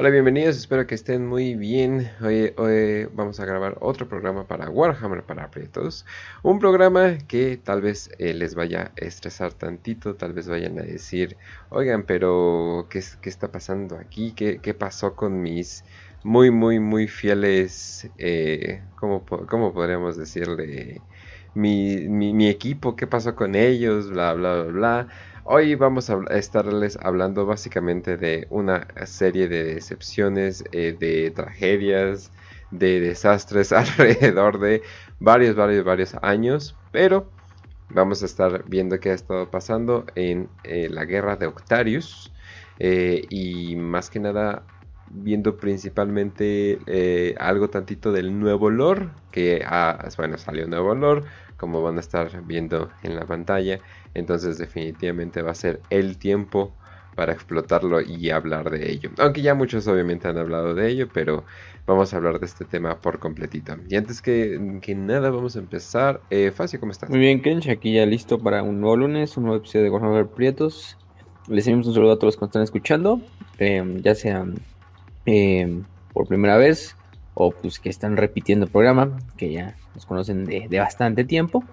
Hola, bienvenidos, espero que estén muy bien. Hoy, vamos a grabar otro programa para Warhammer para aprietos. Un programa que tal vez eh, les vaya a estresar tantito, tal vez vayan a decir, oigan, pero ¿qué, qué está pasando aquí? ¿Qué, ¿Qué, pasó con mis muy, muy, muy fieles, eh, ¿cómo, ¿cómo, podríamos decirle? Mi, mi, mi equipo, ¿qué pasó con ellos? Bla, bla, bla, bla. Hoy vamos a estarles hablando básicamente de una serie de decepciones, eh, de tragedias, de desastres alrededor de varios, varios, varios años. Pero vamos a estar viendo qué ha estado pasando en eh, la guerra de Octarius. Eh, y más que nada viendo principalmente algo tantito del nuevo lore. Que ah, bueno, salió nuevo lore. Como van a estar viendo en la pantalla. Entonces definitivamente va a ser el tiempo para explotarlo y hablar de ello. Aunque ya muchos obviamente han hablado de ello, pero vamos a hablar de este tema por completito. Y antes que, nada vamos a empezar. Eh, Facio, ¿cómo estás? Muy bien, Kench, aquí ya listo para un nuevo lunes, un nuevo episodio de Warhammer Prietos. Les enviamos un saludo a todos los que están escuchando, em, ya sean em, por primera vez o pues que están repitiendo el programa, que ya nos conocen de bastante tiempo.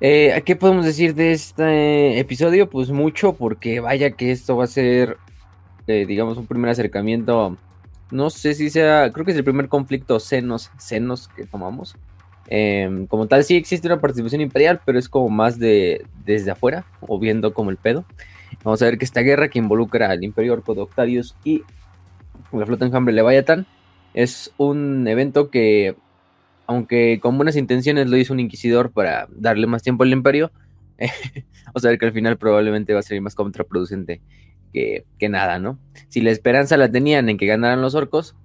Eh, ¿Qué podemos decir de este episodio? Pues mucho, porque vaya que esto va a ser, eh, digamos, un primer acercamiento. No sé si sea, creo que es el primer conflicto senos, senos que tomamos. Em, como tal, sí existe una participación imperial, pero es como más de desde afuera, o viendo como el pedo. Vamos a ver que esta guerra que involucra al Imperio Orco de Octarius y la flota enjambre Leviathan es un evento que aunque con buenas intenciones lo hizo un inquisidor para darle más tiempo al imperio, o sea que al final probablemente va a ser más contraproducente que, nada, ¿no? Si la esperanza la tenían en que ganaran los orcos,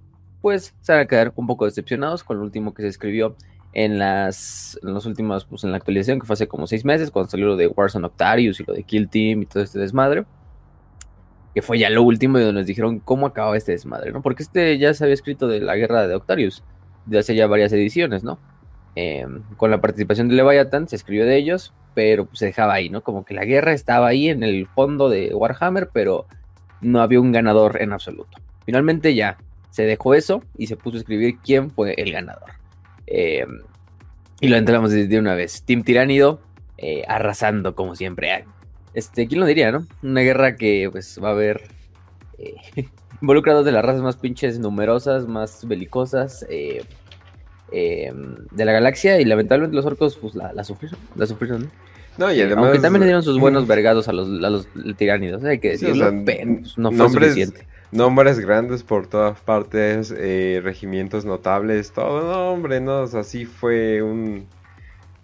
pues se van a quedar un poco decepcionados con lo último que se escribió en las en los últimos, pues en la actualización que fue hace como seis meses, cuando salió lo de Warzone Octarius y lo de Kill Team y todo este desmadre. Que fue ya lo último y donde nos dijeron cómo acababa este desmadre, ¿no? Porque este ya se había escrito de la guerra de Octarius de hace ya varias ediciones, ¿no? Em, con la participación de Leviathan se escribió de ellos, pero se dejaba ahí, ¿no? Como que la guerra estaba ahí en el fondo de Warhammer, pero no había un ganador en absoluto. Finalmente ya se dejó eso y se puso a escribir quién fue el ganador. Em, y lo entramos desde una vez. Team Tiránido eh, arrasando como siempre. Este, ¿quién lo diría, no? Una guerra que pues va a haber eh, involucrados de las razas más pinches numerosas, más belicosas eh, eh, de la galaxia y lamentablemente los orcos pues la, sufrieron, la sufrieron, ¿no? y además, Aunque también le dieron sus buenos vergados a los, a los tiránidos, hay que decirlo, pues, no fue nombres, suficiente. Nombres grandes por todas partes, eh, regimientos notables, todo, no, hombre, no, así fue un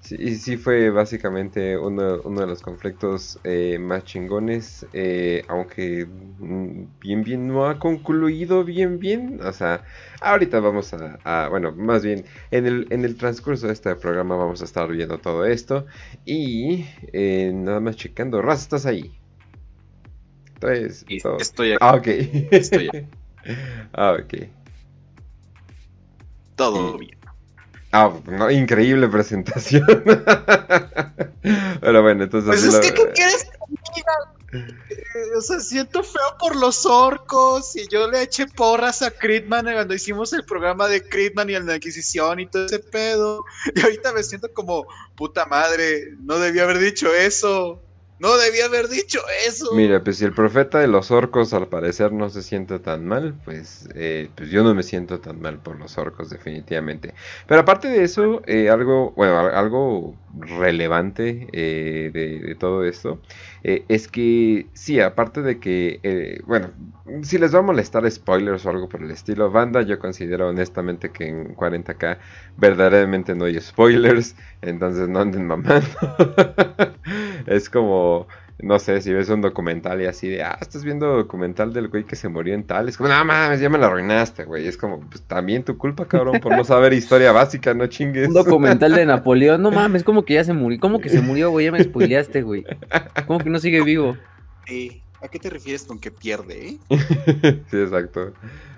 Sí, sí fue básicamente uno, de los conflictos eh, más chingones, eh, aunque mm, bien bien no ha concluido bien bien, o sea, ahorita vamos a, bueno, más bien en el, en el transcurso de este programa vamos a estar viendo todo esto y eh, nada más checando, Raz, ¿estás ahí? Tres, Estoy aquí. Ah, ok. Estoy aquí. ah, ok. Todo bien. Ah, no, increíble presentación. Pero bueno, entonces. Pues es que, ¿qué quieres que O sea, siento feo por los orcos. Y yo le eché porras a Critman cuando hicimos el programa de Critman y la Inquisición y todo ese pedo. Y ahorita me siento como, puta madre, no debía haber dicho eso. No debía haber dicho eso. Mira, pues si el profeta de los orcos al parecer no se siente tan mal, pues, eh, pues yo no me siento tan mal por los orcos definitivamente. Pero aparte de eso, eh, algo, bueno, algo relevante eh, de, todo esto es que sí, aparte de que, bueno, si les va a molestar spoilers o algo por el estilo, banda, yo considero honestamente que en 40k verdaderamente no hay spoilers, entonces no anden mamando. es como, no sé, si ves un documental y así de, ah, estás viendo documental del güey que se murió en tal, es como, no mames, ya me lo arruinaste, güey. Es como, pues también tu culpa, cabrón, por no saber historia básica, no chingues. Un documental de Napoleón, no mames, como que ya se murió, ¿cómo que se murió, güey? Ya me spoileaste, güey. ¿Cómo que no sigue vivo? Sí. ¿A qué te refieres con que pierde, eh? sí, exacto.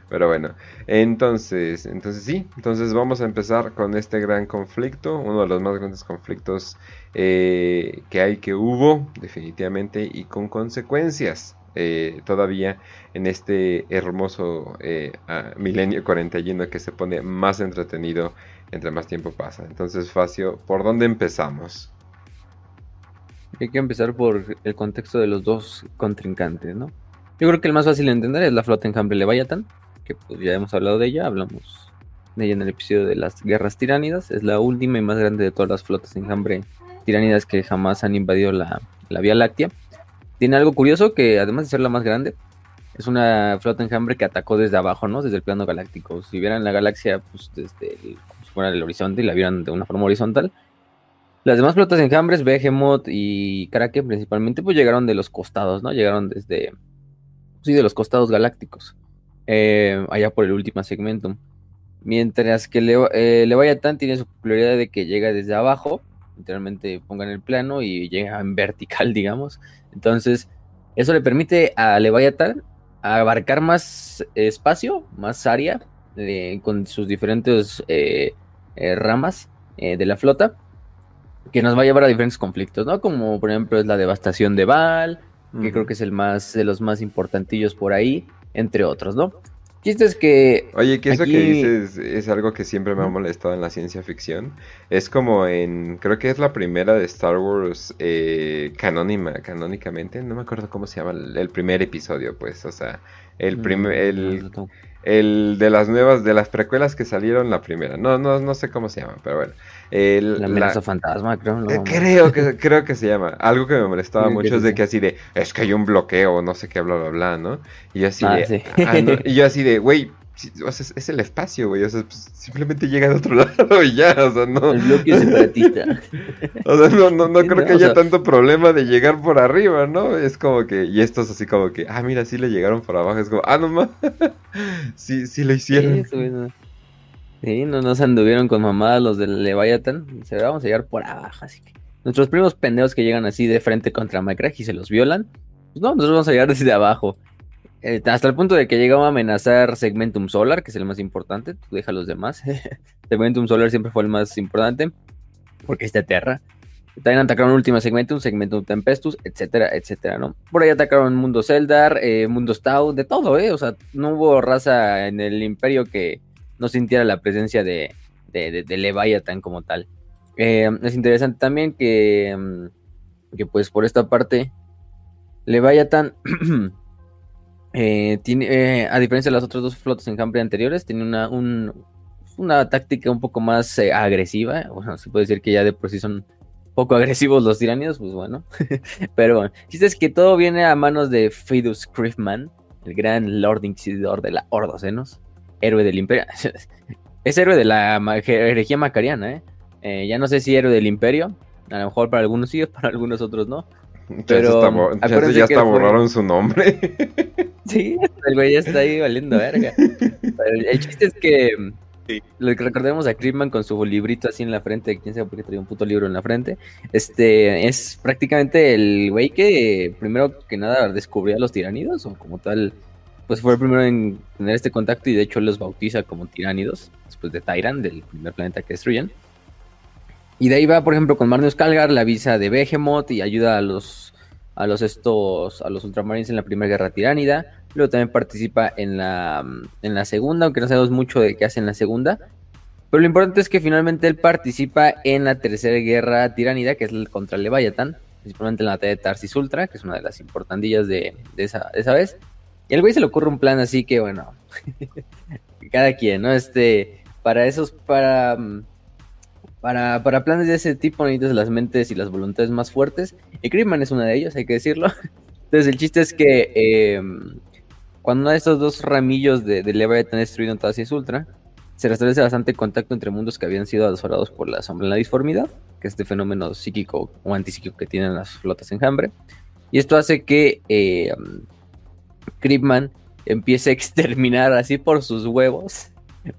Pero bueno, entonces, entonces sí, entonces vamos a empezar con este gran conflicto, uno de los más grandes conflictos eh, que hay que hubo, definitivamente, y con consecuencias. eh, todavía en este hermoso eh, milenio 41 que se pone más entretenido entre más tiempo pasa. Entonces, Facio, ¿por dónde empezamos? Hay que empezar por el contexto de los dos contrincantes, ¿no? Yo creo que el más fácil de entender es la flota enjambre Leviathan, que pues ya hemos hablado de ella, hablamos de ella en el episodio de las guerras tiránidas, es la última y más grande de todas las flotas enjambre tiránidas que jamás han invadido la, Vía Láctea. Tiene algo curioso que además de ser la más grande, es una flota enjambre que atacó desde abajo, ¿no? Desde el plano galáctico. Si vieran la galaxia, pues desde si fuera el horizonte y la vieran de una forma horizontal, las demás flotas enjambres, Behemoth y Kraken principalmente, pues llegaron de los costados, ¿no? Llegaron desde, sí, de los costados galácticos, eh, allá por el último segmento. Mientras que Le eh, Leviathan tiene su peculiaridad de que llega desde abajo, literalmente pongan el plano y llega en vertical, digamos. Entonces, eso le permite a Leviathan abarcar más espacio, más área, eh, con sus diferentes ramas de la flota que nos va a llevar a diferentes conflictos, ¿no? Como por ejemplo es la devastación de Val, que creo que es el más de los más importantillos por ahí, entre otros, ¿no? Chiste es que. Oye, que eso que dices es algo que siempre me ha molestado en la ciencia ficción. Es como en. Creo que es la primera de Star Wars eh, canónima, canónicamente. No me acuerdo cómo se llama el, primer episodio, pues. O sea, el mm, primer. El, el de las nuevas, de las precuelas que salieron, la primera. No, no, no sé cómo se llama, pero bueno. la amenaza fantasma, creo. Eh, creo, que, creo que se llama. Algo que me molestaba mucho es de que así de, es que hay un bloqueo, no sé qué, bla, bla, bla, ¿no? Y yo así ah, de, ah, y yo así de, güey, es, el espacio, güey. O sea, pues, simplemente llega de otro lado y ya, o sea, no. El bloque separatista. o sea, no, no, no creo que haya tanto problema de llegar por arriba, ¿no? Es como que, y esto es así como que, ah, mira, sí le llegaron por abajo. Es como, ah, no más. sí, sí lo hicieron. Sí, no nos anduvieron con mamadas los del Leviathan. Se vamos a llegar por abajo, así que. Nuestros primos pendejos que llegan así de frente contra Minecraft y se los violan. Pues no, nosotros vamos a llegar desde abajo. Eh, hasta el punto de que llegó a amenazar Segmentum Solar, que es el más importante. Deja los demás. Segmentum Solar siempre fue el más importante. Porque es de Terra. También atacaron Última Segmentum, Segmentum Tempestus, etcétera, etcétera, ¿no? Por ahí atacaron Mundo Zeldar, eh, Mundo Stau, de todo, ¿eh? O sea, no hubo raza en el Imperio que no sintiera la presencia de, de, de, Leviathan como tal. Eh, es interesante también que, mm, que, pues, por esta parte, Leviathan Eh, tiene, eh, a diferencia de las otras dos flotas en Cambria anteriores, tiene una, una táctica un poco más eh, agresiva. Bueno, se puede decir que ya de por sí son poco agresivos los tiranidos, pues bueno. Pero bueno, chiste es que todo viene a manos de Fidus Criffman, el gran Lord Inquisidor de la Ordocenos, héroe del Imperio. es héroe de la herejía macariana, ¿eh? Ya no sé si héroe del Imperio, a lo mejor para algunos sí, para algunos otros no. Pero ya, hasta borraron su nombre. Sí, el güey ya está ahí valiendo verga. el chiste es que recordemos a Creepman con su librito así en la frente, quién sabe por qué traía un puto libro en la frente. Este es prácticamente el güey que primero que nada descubrió a los tiranidos, o como tal, pues fue el primero en tener este contacto y de hecho los bautiza como tiránidos, después de Tyran, del primer planeta que destruyen. Y de ahí va, por ejemplo, con Marnius Calgar, la visa de Behemoth y ayuda a los a los estos a los ultramarines en la primera guerra tiránida. Luego también participa en la en la segunda, aunque no sabemos mucho de qué hace en la segunda. Pero lo importante es que finalmente él participa en la tercera guerra tiránida, que es contra Leviathan, principalmente en la batalla de Tarsis Ultra, que es una de las importantillas de, esa, de esa vez. Y al güey se le ocurre un plan así que, bueno, cada quien, ¿no? Este, para esos, para para, para planes de ese tipo necesitas las mentes y las voluntades más fuertes. Y Creepman es una de ellos, hay que decirlo. Entonces el chiste es que em, cuando uno de estos dos ramillos de, de Leviathan destruido en Ultra, se restablece bastante contacto entre mundos que habían sido adorados por la sombra en la disformidad, que es este fenómeno psíquico o antipsíquico que tienen las flotas enjambre. Y esto hace que eh, empiece a exterminar así por sus huevos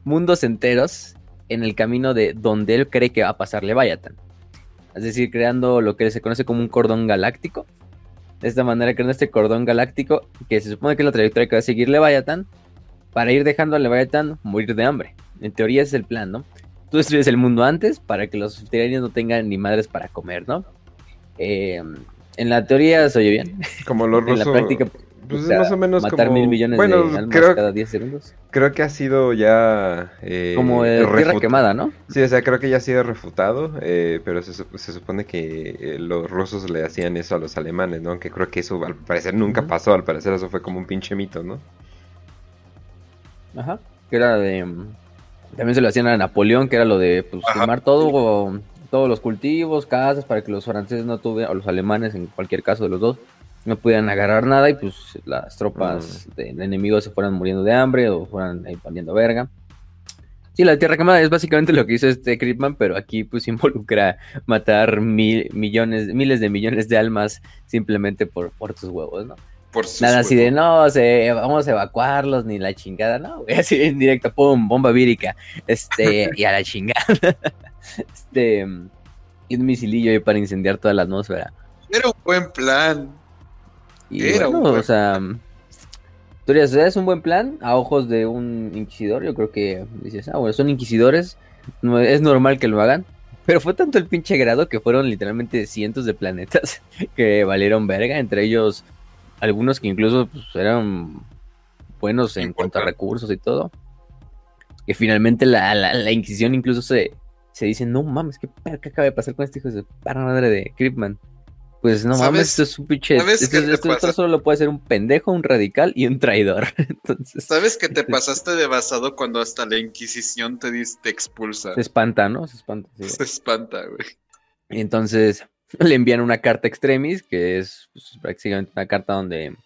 mundos enteros en el camino de donde él cree que va a pasar Leviathan. Es decir, creando lo que se conoce como un cordón galáctico. De esta manera, creando este cordón galáctico que se supone que es la trayectoria que va a seguir Leviathan para ir dejando a Leviathan morir de hambre. En teoría ese es el plan, ¿no? Tú destruyes el mundo antes para que los tiranios no tengan ni madres para comer, ¿no? Eh, en la teoría se oye bien. Como los rusos. Pues es más o menos matar como... mil millones bueno, de almas creo, cada 10 segundos. creo que ha sido ya... eh, Como eh, tierra quemada, ¿no? Sí, o sea, creo que ya ha sido refutado, eh, pero se, sup- se supone que eh, los rusos le hacían eso a los alemanes, ¿no? Aunque creo que eso al parecer nunca pasó, al parecer eso fue como un pinche mito, ¿no? Ajá. Que era de. mm, También se lo hacían a Napoleón, que era lo de pues, Ajá. quemar todo, todos los cultivos, casas, para que los franceses no tuvieran, o los alemanes, en cualquier caso de los dos, no pudieran agarrar nada y pues las tropas del enemigo se fueran muriendo de hambre o fueran ahí valiendo verga. Sí, la tierra quemada es básicamente lo que hizo este Creepman, pero aquí pues involucra matar mil, millones, miles de millones de almas simplemente por, por tus huevos, ¿no? Por sus Nada así de, no, se, vamos a evacuarlos, ni la chingada, no, güey, así en directo, pum, bomba vírica, este, y a la chingada, este, y un misilillo ahí para incendiar toda la atmósfera. Era un buen plan. Y Era bueno, un buen o sea, es un buen plan a ojos de un inquisidor, yo creo que dices, ah, bueno, son inquisidores, no, es normal que lo hagan, pero fue tanto el pinche grado que fueron literalmente cientos de planetas que valieron verga, entre ellos algunos que incluso pues, eran buenos en cuanto a recursos y todo. Que finalmente la, la, la Inquisición incluso se, se dice, no mames, ¿qué, acaba de pasar con este hijo de para madre de Creepman? Pues no mames, ¿Sabes- esto es un pinche... sabes Esto, qué esto- solo lo puede ser un pendejo, un radical y un traidor. Entonces ¿Sabes que te pasaste de basado cuando hasta la Inquisición te, te expulsa? se espanta, ¿no? Se espanta. sí. Se espanta, güey. Y entonces le envían una carta extremis, que es pues, prácticamente una carta donde,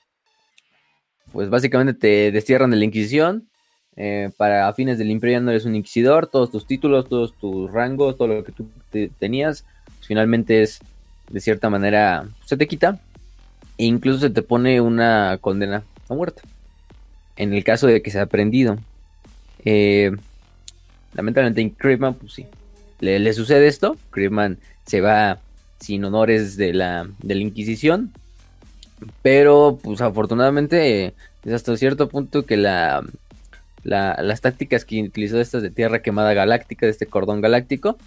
pues básicamente te destierran de la Inquisición. eh, para fines del Imperio ya no eres un inquisidor, todos tus títulos, todos tus rangos, todo lo que tú te- tenías, pues, finalmente es, de cierta manera, se te quita. E incluso se te pone una condena a muerte. En el caso de que sea aprendido. Eh, lamentablemente en Creepman, pues sí, le, le sucede esto. Creepman se va sin honores de la, de la Inquisición. Pero, pues afortunadamente, es hasta cierto punto que la, la- las tácticas que utilizó estas de Tierra Quemada Galáctica, de este cordón galáctico,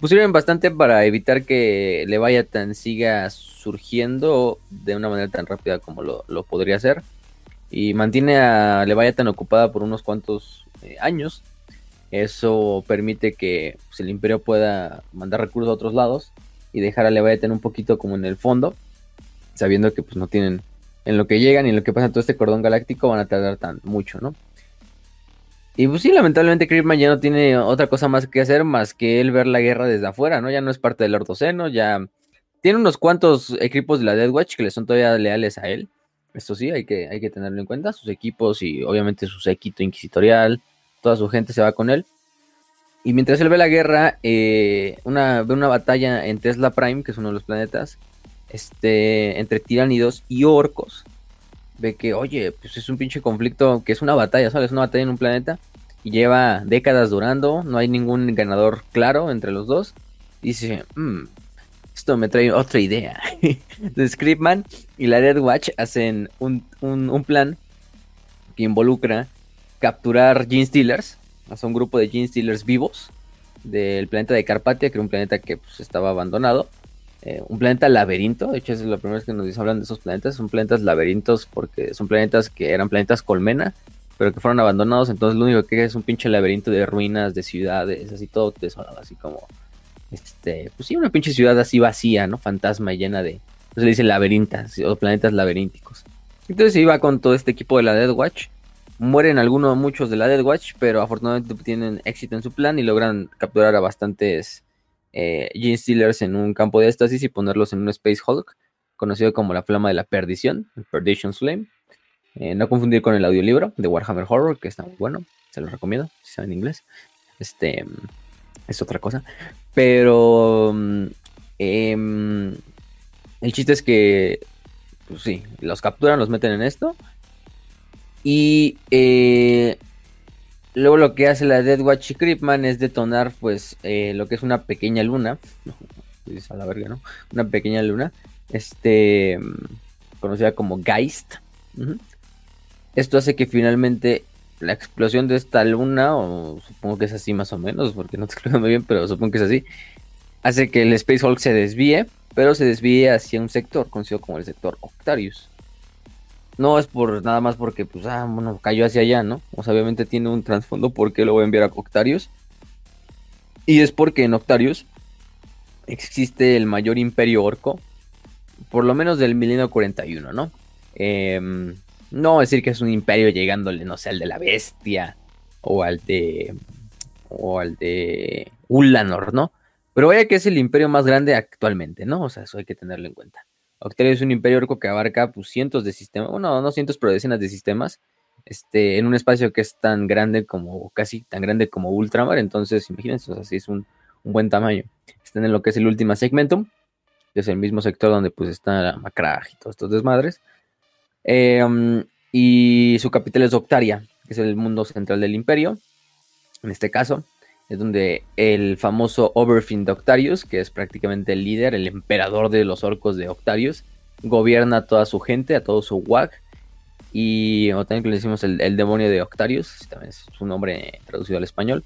pues sirven bastante para evitar que Leviathan siga surgiendo de una manera tan rápida como lo, lo podría hacer. Y mantiene a Leviathan ocupada por unos cuantos eh, años. Eso permite que pues, el imperio pueda mandar recursos a otros lados y dejar a Leviathan un poquito como en el fondo, sabiendo que pues no tienen en lo que llegan y en lo que pasa en todo este cordón galáctico van a tardar tan mucho, ¿no? Y pues sí, lamentablemente Creepman ya no tiene otra cosa más que hacer más que él ver la guerra desde afuera, ¿no? Ya no es parte del Ordoceno, ya tiene unos cuantos equipos de la Death Watch que le son todavía leales a él. Esto sí, hay que, hay que tenerlo en cuenta. Sus equipos y obviamente su séquito inquisitorial, toda su gente se va con él. Y mientras él ve la guerra, eh, una, ve una batalla en Tesla Prime, que es uno de los planetas, este, entre tiránidos y orcos. Ve que, oye, pues es un pinche conflicto, que es una batalla, ¿sabes? Es una batalla en un planeta y lleva décadas durando, no hay ningún ganador claro entre los dos. Dice, "Mm, esto me trae otra idea. The Scriptman y la Dead Watch hacen un, un- plan que involucra capturar Gene Stealers, o un grupo de Gene Stealers vivos del planeta de Carpatia, que era un planeta que pues, estaba abandonado. Eh, un planeta laberinto, de hecho es la primera vez que nos hablan de esos planetas, son planetas laberintos porque son planetas que eran planetas colmena, pero que fueron abandonados, entonces lo único que es un pinche laberinto de ruinas, de ciudades, así todo desolado, así como, este, pues sí, una pinche ciudad así vacía, ¿no? Fantasma llena de, pues se le dice laberintas, o planetas laberínticos. Entonces iba con todo este equipo de la Dead Watch, mueren algunos, muchos de la Dead Watch, pero afortunadamente tienen éxito en su plan y logran capturar a bastantes eh, Gene Stealers en un campo de éxtasis y ponerlos en un Space Hulk, conocido como la Flama de la Perdición, Perdition Flame. Eh, no confundir con el audiolibro de Warhammer Horror, que está muy bueno, se lo recomiendo, si saben inglés. Este es otra cosa. Pero mm, em, el chiste es que, pues sí, los capturan, los meten en esto. Y eh, luego lo que hace la Dead Watch y Creepman es detonar, pues, eh, lo que es una pequeña luna. A la verga, ¿no? Una pequeña luna. Este. mm, Conocida como Geist. Esto hace que finalmente la explosión de esta luna, o supongo que es así más o menos, porque no te explico muy bien, pero supongo que es así, hace que el Space Hulk se desvíe, pero se desvíe hacia un sector conocido como el sector Octarius. No es por nada más porque, pues, ah, bueno, cayó hacia allá, ¿no? O sea, obviamente tiene un trasfondo porque lo voy a enviar a Octarius. Y es porque en Octarius existe el mayor imperio orco, por lo menos del milenio 41, ¿no? Em, no decir que es un imperio llegándole, no sé, al de la bestia o al de. o al de Ulanor, ¿no? Pero vaya que es el imperio más grande actualmente, ¿no? O sea, eso hay que tenerlo en cuenta. Octarius es un imperio que abarca pues, cientos de sistemas, bueno, no cientos, pero decenas de sistemas, este, en un espacio que es tan grande como, casi tan grande como Ultramar, entonces imagínense, o sea, sí es un, buen tamaño. Están en lo que es el último segmentum, que es el mismo sector donde pues está la y todos estos desmadres. Em, y su capital es Octaria, que es el mundo central del imperio, en este caso es donde el famoso Overfin de Octarius, que es prácticamente el líder, el emperador de los orcos de Octarius, gobierna a toda su gente, a todo su WAG. Y o también le decimos el, demonio de Octarius, también es su nombre traducido al español,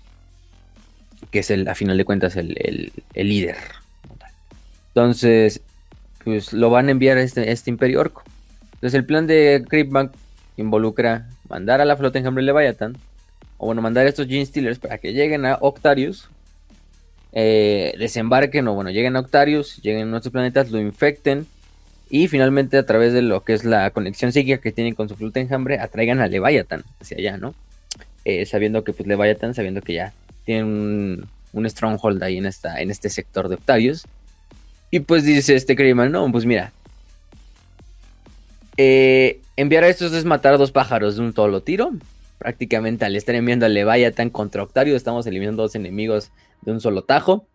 que es el, a final de cuentas el, líder. Entonces, pues lo van a enviar a este, este imperio orco. Entonces el plan de Creepbank involucra mandar a la flota enjambre Leviathan o bueno, mandar estos Gene Stealers para que lleguen a Octarius, eh, desembarquen o bueno, lleguen a Octarius, lleguen a nuestros planetas, lo infecten y finalmente a través de lo que es la conexión psíquica que tienen con su flota enjambre, atraigan a Leviathan hacia allá, ¿no? Eh, sabiendo que pues Leviathan, sabiendo que ya tienen un, stronghold ahí en, esta, en este sector de Octarius. Y pues dice este Creyman, no, pues mira, eh, enviar a estos es matar a dos pájaros de un solo tiro prácticamente al estar enviando a Leviathan contra Octario, estamos eliminando dos enemigos de un solo tajo.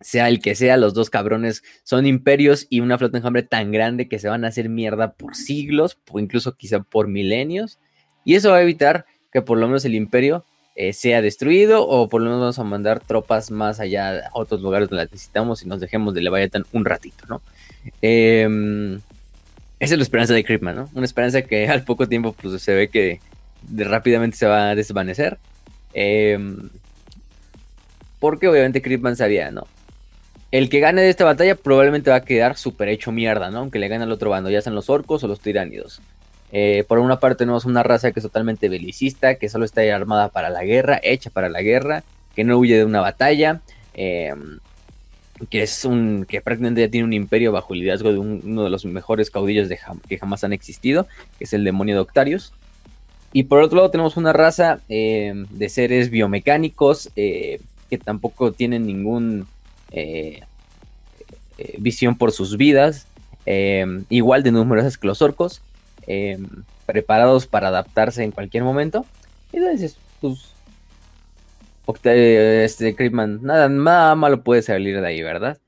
Sea el que sea, los dos cabrones son imperios y una flota enjambre tan grande que se van a hacer mierda por siglos, o incluso quizá por milenios. Y eso va a evitar que por lo menos el imperio eh, sea destruido o por lo menos vamos a mandar tropas más allá a otros lugares donde las necesitamos y nos dejemos de Leviathan un ratito, ¿no? Em, esa es la esperanza de Creepman, ¿no? Una esperanza que al poco tiempo pues se ve que rápidamente se va a desvanecer. Em, porque obviamente Creepman sabía, ¿no? El que gane de esta batalla probablemente va a quedar súper hecho mierda, ¿no? Aunque le gane al otro bando, ya sean los orcos o los tiránidos. Eh, por una parte tenemos una raza que es totalmente belicista, que solo está armada para la guerra, hecha para la guerra, que no huye de una batalla, em, que es un que prácticamente ya tiene un imperio bajo el liderazgo de uno de los mejores caudillos de que jamás han existido, que es el demonio de Octarius. Y por otro lado tenemos una raza eh, de seres biomecánicos eh, que tampoco tienen ningún eh, visión por sus vidas, igual de numerosas que los orcos, preparados para adaptarse en cualquier momento. Y entonces, pues, este Creepman, nada, nada malo puede salir de ahí, ¿verdad?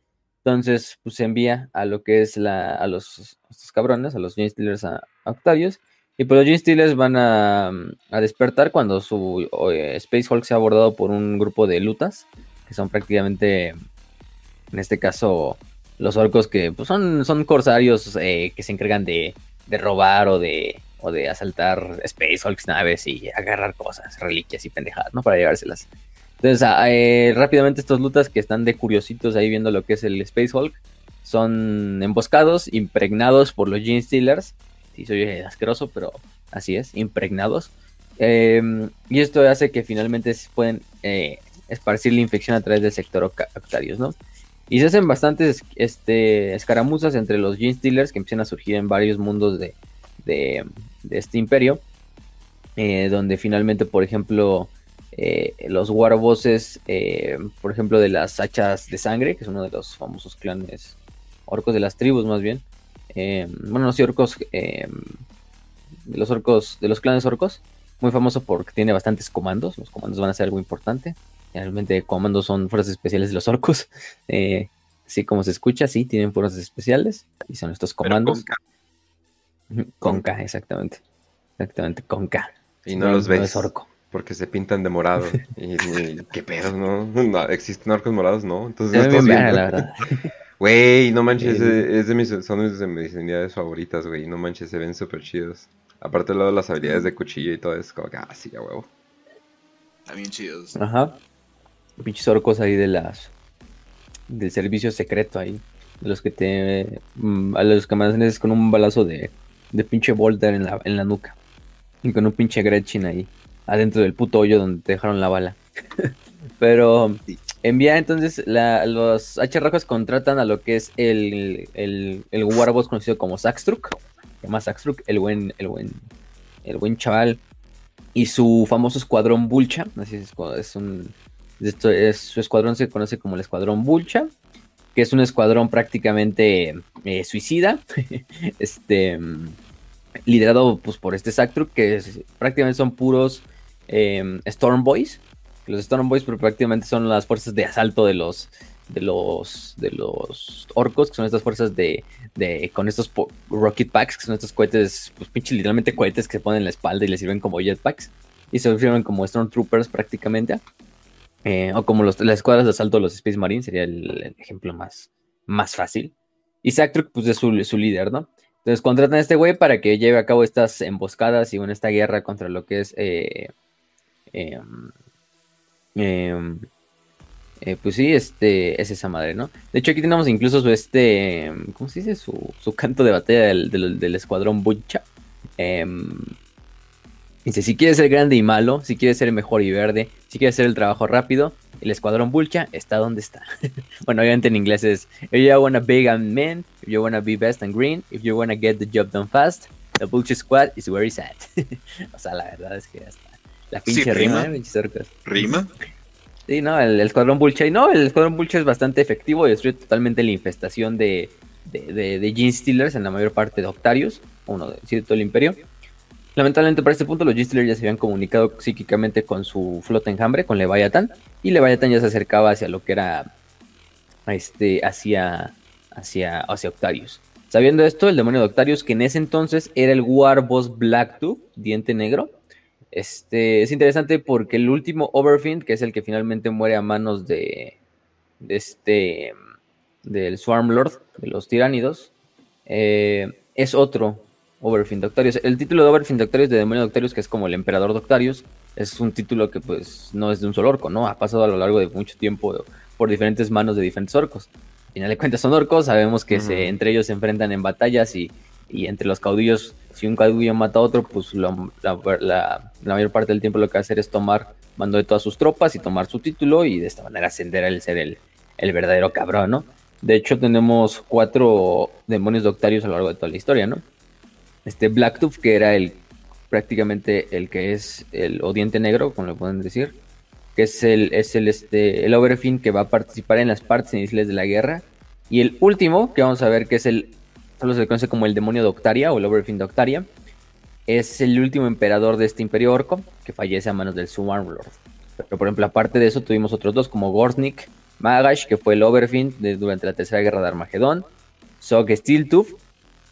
Entonces, pues envía a lo que es la, a los cabrones, a los Steelers a, a Octavius, y pues los Gene Steelers van a, despertar cuando su eh, Space Hulk sea abordado por un grupo de lutas, que son prácticamente, en este caso, los orcos que pues, son, son corsarios eh, que se encargan de, robar o de, o de asaltar Space Hulks naves y agarrar cosas, reliquias y pendejadas, ¿no? Para llevárselas. Entonces, ah, eh, rápidamente estos lutas que están de curiositos ahí viendo lo que es el Space Hulk, son emboscados, impregnados por los Gene Stealers y soy asqueroso, pero así es, impregnados. Em, y esto hace que finalmente se pueden eh, esparcir la infección a través del sector octarios, ¿no? Y se hacen bastantes este, escaramuzas entre los Gene Stealers que empiezan a surgir en varios mundos de, este imperio. Eh, donde finalmente, por ejemplo, eh, los Warbosses, por ejemplo, de las hachas de sangre, que es uno de los famosos clanes orcos de las tribus, más bien, eh, bueno, los orcos, eh, los orcos, de los clanes orcos, muy famoso porque tiene bastantes comandos, los comandos van a ser algo importante, realmente comandos son fuerzas especiales de los orcos, eh, así como se escucha, sí, tienen fuerzas especiales, y son estos comandos. Con K. exactamente, exactamente, con K. Y no, los ves. orco. Porque se pintan de morado. y, qué pedo, ¿no? ¿Existen orcos morados? No. Entonces no la verdad. Güey, no manches, es de mis, son de mis unidades favoritas, güey. No manches, se ven súper chidos. Aparte de las habilidades de cuchillo y todo eso, como que, ah, sí, a huevo. También chidos. Ajá. Pinches orcos ahí de las. Del servicio secreto ahí. De los que te. Mm, a los que mandas con un balazo de. de pinche Volter en la, en la nuca. Y con un pinche Gretchen ahí, adentro del puto hoyo donde te dejaron la bala. Pero envía entonces los H rojos contratan a lo que es el, el, el Warboss conocido como Saxtruck. Se llama Saxtruck, el buen, el buen, el buen chaval. Y su famoso escuadrón Bulcha. Así es, es un. Esto es, su escuadrón se conoce como el escuadrón Bulcha. Que es un escuadrón prácticamente eh, suicida. este. Liderado pues, por este Saxtruck. Que prácticamente son puros eh, Storm Boys los Storm Boys prácticamente son las fuerzas de asalto de los de los de los orcos, que son estas fuerzas de, de con estos rocket packs, que son estos cohetes, pues pinche literalmente cohetes que se ponen en la espalda y les sirven como jetpacks y se sirven como Stormtroopers prácticamente. Eh, o como las escuadras de asalto de los Space Marines, sería el, ejemplo más, más fácil. Y Sacktruk, pues es su, su, líder, ¿no? Entonces contratan a este güey para que lleve a cabo estas emboscadas y bueno, esta guerra contra lo que es eh, em, Em, eh, pues sí, este, es esa madre, ¿no? De hecho, aquí tenemos incluso su, este, ¿cómo se dice? Su, canto de batalla del, escuadrón Bucha. Em, dice, si quieres ser grande y malo, si quieres ser mejor y verde, si quieres hacer el trabajo rápido, el escuadrón Bulcha está donde está. bueno, obviamente en inglés es, if you wanna big and mean, if you wanna be best and green, if you wanna get the job done fast, the Bulcha Squad is where it's at. o sea, la verdad es que ya está. La pinche rima, ¿eh? ¿Rima? Sí, no, el, escuadrón Bulcha. Y no, el escuadrón Bulcha es bastante efectivo y destruye totalmente la infestación de, de, de, Gene Stealers en la mayor parte de Octarius, uno de todo el Imperio. Lamentablemente para este punto los Gene Stealers ya se habían comunicado psíquicamente con su flota enjambre, con Leviathan, y Leviathan ya se acercaba hacia lo que era este, hacia, hacia, hacia Octarius. Sabiendo esto, el demonio de Octarius, que en ese entonces era el Warboss diente negro, este, es interesante porque el último Overfiend, que es el que finalmente muere a manos de, de este, del Swarm Lord, de los tiránidos, eh, es otro Overfiend Doctarius. El título de Overfiend Doctarius de Demonio Doctarius, que es como el Emperador Doctarius, es un título que pues no es de un solo orco, ¿no? Ha pasado a lo largo de mucho tiempo por diferentes manos de diferentes orcos. Al final de cuentas son orcos, sabemos que se, entre ellos se enfrentan en batallas y, y entre los caudillos si un caudillo mata a otro, pues la, mayor parte del tiempo lo que va a hacer es tomar mando de todas sus tropas y tomar su título y de esta manera ascender al ser el, el verdadero cabrón, ¿no? De hecho, tenemos cuatro demonios doctarios a lo largo de toda la historia, ¿no? Este Blacktooth, que era el prácticamente el que es el odiente negro, como le pueden decir, que es el, es el, este, el Overfin que va a participar en las partes iniciales de la guerra. Y el último, que vamos a ver que es el solo se le conoce como el demonio de o el Overfiend de Octaria. Es el último emperador de este imperio orco que fallece a manos del Swarm Lord. Pero por ejemplo, aparte de eso, tuvimos otros dos como Gorsnik, Magash, que fue el Overfiend durante la tercera guerra de Armagedón, Zog Steeltooth,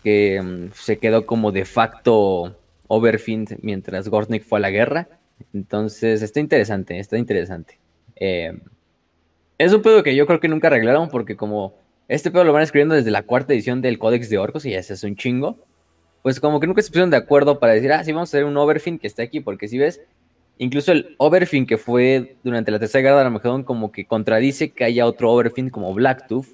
que mm, se quedó como de facto Overfiend mientras Gorsnik fue a la guerra. Entonces, está interesante, está interesante. Eh, es un pedo que yo creo que nunca arreglaron porque como este pedo lo van escribiendo desde la cuarta edición del Códex de Orcos y ya se hace un chingo. Pues como que nunca se pusieron de acuerdo para decir, ah, sí, vamos a hacer un Overfin que esté aquí, porque si ves, incluso el Overfin que fue durante la tercera guerra de Armagedón como que contradice que haya otro Overfin como Blacktooth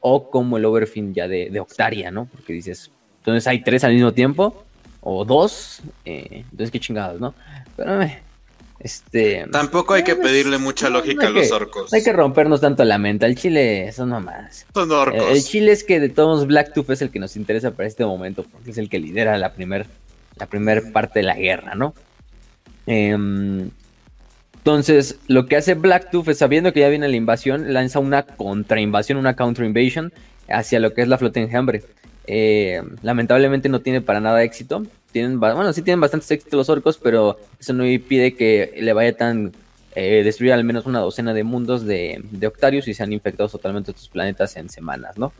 o como el Overfin ya de, Octaria, ¿no? Porque dices, entonces hay tres al mismo tiempo o dos, eh, entonces qué chingados, ¿no? Pero eh, este, Tampoco hay que pues, pedirle mucha lógica a los orcos. No hay que rompernos tanto la mente. El chile, eso nomás. Son orcos. El, chile es que de todos Blacktooth es el que nos interesa para este momento, porque es el que lidera la primera la primer parte de la guerra, ¿no? Em, entonces, lo que hace Blacktooth es sabiendo que ya viene la invasión, lanza una contrainvasión, una counter invasion hacia lo que es la flota enjambre. Eh, lamentablemente no tiene para nada éxito bueno, sí tienen bastantes éxitos los orcos, pero eso no impide que le vaya eh, al menos una docena de mundos de, Octarius y se han infectado totalmente estos planetas en semanas, ¿no?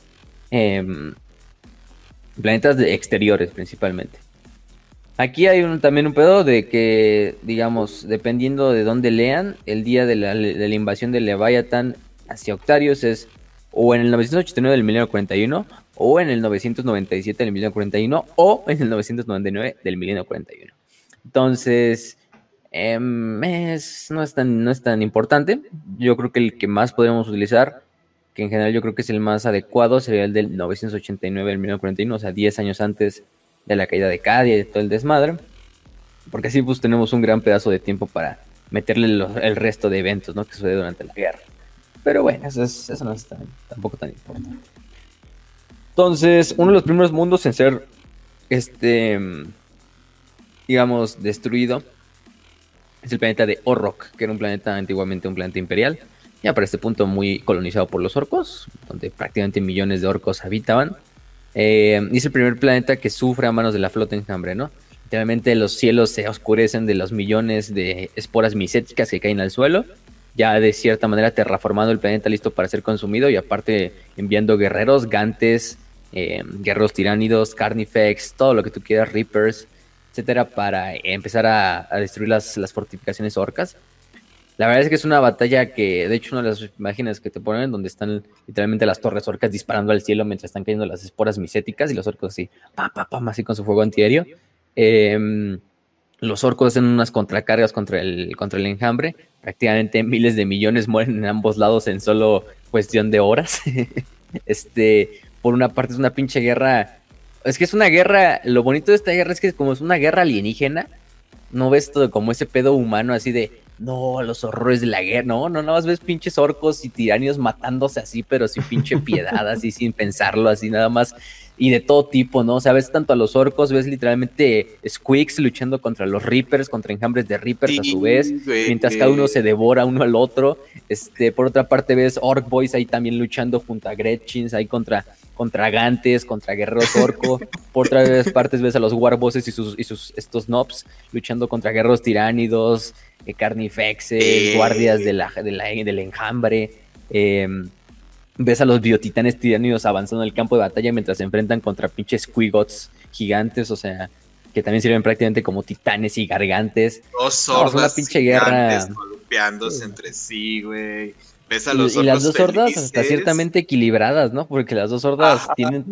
Em, planetas exteriores principalmente. Aquí hay también un pedo de que, digamos, dependiendo de dónde lean, el día de la, invasión de Leviathan hacia Octarius es o en el 989 del milenio 41 o en el 997 del milenio 41 o en el 999 del milenio 41. Entonces, em, no, es tan, no es tan importante. Yo creo que el que más podríamos utilizar, que en general yo creo que es el más adecuado, sería el del 989 del milenio 41, o sea, 10 años antes de la caída de Cadia y de todo el desmadre. Porque así pues tenemos un gran pedazo de tiempo para meterle el resto de eventos, ¿no? Que sucede durante la guerra. Pero bueno, eso, eso no es tampoco tan importante. Entonces, uno de los primeros mundos en ser, este, digamos, destruido es el planeta de Orrock, que era un planeta antiguamente un planeta imperial, ya para este punto muy colonizado por los orcos, donde prácticamente millones de orcos habitaban. Eh, y es el primer planeta que sufre a manos de la flota enjambre, ¿no? Literalmente los cielos se oscurecen de los millones de esporas micéticas que caen al suelo, ya de cierta manera terraformando el planeta listo para ser consumido y aparte enviando guerreros, gantes, eh, guerreros tiránidos, carnifex, todo lo que tú quieras, reapers, etcétera, para empezar a, destruir las, fortificaciones orcas. La verdad es que es una batalla que, de hecho, una de las imágenes que te ponen, donde están literalmente las torres orcas disparando al cielo mientras están cayendo las esporas micéticas y los orcos así, pam, pam, pam, así con su fuego antiaéreo. Em, los orcos hacen unas contracargas contra el, contra el enjambre. Prácticamente miles de millones mueren en ambos lados en solo cuestión de horas. este, por una parte es una pinche guerra es que es una guerra, lo bonito de esta guerra es que como es una guerra alienígena, no ves todo como ese pedo humano así de, no, los horrores de la guerra, no, no, no, ves pinches orcos y tiranios matándose así, pero sin pinche piedad, así sin pensarlo, así nada más, y de todo tipo, ¿no? O sea, ves tanto a los orcos, ves literalmente squeaks luchando contra los reapers, contra enjambres de reapers a su vez, mientras cada uno se devora uno al otro, este, por otra parte ves orc boys ahí también luchando junto a Gretchins, ahí contra contra Gantes, contra Guerreros Orco. Por otras partes ves a los Warbosses y sus, y sus estos Nobs luchando contra Guerreros Tiránidos, eh, Carnifexes, Guardias de la, del enjambre. Em, ves a los biotitanes tiránidos avanzando en el campo de batalla mientras se enfrentan contra pinches Quigots gigantes, o sea, que también sirven prácticamente como titanes y gargantes. Dos sordas una pinche guerra. entre sí, güey y, las dos hordas hasta ciertamente equilibradas, ¿no? Porque las dos hordas tienen.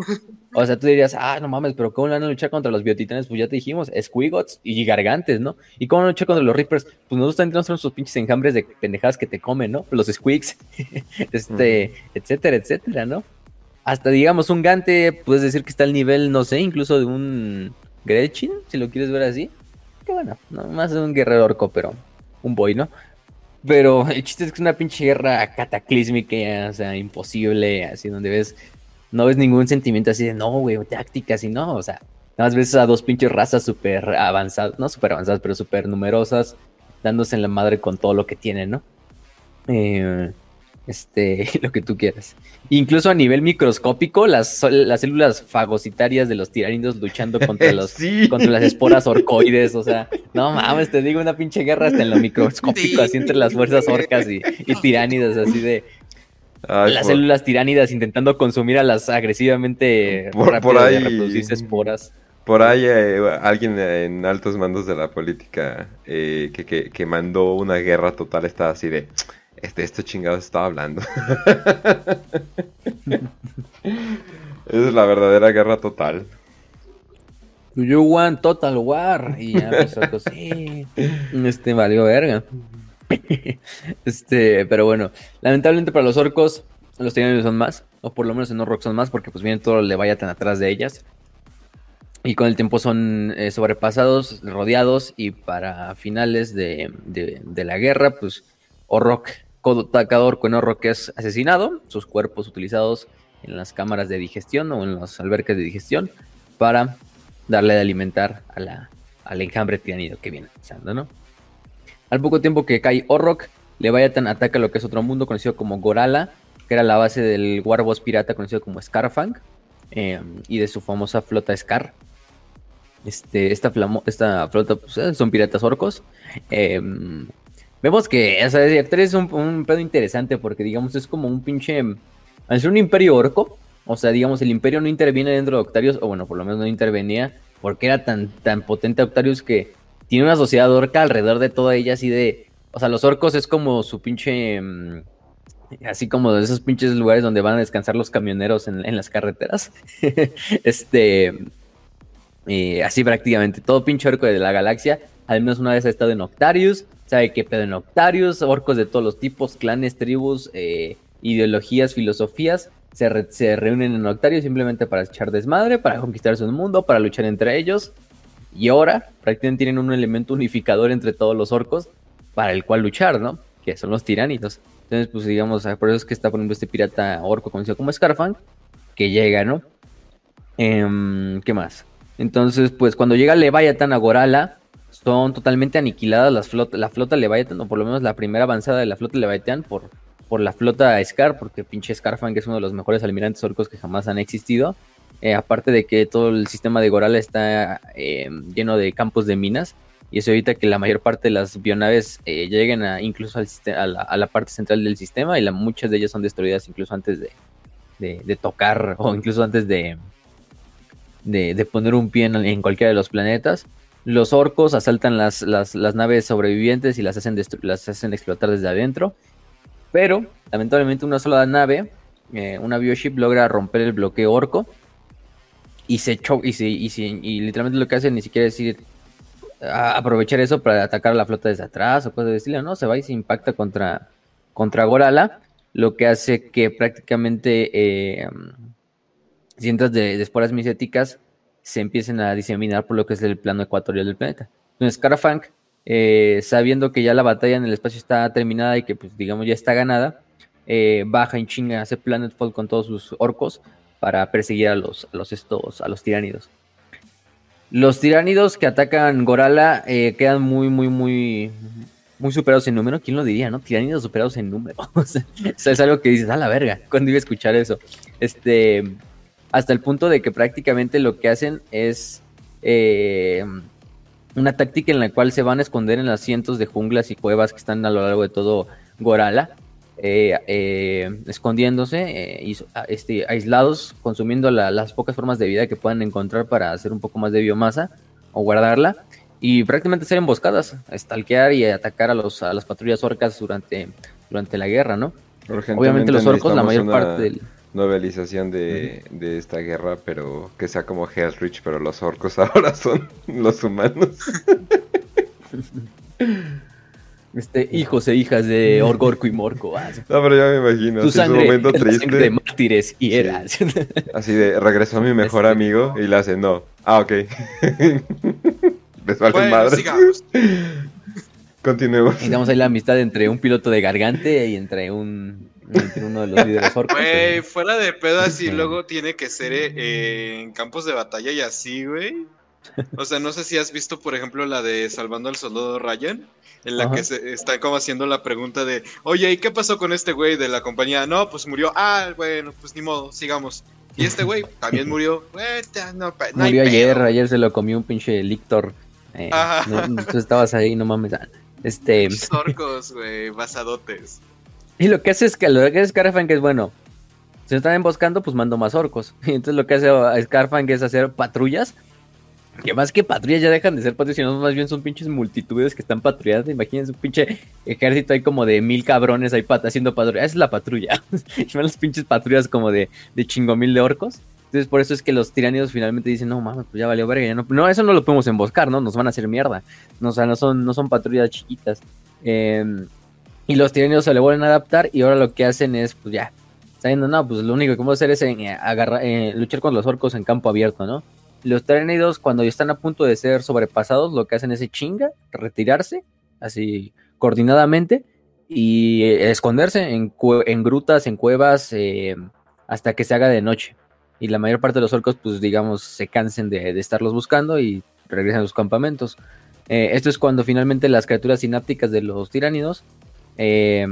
O sea, tú dirías, ah, no mames, pero ¿cómo van a luchar contra los biotitanes? Pues ya te dijimos, Squigots y Gargantes, ¿no? ¿Y cómo van a luchar contra los Reapers? Pues nosotros también tenemos sus pinches enjambres de pendejadas que te comen, ¿no? Los Squigs, este, etcétera, etcétera, ¿no? Hasta digamos, un Gante, puedes decir que está al nivel, no sé, incluso de un Gretchen, si lo quieres ver así. Que bueno, no más de un guerrero orco, pero un boy, ¿no? Pero el chiste es que es una pinche guerra cataclísmica, o sea, imposible, así donde ves, no ves ningún sentimiento así de no, güey, tácticas y no, o sea, nada más ves a dos pinches razas súper avanzadas, no súper avanzadas, pero súper numerosas, dándose en la madre con todo lo que tienen, ¿no? Eh, este, lo que tú quieras. Incluso a nivel microscópico, las, las células fagocitarias de los tiranidos luchando contra, los, contra las esporas orcoides, o sea, no mames, te digo una pinche guerra hasta en lo microscópico, así entre las fuerzas orcas y, tiránidas, así de... las células tiránidas intentando consumir a las agresivamente por, por ahí, de reproducirse esporas. Por ahí eh, alguien en altos mandos de la política eh, que, que, que mandó una guerra total está así de este, esto chingado estaba hablando. es la verdadera guerra total. You want total war. Y ya pues, sí. Este valió verga. Este, pero bueno, lamentablemente para los orcos, los tiranios son más, o por lo menos en Orrock son más, porque pues viene todo el tan atrás de ellas. Y con el tiempo son eh, sobrepasados, rodeados, y para finales de, de la guerra, pues Orrock atacador con horror que es asesinado, sus cuerpos utilizados en las cámaras de digestión o en los alberques de digestión para darle de alimentar a la, al enjambre tiranido que viene pasando, ¿no? Al poco tiempo que cae Orrock, Leviathan ataca lo que es otro mundo conocido como Gorala, que era la base del Warboss pirata conocido como Scarfang, eh, y de su famosa flota Scar. Este, esta, esta flota pues, eh, son piratas orcos. Eh, Vemos que, o sea, es un, pedo interesante porque, digamos, es como un pinche. Al ser un imperio orco, o sea, digamos, el imperio no interviene dentro de Octarius, o bueno, por lo menos no intervenía, porque era tan, tan potente Octarius que tiene una sociedad orca alrededor de toda ella, así de. O sea, los orcos es como su pinche. Mm, así como de esos pinches lugares donde van a descansar los camioneros en, las carreteras. este. así prácticamente, todo pinche orco de la galaxia, al menos una vez ha estado en Octarius sabe qué pedo en Octarius, orcos de todos los tipos, clanes, tribus, eh, ideologías, filosofías, se, se reúnen en Octario simplemente para echar desmadre, para conquistarse un mundo, para luchar entre ellos. Y ahora prácticamente tienen un elemento unificador entre todos los orcos para el cual luchar, ¿no? Que son los tiránidos. Entonces, pues digamos, por eso es que está poniendo este pirata orco conocido como Scarfang, que llega, ¿no? Em, ¿Qué más? Entonces, pues cuando llega Leviathan a Gorala, son totalmente aniquiladas las flota, la flota Leviathan, o por lo menos la primera avanzada de la flota Leviathan por, por la flota Scar, porque pinche Scarfang es uno de los mejores almirantes orcos que jamás han existido. Eh, aparte de que todo el sistema de Gorala está eh, lleno de campos de minas. Y eso evita que la mayor parte de las bionaves eh, lleguen a, incluso al a, la, a, la, parte central del sistema. Y la, muchas de ellas son destruidas incluso antes de, de, de tocar o incluso antes de, de poner un pie en, en, cualquiera de los planetas. Los orcos asaltan las, las, las naves sobrevivientes y las hacen, las hacen explotar desde adentro. Pero, lamentablemente, una sola nave, eh, una bioship, logra romper el bloqueo orco y se choca, y, se, y, se, y, literalmente lo que hace ni siquiera es ir aprovechar eso para atacar a la flota desde atrás o cosas de estilo, no, se va y se impacta contra, contra Gorala, lo que hace que prácticamente eh, cientos de, de, esporas miséticas se empiecen a diseminar por lo que es el plano ecuatorial del planeta. Entonces, Carafank, eh, sabiendo que ya la batalla en el espacio está terminada y que, pues, digamos, ya está ganada, eh, baja en chinga, hace Planetfall con todos sus orcos para perseguir a los, a los estos, a los tiránidos. Los tiránidos que atacan Gorala eh, quedan muy, muy, muy, muy superados en número. ¿Quién lo diría, no? Tiránidos superados en número. o sea, es algo que dices, a la verga, cuando iba a escuchar eso? Este, hasta el punto de que prácticamente lo que hacen es eh, una táctica en la cual se van a esconder en las cientos de junglas y cuevas que están a lo largo de todo Gorala eh, eh, escondiéndose, eh, este, aislados, consumiendo la, las pocas formas de vida que puedan encontrar para hacer un poco más de biomasa o guardarla. Y prácticamente ser emboscadas, stalkear y atacar a, los, a las patrullas orcas durante, durante la guerra, ¿no? Obviamente los orcos, la mayor parte del... Novelización de, uh -huh. de esta guerra, pero que sea como Hellrich, pero los orcos ahora son los humanos. Este, hijos e hijas de Orgorco y Morco. Ah, no, pero ya me imagino. Tu sangre, un momento triste. De mártires y eras. Sí. Así de, regresó mi mejor este... amigo y le hace, no. Ah, ok. Les vale bueno, madre. Sigamos. Continuemos. Digamos ahí la amistad entre un piloto de gargante y entre un uno de los líderes orcos. Güey, fuera de pedo así, luego tiene que ser eh, en campos de batalla y así, güey. O sea, no sé si has visto, por ejemplo, la de Salvando al Soldado Ryan, en la Ajá. que se está como haciendo la pregunta de, oye, ¿y qué pasó con este güey de la compañía? No, pues murió. Ah, bueno, pues ni modo, sigamos. Y este güey también murió. No, no murió ayer, ayer se lo comió un pinche lictor. Eh, no, tú estabas ahí, no mames. Este. Orcos, güey, basadotes. Y lo que hace es que lo que hace Scarfang es bueno. Si están emboscando, pues mando más orcos. Y entonces lo que hace Scarfang es hacer patrullas que más que patrullas ya dejan de ser patrullas, sino más bien son pinches multitudes que están patrullando. Imagínense un pinche ejército ahí como de mil cabrones ahí pat haciendo patrulla. Esa es la patrulla. y van las pinches patrullas como de, de chingo mil de orcos. Entonces por eso es que los tiranidos finalmente dicen, no mames, pues ya valió verga. Ya no, no, eso no lo podemos emboscar, ¿no? Nos van a hacer mierda. No, o sea, no son, no son patrullas chiquitas. Eh, y los tiranidos se le vuelven a adaptar y ahora lo que hacen es, pues ya, sabiendo, no, pues lo único que podemos hacer es en, eh, eh, luchar con los orcos en campo abierto, ¿no? Los tiránidos, cuando están a punto de ser sobrepasados, lo que hacen es chinga, retirarse, así coordinadamente, y eh, esconderse en, grutas, en cuevas, eh, hasta que se haga de noche. Y la mayor parte de los orcos, pues digamos, se cansen de, estarlos buscando y regresan a sus campamentos. Eh, esto es cuando finalmente las criaturas sinápticas de los tiránidos eh,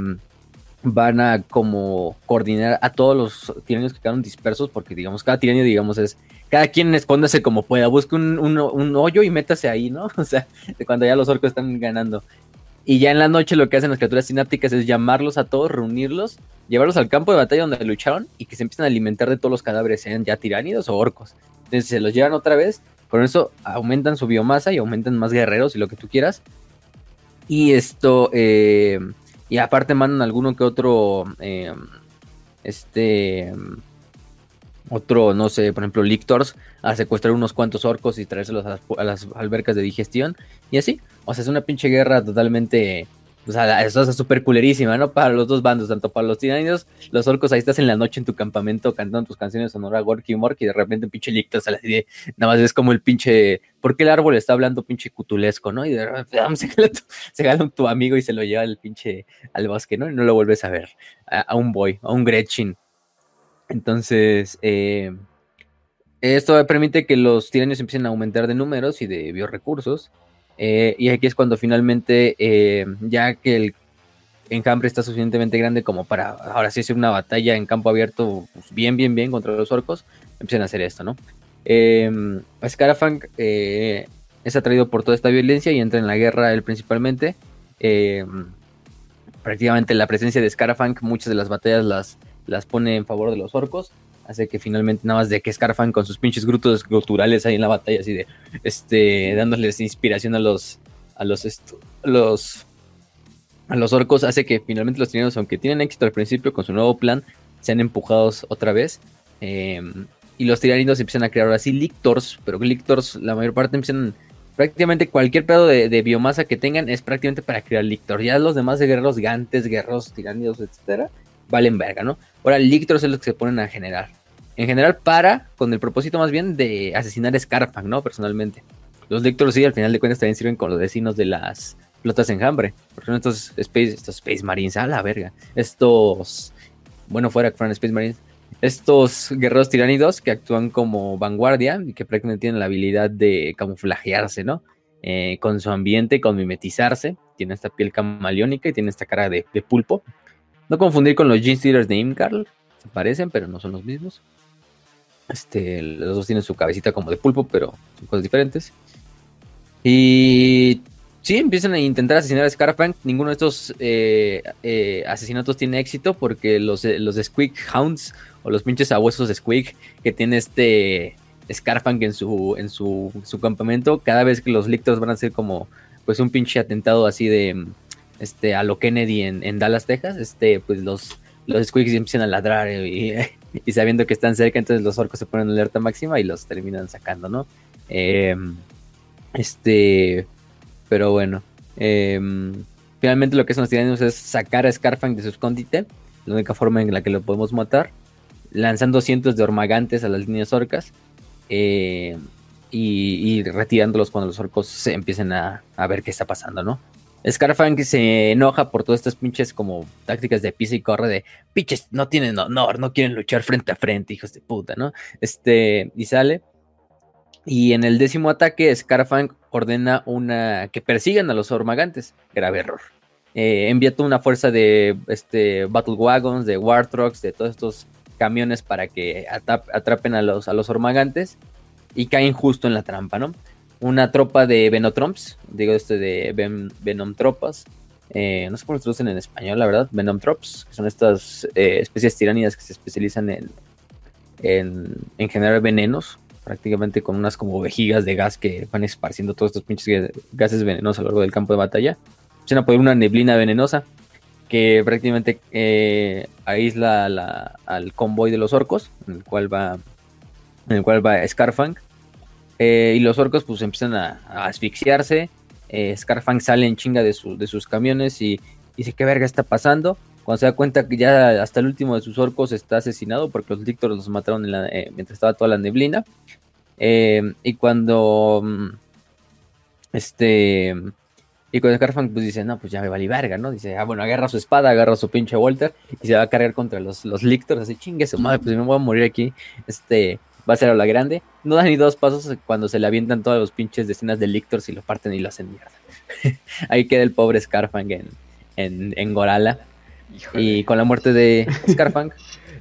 van a como coordinar a todos los tiranidos que quedaron dispersos, porque digamos, cada tiranio, digamos, es cada quien escóndase como pueda, busque un, un, hoyo y métase ahí, ¿no? O sea, de cuando ya los orcos están ganando. Y ya en la noche lo que hacen las criaturas sinápticas es llamarlos a todos, reunirlos, llevarlos al campo de batalla donde lucharon y que se empiecen a alimentar de todos los cadáveres, sean ya tiránidos o orcos. Entonces se los llevan otra vez, con eso aumentan su biomasa y aumentan más guerreros y lo que tú quieras. Y esto, eh, y aparte mandan alguno que otro, eh, este otro, no sé, por ejemplo, Lictors, a secuestrar unos cuantos orcos y traérselos a las, a las, albercas de digestión y así. O sea, es una pinche guerra totalmente O sea, eso es súper culerísima, ¿no? Para los dos bandos, tanto para los tiranidos, los orcos, ahí estás en la noche en tu campamento cantando tus canciones sonora Gorky y Mork y de repente un pinche lictor sale así de, nada más es como el pinche, ¿por qué el árbol está hablando pinche cutulesco, no? Y de repente se gana, tu, tu amigo y se lo lleva el pinche al bosque, ¿no? Y no lo vuelves a ver, a, un boy, a un Gretchen. Entonces, eh, esto permite que los tiranios empiecen a aumentar de números y de biorecursos eh, y aquí es cuando finalmente, eh, ya que el enjambre está suficientemente grande como para ahora sí hacer una batalla en campo abierto pues, bien, bien, bien contra los orcos, empiezan a hacer esto, ¿no? Scarafang eh, es atraído por toda esta violencia y entra en la guerra él principalmente. prácticamente la presencia de Scarafang, muchas de las batallas las, las pone en favor de los orcos hace que finalmente nada más de que Scarfan con sus pinches grutos guturales ahí en la batalla, así de, este, dándoles inspiración a los, a los, los, a los orcos, hace que finalmente los tiranos, aunque tienen éxito al principio con su nuevo plan, sean empujados otra vez. Em, y los tiranidos empiezan a crear ahora sí lictors, pero lictors la mayor parte empiezan prácticamente cualquier pedo de, biomasa que tengan es prácticamente para crear lictor. Ya los demás de guerreros gantes, guerreros tiranidos, etcétera, valen verga, ¿no? Ahora lictors es los que se ponen a generar en general para, con el propósito más bien de asesinar a Scarfang, ¿no? Personalmente. Los Lictors sí, al final de cuentas también sirven con los vecinos de las flotas enjambre. Porque son estos Space, estos Space Marines, a la verga. Estos, bueno, fuera que fueran Space Marines. Estos guerreros tiranidos que actúan como vanguardia y que prácticamente tienen la habilidad de camuflajearse, ¿no? Eh, con su ambiente, con mimetizarse. Tiene esta piel camaleónica y tiene esta cara de, pulpo. No confundir con los Gene Stealers de Imkarl. Se parecen, pero no son los mismos. Este, los dos tienen su cabecita como de pulpo, pero son cosas diferentes. Y sí, empiezan a intentar asesinar a Scarfang. Ninguno de estos eh, eh, asesinatos tiene éxito porque los, los Squeak Hounds o los pinches abuesos de Squeak que tiene este Scarfang en su, en su, campamento, cada vez que los lictors van a ser como pues un pinche atentado así de este a lo Kennedy en, en Dallas, Texas, este pues los los squeaks empiezan a ladrar y, sabiendo que están cerca, entonces los orcos se ponen en alerta máxima y los terminan sacando, ¿no? Em, este, pero bueno, em, finalmente lo que son los tiranos es sacar a Scarfang de su escondite, la única forma en la que lo podemos matar, lanzando cientos de ormagantes a las líneas orcas. Em, y, retirándolos cuando los orcos se empiecen a, a ver qué está pasando, ¿no? Scarfang se enoja por todas estas pinches como tácticas de pisa y corre de pinches no tienen honor, no quieren luchar frente a frente, hijos de puta, ¿no? Este, y sale. Y en el décimo ataque, Scarfang ordena una que persigan a los ormagantes. Grave error. Eh, envía toda una fuerza de este, Battle Wagons, de War Trucks, de todos estos camiones para que atrapen a los, a los ormagantes y caen justo en la trampa, ¿no? Una tropa de Venotromps, digo este de Venom Tropas, eh, no sé cómo lo traducen en español, la verdad, Venom Trops, que son estas eh, especies tiránidas que se especializan en, en, generar venenos, prácticamente con unas como vejigas de gas que van esparciendo todos estos pinches gases venenosos a lo largo del campo de batalla. Se a poner una neblina venenosa que prácticamente eh, aísla al convoy de los orcos, en el cual va, en el cual va Scarfang eh, y los orcos pues empiezan a, asfixiarse. Eh, Scarfang sale en chinga de, de sus camiones y, dice, ¿qué verga está pasando? Cuando se da cuenta que ya hasta el último de sus orcos está asesinado porque los dictores los mataron eh, mientras estaba toda la neblina. y cuando... Mm, este... Y cuando Scarfang pues dice, no, pues ya me vale verga, ¿no? Dice, ah, bueno, agarra su espada, agarra su pinche Walter y se va a cargar contra los, los Lictors, así, chingue su madre, pues me voy a morir aquí. Este, va a ser a la grande. No da ni dos pasos cuando se le avientan todos los pinches decenas de lictors y lo parten y lo hacen mierda. Ahí queda el pobre Scarfang en, en, Gorala. Y con la muerte de Scarfang,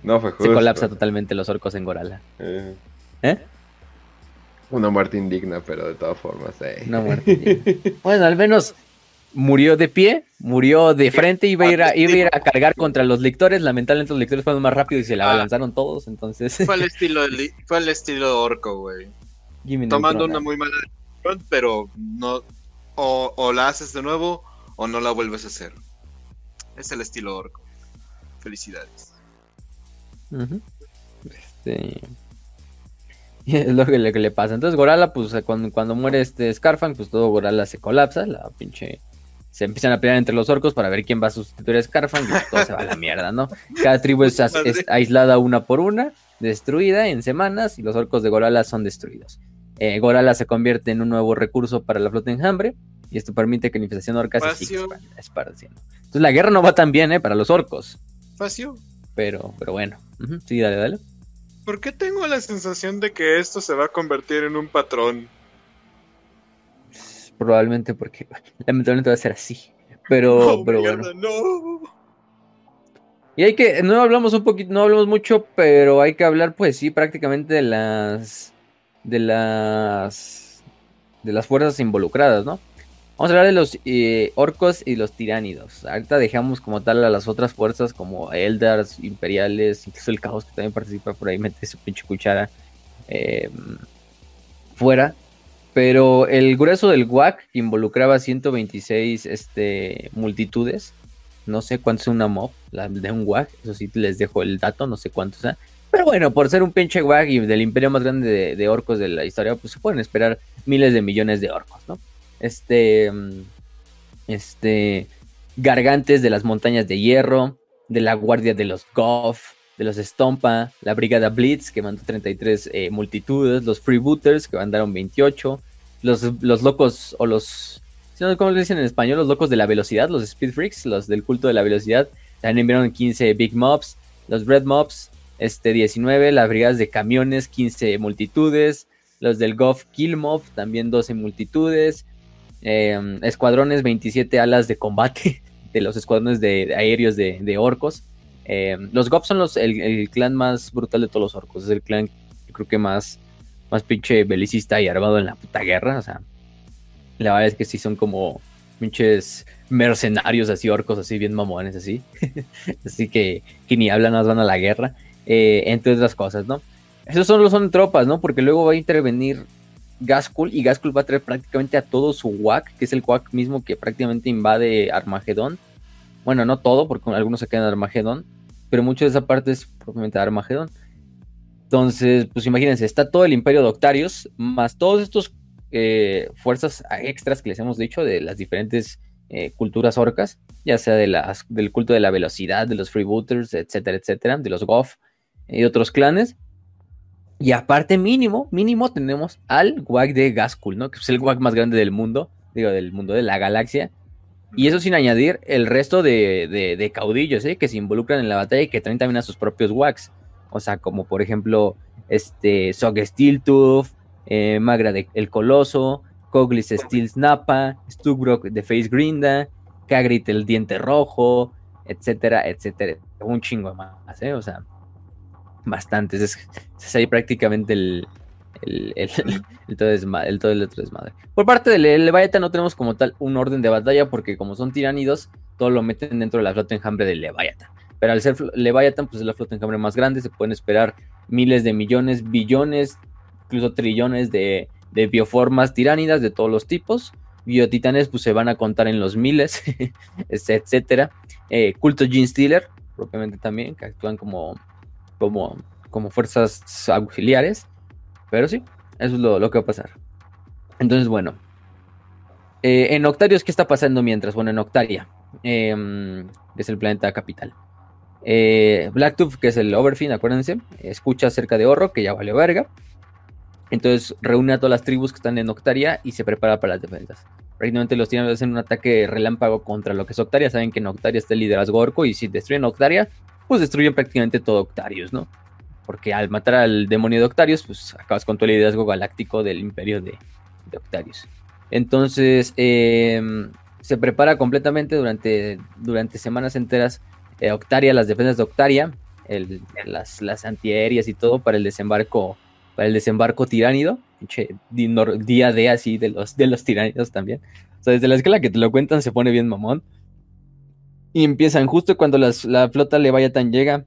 no, fue se colapsa totalmente los orcos en Gorala. Eh. ¿Eh? Una muerte indigna, pero de todas formas. Eh. Una muerte indigna. Bueno, al menos murió de pie, murió de frente iba a ir a, iba a, ir a cargar contra los lectores. Lamentablemente los lectores fueron más rápidos y se la ah. lanzaron todos, entonces... Fue el estilo, fue el estilo orco, güey. Tomando una muy mala decisión, pero no... O, la haces de nuevo o no la vuelves a hacer. Es el estilo orco. Felicidades. Este... Y es lo que, le pasa. Entonces Gorala, pues cuando, cuando muere este Scarfang, pues todo Gorala se colapsa, la pinche se empiezan a pelear entre los orcos para ver quién va a sustituir a Scarfang y todo se va a la mierda, ¿no? Cada tribu es, aislada una por una, destruida en semanas y los orcos de Gorala son destruidos. Eh, Gorala se convierte en un nuevo recurso para la flota enjambre y esto permite que la infestación orca se siga esparciendo. Entonces la guerra no va tan bien, ¿eh? Para los orcos. Facio. Pero, pero bueno. Sí, dale, dale. ¿Por qué tengo la sensación de que esto se va a convertir en un patrón? Probablemente porque lamentablemente va a ser así. Pero, pero bueno. Y hay que, no hablamos un poquito, no hablamos mucho, pero hay que hablar, pues sí, prácticamente de las, de las, de las fuerzas involucradas, ¿no? Vamos a hablar de los eh, orcos y los tiránidos. Ahorita dejamos como tal a las otras fuerzas como Eldars, Imperiales, incluso el Caos que también participa por ahí, mete su pinche cuchara eh, fuera. Pero el grueso del WAC involucraba 126 este, multitudes. No sé cuánto es una mob de un WAC. Eso sí les dejo el dato, no sé cuánto sea. Pero bueno, por ser un pinche WAC y del imperio más grande de, orcos de la historia, pues se pueden esperar miles de millones de orcos, ¿no? Este. Este. Gargantes de las montañas de hierro. De la guardia de los Goff de los Stompa, la Brigada Blitz, que mandó 33 eh, multitudes, los Freebooters, que mandaron 28, los, los locos, o los, ¿cómo le dicen en español? Los locos de la velocidad, los Speed Freaks, los del culto de la velocidad, también enviaron 15 Big Mobs, los Red Mobs, este, 19, las brigadas de camiones, 15 multitudes, los del Goff Kill Mob, también 12 multitudes, em, escuadrones, 27 alas de combate de los escuadrones de, aéreos de, de orcos, eh, los Gops son los, el, clan más brutal de todos los orcos. Es el clan, creo que más, más pinche belicista y armado en la puta guerra. O sea, la verdad es que sí son como pinches mercenarios así, orcos así, bien mamones así. así que, que ni hablan, más van a la guerra. Eh, entre otras cosas, ¿no? Esos solo son tropas, ¿no? Porque luego va a intervenir Gaskul y Gaskul va a traer prácticamente a todo su WAC, que es el WAC mismo que prácticamente invade Armagedón bueno, no todo, porque algunos se quedan en Armagedón, pero mucho de esa parte es propiamente Armagedón. Entonces, pues imagínense, está todo el imperio de Octarios, más todos estos eh, fuerzas extras que les hemos dicho de las diferentes eh, culturas orcas, ya sea del culto de la velocidad, de los freebooters, etcétera, etcétera, de los Goff y otros clanes. Y aparte, mínimo, mínimo, tenemos al WAG de Gaskul, ¿no? Que es el WAG más grande del mundo, digo, del mundo de la galaxia, y eso sin añadir el resto de, caudillos ¿eh? que se involucran en la batalla y que traen también a sus propios wax. O sea, como por ejemplo, este Sog Steeltooth, eh, Magra de El Coloso, Coglis Steel Snappa, Stugbrock de Face Grinda, Kagrit el Diente Rojo, etcétera, etcétera. Un chingo más, ¿eh? O sea, bastantes. es ahí prácticamente el, el, el, todo, el todo el otro desmadre. Por parte del Leviathan no tenemos como tal un orden de batalla porque como son tiranidos, todo lo meten dentro de la flota enjambre del Leviathan. Pero al ser Leviathan, pues es la flota enjambre más grande, se pueden esperar miles de millones, billones, incluso trillones de, de bioformas tiránidas de todos los tipos. Biotitanes pues se van a contar en los miles, etcétera. Eh, culto Gene Stealer, propiamente también, que actúan como, como, como fuerzas auxiliares. Pero sí, eso es lo, que va a pasar. Entonces, bueno. Eh, en Octarios, ¿qué está pasando mientras? Bueno, en Octaria, em, es el planeta capital. Eh, Blacktooth, que es el Overfin, acuérdense, escucha acerca de Horro, que ya vale verga. Entonces reúne a todas las tribus que están en Octaria y se prepara para las defensas. Prácticamente los tienen hacen un ataque relámpago contra lo que es Octaria. Saben que en Octaria está el liderazgo orco y si destruyen Octaria, pues destruyen prácticamente todo Octarios, ¿no? Porque al matar al demonio de Octarius, pues acabas con todo el liderazgo galáctico del imperio de, Octarius. Entonces, em, se prepara completamente durante, durante semanas enteras eh, Octaria, las defensas de Octaria, las, las antiaéreas y todo para el desembarco, para el desembarco tiránido, día de así de los, de los tiránidos también. O sea, desde la escala que te lo cuentan se pone bien mamón. Y empiezan justo cuando la flota le vaya tan llega,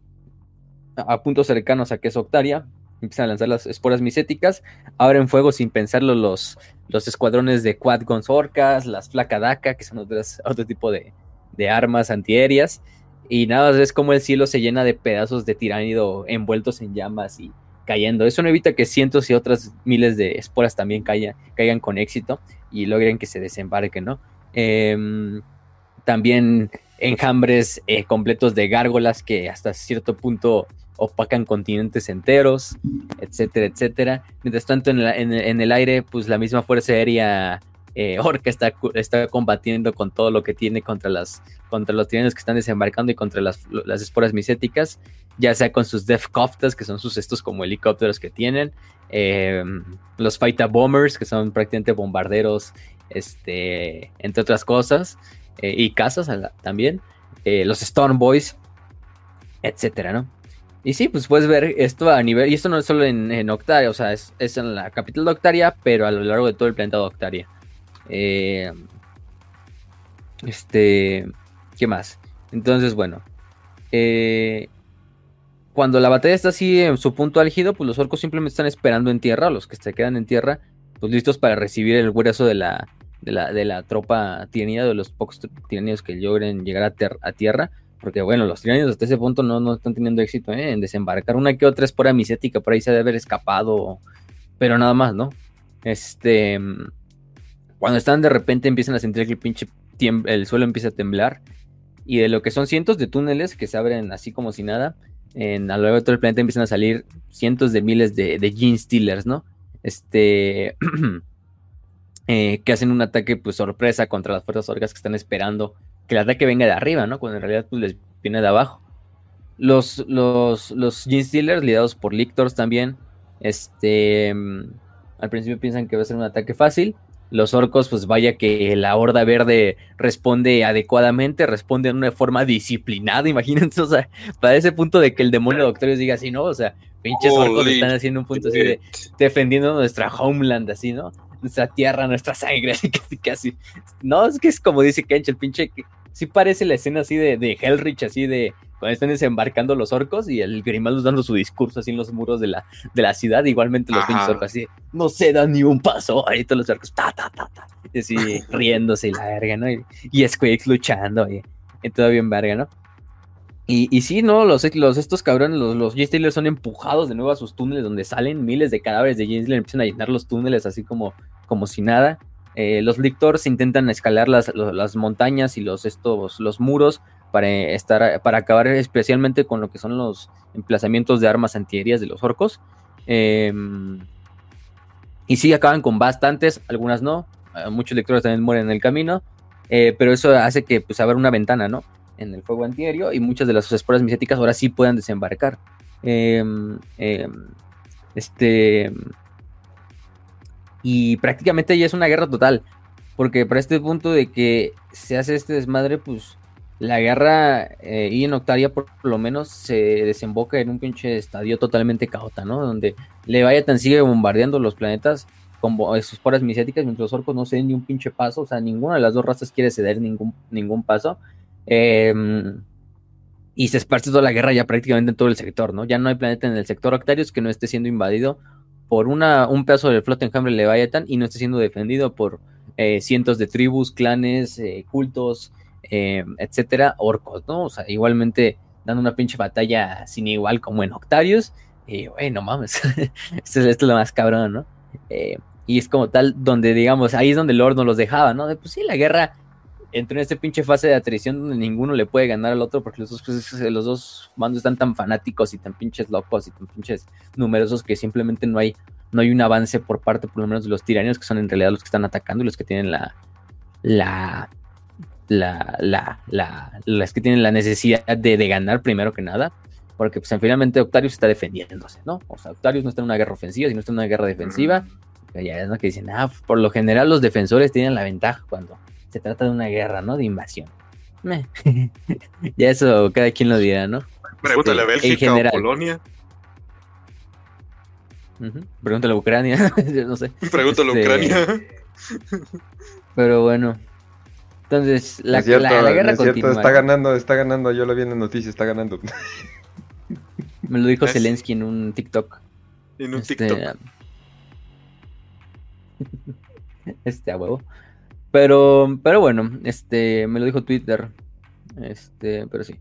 a puntos cercanos a que es Octaria, empiezan a lanzar las esporas miséticas, abren fuego sin pensarlo los, los escuadrones de Quad Orcas, las Flacadaca, que son otro tipo de, armas antiaéreas, y nada, es como el cielo se llena de pedazos de tiránido envueltos en llamas y cayendo. Eso no evita que cientos y otras miles de esporas también caigan, caigan con éxito y logren que se desembarquen, ¿no? Em, también enjambres eh, completos de gárgolas que hasta cierto punto opacan continentes enteros, etcétera, etcétera. Mientras tanto, en, el aire, pues la misma fuerza aérea eh, Orca está, combatiendo con todo lo que tiene contra, las, contra los tiranos que están desembarcando y contra las, las esporas miséticas, ya sea con sus Defcoptas, que son sus estos como helicópteros que tienen, em, los Fighter Bombers, que son prácticamente bombarderos, este, entre otras cosas, eh, y casas también, eh, los Storm Boys, etcétera, ¿no? Y sí, pues puedes ver esto a nivel, y esto no es solo en, Octaria, o sea, es, en la capital de Octaria, pero a lo largo de todo el planeta de Octaria. Eh, este, ¿qué más? Entonces, bueno, eh, cuando la batalla está así en su punto álgido, pues los orcos simplemente están esperando en tierra, los que se quedan en tierra, pues listos para recibir el hueso de la, de la, de la tropa tiranía, de los pocos tiranios que logren llegar a, a tierra porque bueno, los tiranios hasta ese punto no, no están teniendo éxito ¿eh? en desembarcar. Una que otra espora misética por ahí se debe haber escapado, pero nada más, ¿no? Este, cuando están de repente empiezan a sentir que el pinche el suelo empieza a temblar y de lo que son cientos de túneles que se abren así como si nada, en, a lo largo de todo el planeta empiezan a salir cientos de miles de, de Gene Stealers, ¿no? Este, eh, que hacen un ataque pues sorpresa contra las fuerzas orgas que están esperando que el ataque venga de arriba, ¿no? Cuando en realidad pues, les viene de abajo. Los, los, los liderados por Lictors también, este, mm, al principio piensan que va a ser un ataque fácil. Los orcos, pues vaya que la horda verde responde adecuadamente, responde de una forma disciplinada, imagínense, o sea, para ese punto de que el demonio doctor diga así, ¿no? O sea, pinches orcos están haciendo un punto así de defendiendo nuestra homeland, así, ¿no? Nuestra tierra, nuestra sangre, así casi, casi. No, es que es como dice Kench, el pinche. Sí parece la escena así de, de Hellrich, así de cuando están desembarcando los orcos y el Grimaldo dando su discurso así en los muros de la, de la ciudad. Igualmente los pinches orcos así, no se dan ni un paso. Ahí todos los orcos, ta, ta, ta, ta. Y así riéndose y la verga, ¿no? Y, y Squeaks luchando y, y todo bien verga, ¿no? Y, sí, ¿no? Los, estos cabrones, los, los Stealers son empujados de nuevo a sus túneles donde salen miles de cadáveres de James empiezan a llenar los túneles así como, como si nada. Eh, los Lictors intentan escalar las, las, montañas y los, estos, los muros para, estar, para acabar especialmente con lo que son los emplazamientos de armas antiaéreas de los orcos. Em, y sí, acaban con bastantes, algunas no. Eh, muchos lectores también mueren en el camino. Eh, pero eso hace que pues abra una ventana, ¿no? En el fuego antiaéreo y muchas de las esporas miséticas ahora sí puedan desembarcar. Em, em, este. Y prácticamente ya es una guerra total. Porque para este punto de que se hace este desmadre, pues la guerra eh, y en Octaria por lo menos se desemboca en un pinche estadio totalmente caota, ¿no? Donde Leviathan sigue bombardeando los planetas con esporas miséticas mientras los orcos no ceden ni un pinche paso. O sea, ninguna de las dos razas quiere ceder ningún, ningún paso. Em, y se esparce toda la guerra ya prácticamente en todo el sector, ¿no? Ya no hay planeta en el sector Octarius que no esté siendo invadido por una, un pedazo del flota enjambre Leviathan y no esté siendo defendido por eh, cientos de tribus, clanes, eh, cultos, em, etcétera, orcos, ¿no? O sea, igualmente dando una pinche batalla sin igual como en Octarius. Y, bueno, mames, esto, es, lo más cabrón, ¿no? Eh, y es como tal, donde digamos, ahí es donde Lord nos los dejaba, ¿no? De pues sí, la guerra entró en esta pinche fase de atrición donde ninguno le puede ganar al otro porque los dos, pues, los dos bandos están tan fanáticos y tan pinches locos y tan pinches numerosos que simplemente no hay, no hay un avance por parte, por lo menos, de los tiranios que son en realidad los que están atacando y los que tienen la, la, la, la, la las que tienen la necesidad de, de ganar primero que nada. Porque pues finalmente Octarius está defendiéndose, ¿no? O sea, Octarius no está en una guerra ofensiva, sino está en una guerra defensiva. Ya es lo que dicen, ah, por lo general los defensores tienen la ventaja cuando se trata de una guerra, ¿no? De invasión. ya eso cada quien lo dirá, ¿no? Pregúntale a este, Bélgica o Polonia. Pregúntale a Ucrania, no sé. Pregúntale a este, Ucrania. Pero bueno. Entonces, la, guerra continúa. Está ganando, está ganando, yo lo vi en la noticia, está ganando. Me lo dijo Zelensky en un TikTok. En un este, TikTok. Este a huevo. Pero, pero bueno, este, me lo dijo Twitter. Este, pero sí.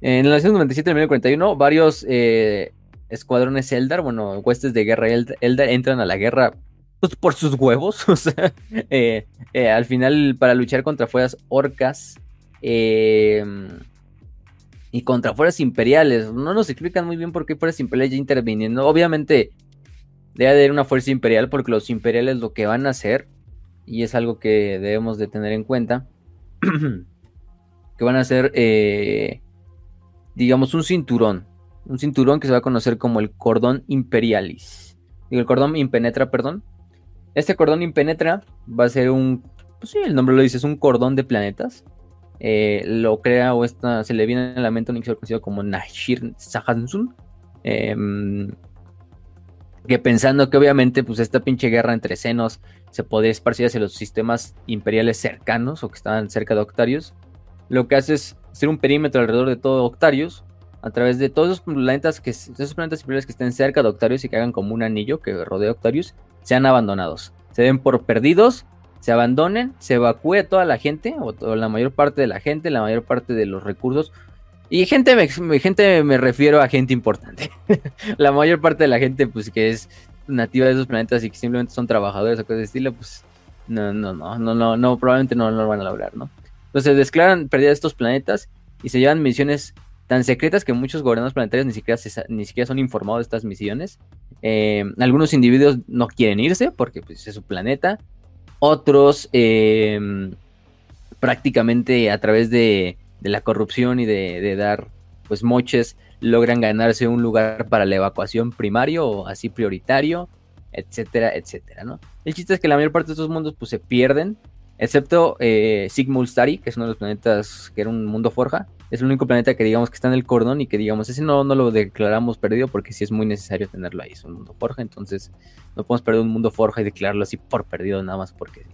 En la 1997 del 1941, varios eh, escuadrones Eldar, bueno, huestes de guerra Eldar, entran a la guerra pues, por sus huevos. O sea, eh, eh, al final, para luchar contra fuerzas orcas Eh, y contra fuerzas imperiales. No nos explican muy bien por qué fuerzas imperiales ya interviniendo. Obviamente debe haber una fuerza imperial porque los imperiales lo que van a hacer, y es algo que debemos de tener en cuenta, que van a hacer, eh, digamos, un cinturón. Un cinturón que se va a conocer como el cordón imperialis. Digo, el cordón impenetra, perdón. Este cordón impenetra va a ser un, pues sí, el nombre lo dice, es un cordón de planetas eh, lo crea o esta, se le viene a la mente un conocido como Nashir Sahansun. Em, que pensando que obviamente pues esta pinche guerra entre senos se podría esparcir hacia los sistemas imperiales cercanos o que estaban cerca de Octarius, lo que hace es hacer un perímetro alrededor de todo Octarius a través de todos esos planetas que esos planetas imperiales que estén cerca de Octarius y que hagan como un anillo que rodea Octarius sean abandonados, se den por perdidos se abandonen, se evacúe toda la gente, o, la mayor parte de la gente, la mayor parte de los recursos. Y gente me, gente me refiero a gente importante. la mayor parte de la gente, pues que es nativa de esos planetas y que simplemente son trabajadores o cosas de estilo, pues no, no, no, no, no, no probablemente no, lo van a lograr, ¿no? Entonces declaran pérdida de estos planetas y se llevan misiones tan secretas que muchos gobiernos planetarios ni siquiera, ni siquiera son informados de estas misiones. Eh, algunos individuos no quieren irse porque pues, es su planeta. Otros em, prácticamente a través de, la corrupción y de, dar pues moches logran ganarse un lugar para la evacuación primario o así prioritario, etcétera, etcétera, ¿no? El chiste es que la mayor parte de estos mundos pues se pierden, excepto eh, Sigmundstari, que es uno de los planetas que era un mundo forja, es el único planeta que digamos que está en el cordón y que digamos ese no, no lo declaramos perdido porque sí es muy necesario tenerlo ahí, es un mundo forja, entonces no podemos perder un mundo forja y declararlo así por perdido nada más porque.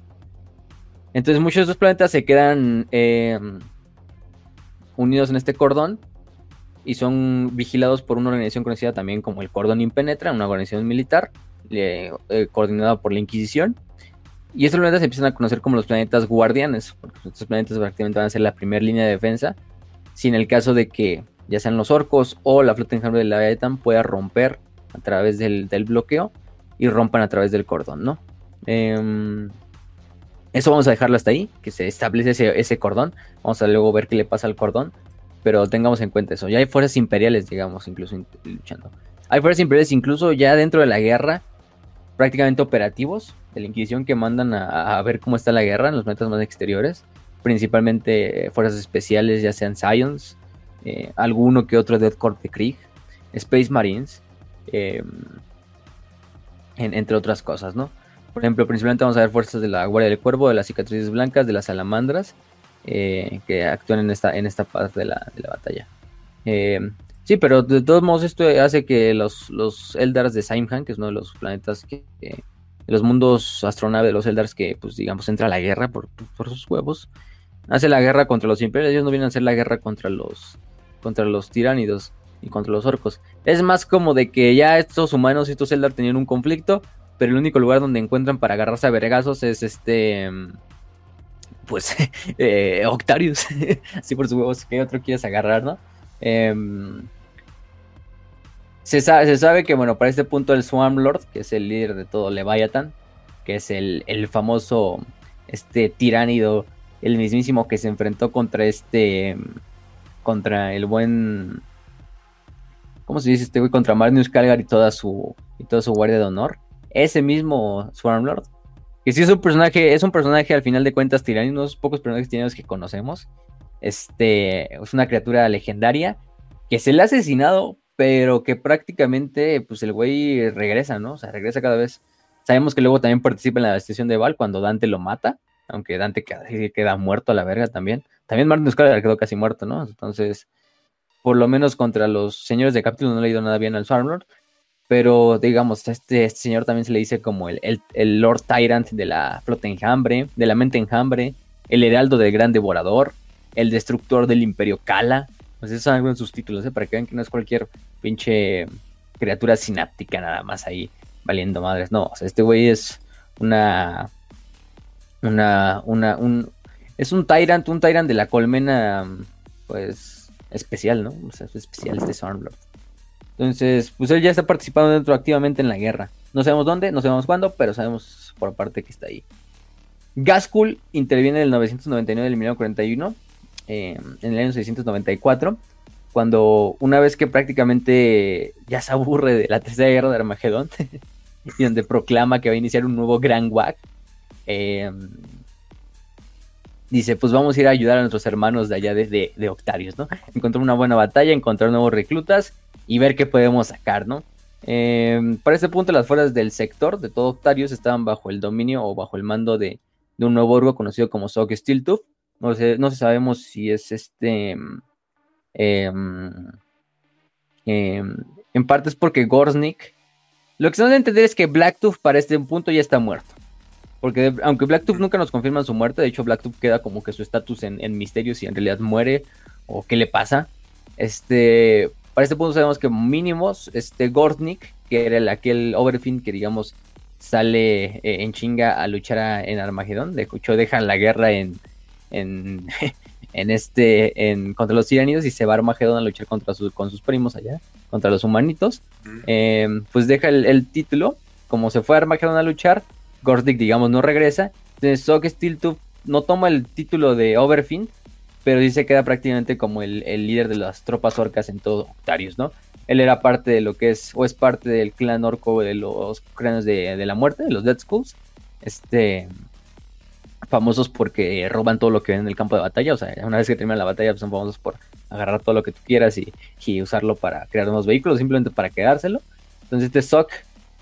Entonces muchos de estos planetas se quedan em, unidos en este cordón y son vigilados por una organización conocida también como el Cordón Impenetra, una organización militar eh, coordinada por la Inquisición. Y estos planetas se empiezan a conocer como los planetas guardianes, porque estos planetas prácticamente van a ser la primera línea de defensa si en el caso de que ya sean los orcos o la flota enjambre de la Leviathan pueda romper a través del, bloqueo y rompan a través del cordón, ¿no? Em, eso vamos a dejarlo hasta ahí, que se establece ese, cordón. Vamos a luego ver qué le pasa al cordón, pero tengamos en cuenta eso. Ya hay fuerzas imperiales, digamos, incluso luchando. Hay fuerzas imperiales incluso ya dentro de la guerra, prácticamente operativos de la Inquisición que mandan a, ver cómo está la guerra en los planetas más exteriores principalmente fuerzas especiales, ya sean Science, eh, alguno que otro Death Corps de Krieg, Space Marines, em, entre otras cosas, ¿no? Por ejemplo, principalmente vamos a ver fuerzas de la Guardia del Cuervo, de las Cicatrices Blancas, de las Salamandras, eh, que actúan en esta, en esta parte de la, batalla. Em, sí, pero de todos modos esto hace que los, los Eldars de Saimhan, que es uno de los planetas que... los mundos astronave de los Eldars que, pues digamos, entra a la guerra por, por sus huevos, hace la guerra contra los imperios, ellos no vienen a hacer la guerra contra los contra los tiránidos y contra los orcos. Es más como de que ya estos humanos y estos Eldar tenían un conflicto, pero el único lugar donde encuentran para agarrarse a vergazos es este pues eh, Octarius, así por sus huevos, que otro quieres agarrar, ¿no? Em, se, sabe, se, sabe, que, bueno, para este punto el Swarm Lord, que es el líder de todo Leviathan, que es el, el famoso este tiránido el mismísimo que se enfrentó contra este, contra el buen, ¿cómo se dice este güey? Contra Magnus Calgar y toda su, y toda su guardia de honor. Ese mismo Swarmlord. Que sí es un personaje, es un personaje al final de cuentas tirano, unos pocos personajes tiranos que conocemos. Este, es una criatura legendaria que se le ha asesinado, pero que prácticamente, pues el güey regresa, ¿no? O sea, regresa cada vez. Sabemos que luego también participa en la destrucción de Val cuando Dante lo mata aunque Dante queda, muerto a la verga también. También Martin Scalar quedó casi muerto, ¿no? Entonces, por lo menos contra los señores de capítulo no le ha ido nada bien al Swarmlord. Pero, digamos, este, señor también se le dice como el, el, Lord Tyrant de la flota enjambre, de la mente enjambre, el heraldo del gran devorador, el destructor del imperio Kala. Pues esos son algunos de sus títulos, ¿eh? Para que vean que no es cualquier pinche criatura sináptica nada más ahí valiendo madres. No, o sea, este güey es una una, una, un, es un Tyrant, un Tyrant de la colmena, pues, especial, ¿no? O sea, es especial este Stormlord. Entonces, pues él ya está participando dentro activamente en la guerra. No sabemos dónde, no sabemos cuándo, pero sabemos por parte que está ahí. Gaskul interviene en el 999 del 1941. eh, en el año 694, cuando una vez que prácticamente ya se aburre de la tercera guerra de Armagedón, y donde proclama que va a iniciar un nuevo Gran Wag, eh, dice, pues vamos a ir a ayudar a nuestros hermanos de allá de, de, Octarios, ¿no? Encontrar una buena batalla, encontrar nuevos reclutas y ver qué podemos sacar, ¿no? Eh, para este punto las fuerzas del sector de todo Octarios estaban bajo el dominio o bajo el mando de, un nuevo orgo conocido como Sok Stiltuf. No sé, no sabemos si es este... Em, em, en parte es porque Gorsnik... Lo que se debe entender es que Blacktooth para este punto ya está muerto. Porque aunque Blacktooth nunca nos confirma su muerte, de hecho Blacktooth queda como que su estatus en misterio si en realidad muere o qué le pasa. Este, para este punto sabemos que mínimos, este Gordnik, que era el, aquel Overfin que digamos sale eh, en chinga a luchar en Armagedón, de hecho dejan la guerra en, en, en este, en, contra los tiranidos y se va a Armagedón a luchar contra sus, con sus primos allá, contra los humanitos, eh, pues deja el, título, como se fue a Armagedón a luchar, Gordnik digamos no regresa, entonces Sok Stiltooth no toma el título de Overfin, pero sí se queda prácticamente como el, líder de las tropas orcas en todo Octarius, ¿no? Él era parte de lo que es, o es parte del clan orco de los cráneos de, la muerte, de los Dead Skulls, este, famosos porque roban todo lo que ven en el campo de batalla, o sea, una vez que terminan la batalla, pues son famosos por agarrar todo lo que tú quieras y, usarlo para crear nuevos vehículos, simplemente para quedárselo. Entonces este Sock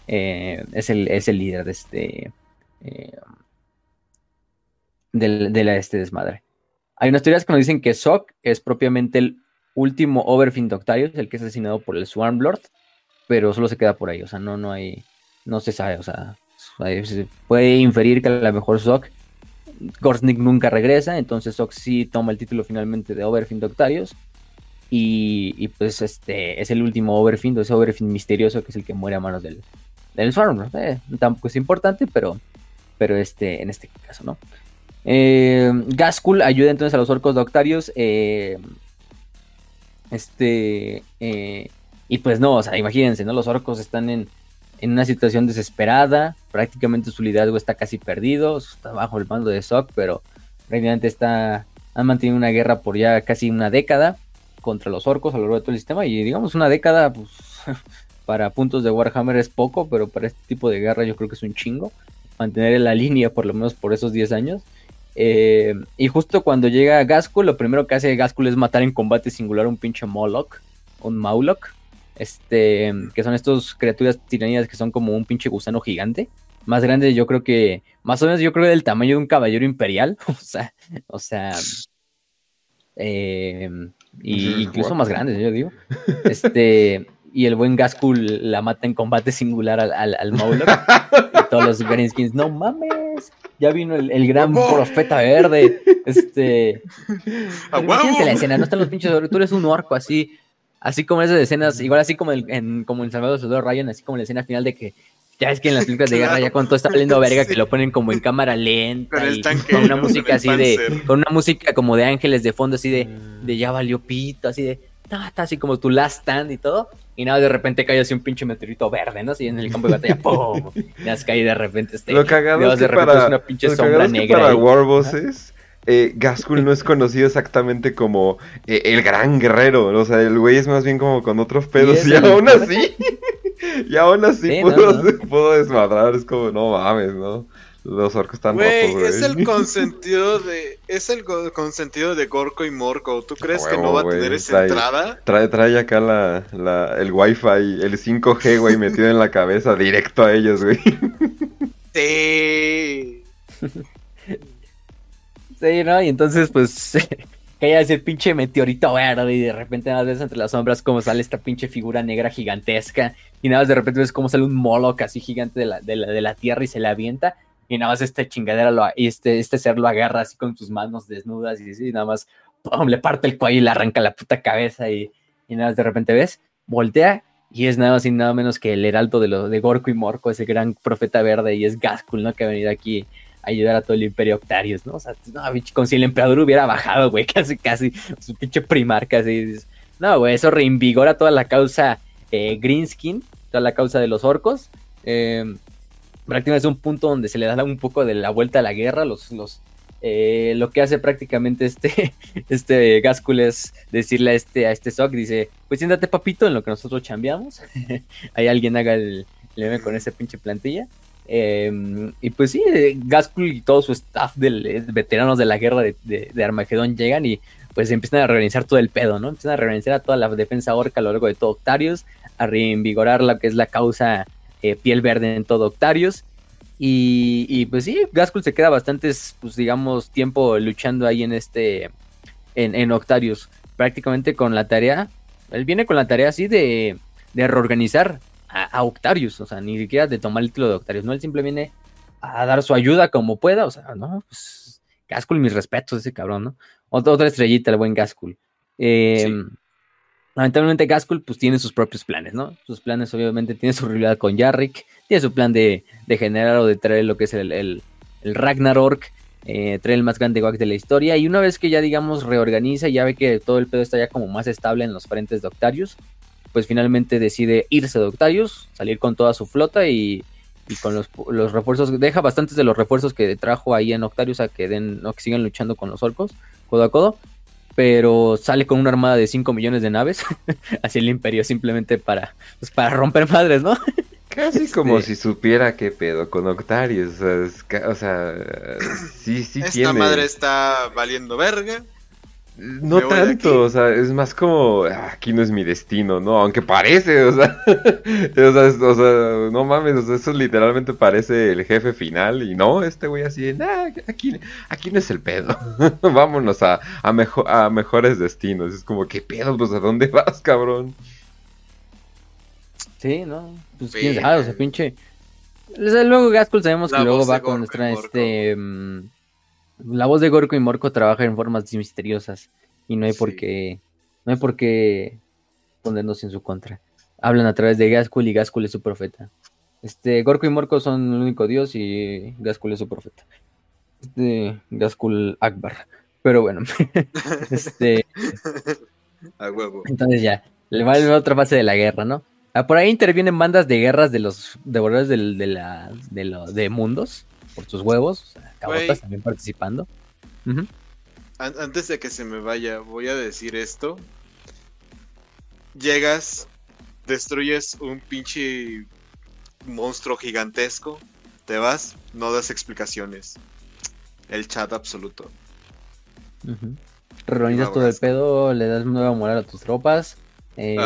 eh, es, el, es el líder de este... Eh, de, este desmadre. Hay unas teorías que nos dicen que Sock es propiamente el último Overfin Doctarius, el que es asesinado por el Swarmlord, pero solo se queda por ahí, o sea, no, no hay, no se sabe, o sea, se puede inferir que a lo mejor Sock, Gorsnik nunca regresa, entonces Sock sí toma el título finalmente de Overfin Doctarius, y, pues este es el último Overfin, ese Overfin misterioso que es el que muere a manos del, del Swarmlord, eh, tampoco es importante, pero, pero este, en este caso, ¿no? Eh, ayuda entonces a los orcos doctarios. Eh, este. Eh, y pues no, o sea, imagínense, ¿no? Los orcos están en, una situación desesperada. Prácticamente su liderazgo está casi perdido. Está bajo el mando de Sok, pero prácticamente está. Han mantenido una guerra por ya casi una década contra los orcos a lo largo de todo el sistema. Y digamos, una década, pues. para puntos de Warhammer es poco, pero para este tipo de guerra yo creo que es un chingo. Mantener la línea por lo menos por esos 10 años. Eh, y justo cuando llega Gaskul, lo primero que hace Gaskul es matar en combate singular un pinche Moloch, un Maulok, este, que son estos criaturas tiranías que son como un pinche gusano gigante. Más grande, yo creo que, más o menos, yo creo que del tamaño de un caballero imperial. o sea, o sea, eh, y incluso más grandes, yo digo. Este, y el buen Gaskul la mata en combate singular al, al, al y todos los Greenskins, no mames, ya vino el, gran profeta verde. Este. Imagínense la escena, no están los pinches. Tú eres un orco así. Así como esas escenas, igual así como en, como en Salvador Soldado Ryan, así como la escena final de que ya es que en las películas de guerra ya cuando todo está saliendo verga que lo ponen como en cámara lenta y con una música así de con una música como de ángeles de fondo así de, de ya valió pito así de está así como tu last stand y todo y nada, de repente cae así un pinche meteorito verde, ¿no? Así en el campo de batalla, ¡pum! Y has caído de repente este. Lo cagado es que para, una pinche sombra negra. para eh, Gaskul no es conocido exactamente como eh, el gran guerrero. O sea, el güey es más bien como con otros pedos. Y, aún así, y aún así pudo, pudo desmadrar. Es como, no mames, ¿no? Los orcos están güey, Es el consentido de. Es el consentido de Gorko y Morko. ¿Tú crees que no va a tener esa entrada? Trae, trae acá la, la, el wifi, el 5G, güey, metido en la cabeza, directo a ellos, güey. Sí. sí, ¿no? Y entonces, pues. cae ese pinche meteorito verde y de repente nada más ves entre las sombras como sale esta pinche figura negra gigantesca y nada más de repente ves cómo sale un Moloch así gigante de la, de la, de la tierra y se le avienta y nada más este chingadera lo, y este, este ser lo agarra así con sus manos desnudas y, nada más le parte el cuello y le arranca la puta cabeza y, nada más de repente ves, voltea y es nada más y nada menos que el heraldo de, lo, de Gorko y Morco, ese gran profeta verde y es Gaskul, ¿no? Que ha venido aquí a ayudar a todo el imperio Octarius, ¿no? O sea, no, como si el emperador hubiera bajado, güey, casi, casi, su pinche primarca, así. No, güey, eso reinvigora toda la causa eh, Greenskin, toda la causa de los orcos. Eh, prácticamente es un punto donde se le da un poco de la vuelta a la guerra. Los, los, eh, lo que hace prácticamente este, este Gaskul es decirle a este, a este Sock, dice, pues siéntate papito en lo que nosotros chambeamos. Ahí alguien haga el, el con esa pinche plantilla. Em, y pues sí, Gaskul y todo su staff de veteranos de la guerra de, de, Armagedón llegan y pues empiezan a reorganizar todo el pedo, ¿no? Empiezan a reorganizar a toda la defensa orca a lo largo de todo Octarius, a reinvigorar lo que es la causa eh, piel verde en todo Octarius. Y, pues sí, Gaskell se queda bastante, pues digamos, tiempo luchando ahí en este, en, en, Octarius, prácticamente con la tarea, él viene con la tarea así de, de reorganizar a, Octarius, o sea, ni siquiera de tomar el título de Octarius, no, él simplemente viene a dar su ayuda como pueda, o sea, no, pues Gaskell, mis respetos, ese cabrón, ¿no? Otra, estrellita, el buen Gaskell. Eh, lamentablemente Gaskell pues tiene sus propios planes, ¿no? Sus planes obviamente tiene su rivalidad con Yarrick, tiene su plan de, generar o de traer lo que es el, el, Ragnarok, eh, traer el más grande WAC de la historia. Y una vez que ya digamos reorganiza y ya ve que todo el pedo está ya como más estable en los frentes de Octarius, pues finalmente decide irse de Octarius, salir con toda su flota y, con los, los, refuerzos, deja bastantes de los refuerzos que trajo ahí en Octarius a que den, que sigan luchando con los orcos, codo a codo, pero sale con una armada de 5 millones de naves hacia el imperio simplemente para, pues, para romper madres, ¿no? Casi como este si supiera qué pedo con Octarius. O sea, sí, sí Esta madre está valiendo verga. No tanto, o sea, es más como, ah, aquí no es mi destino, ¿no? Aunque parece, o sea, o sea, no mames, eso literalmente parece el jefe final y no, este güey así, nah, aquí, aquí no es el pedo, vámonos a, a, mejor, a mejores destinos, es como, ¿qué pedo? Pues, ¿a dónde vas, cabrón? Sí, no, pues quién sabe, o sea, pinche... Luego Gaskell sabemos que luego va con nuestra, este... Mm, la voz de Gorko y Morco trabaja en formas misteriosas y no hay por qué, no hay por qué ponernos en su contra. Hablan a través de Gaskell y Gaskell es su profeta. Este, Gorko y Morco son el único dios y Gaskell es su profeta. Este, Gaskell Akbar. Pero bueno, este... A huevo. Entonces ya, le va a otra fase de la guerra, ¿no? Ah, por ahí intervienen bandas de guerras de los devoradores de, la, de, de mundos por sus huevos, o sea, también participando. Antes de que se me vaya, voy a decir esto. Llegas, destruyes un pinche monstruo gigantesco, te vas, no das explicaciones. El chat absoluto. Uh todo el pedo, le das nueva moral a tus tropas. Eh,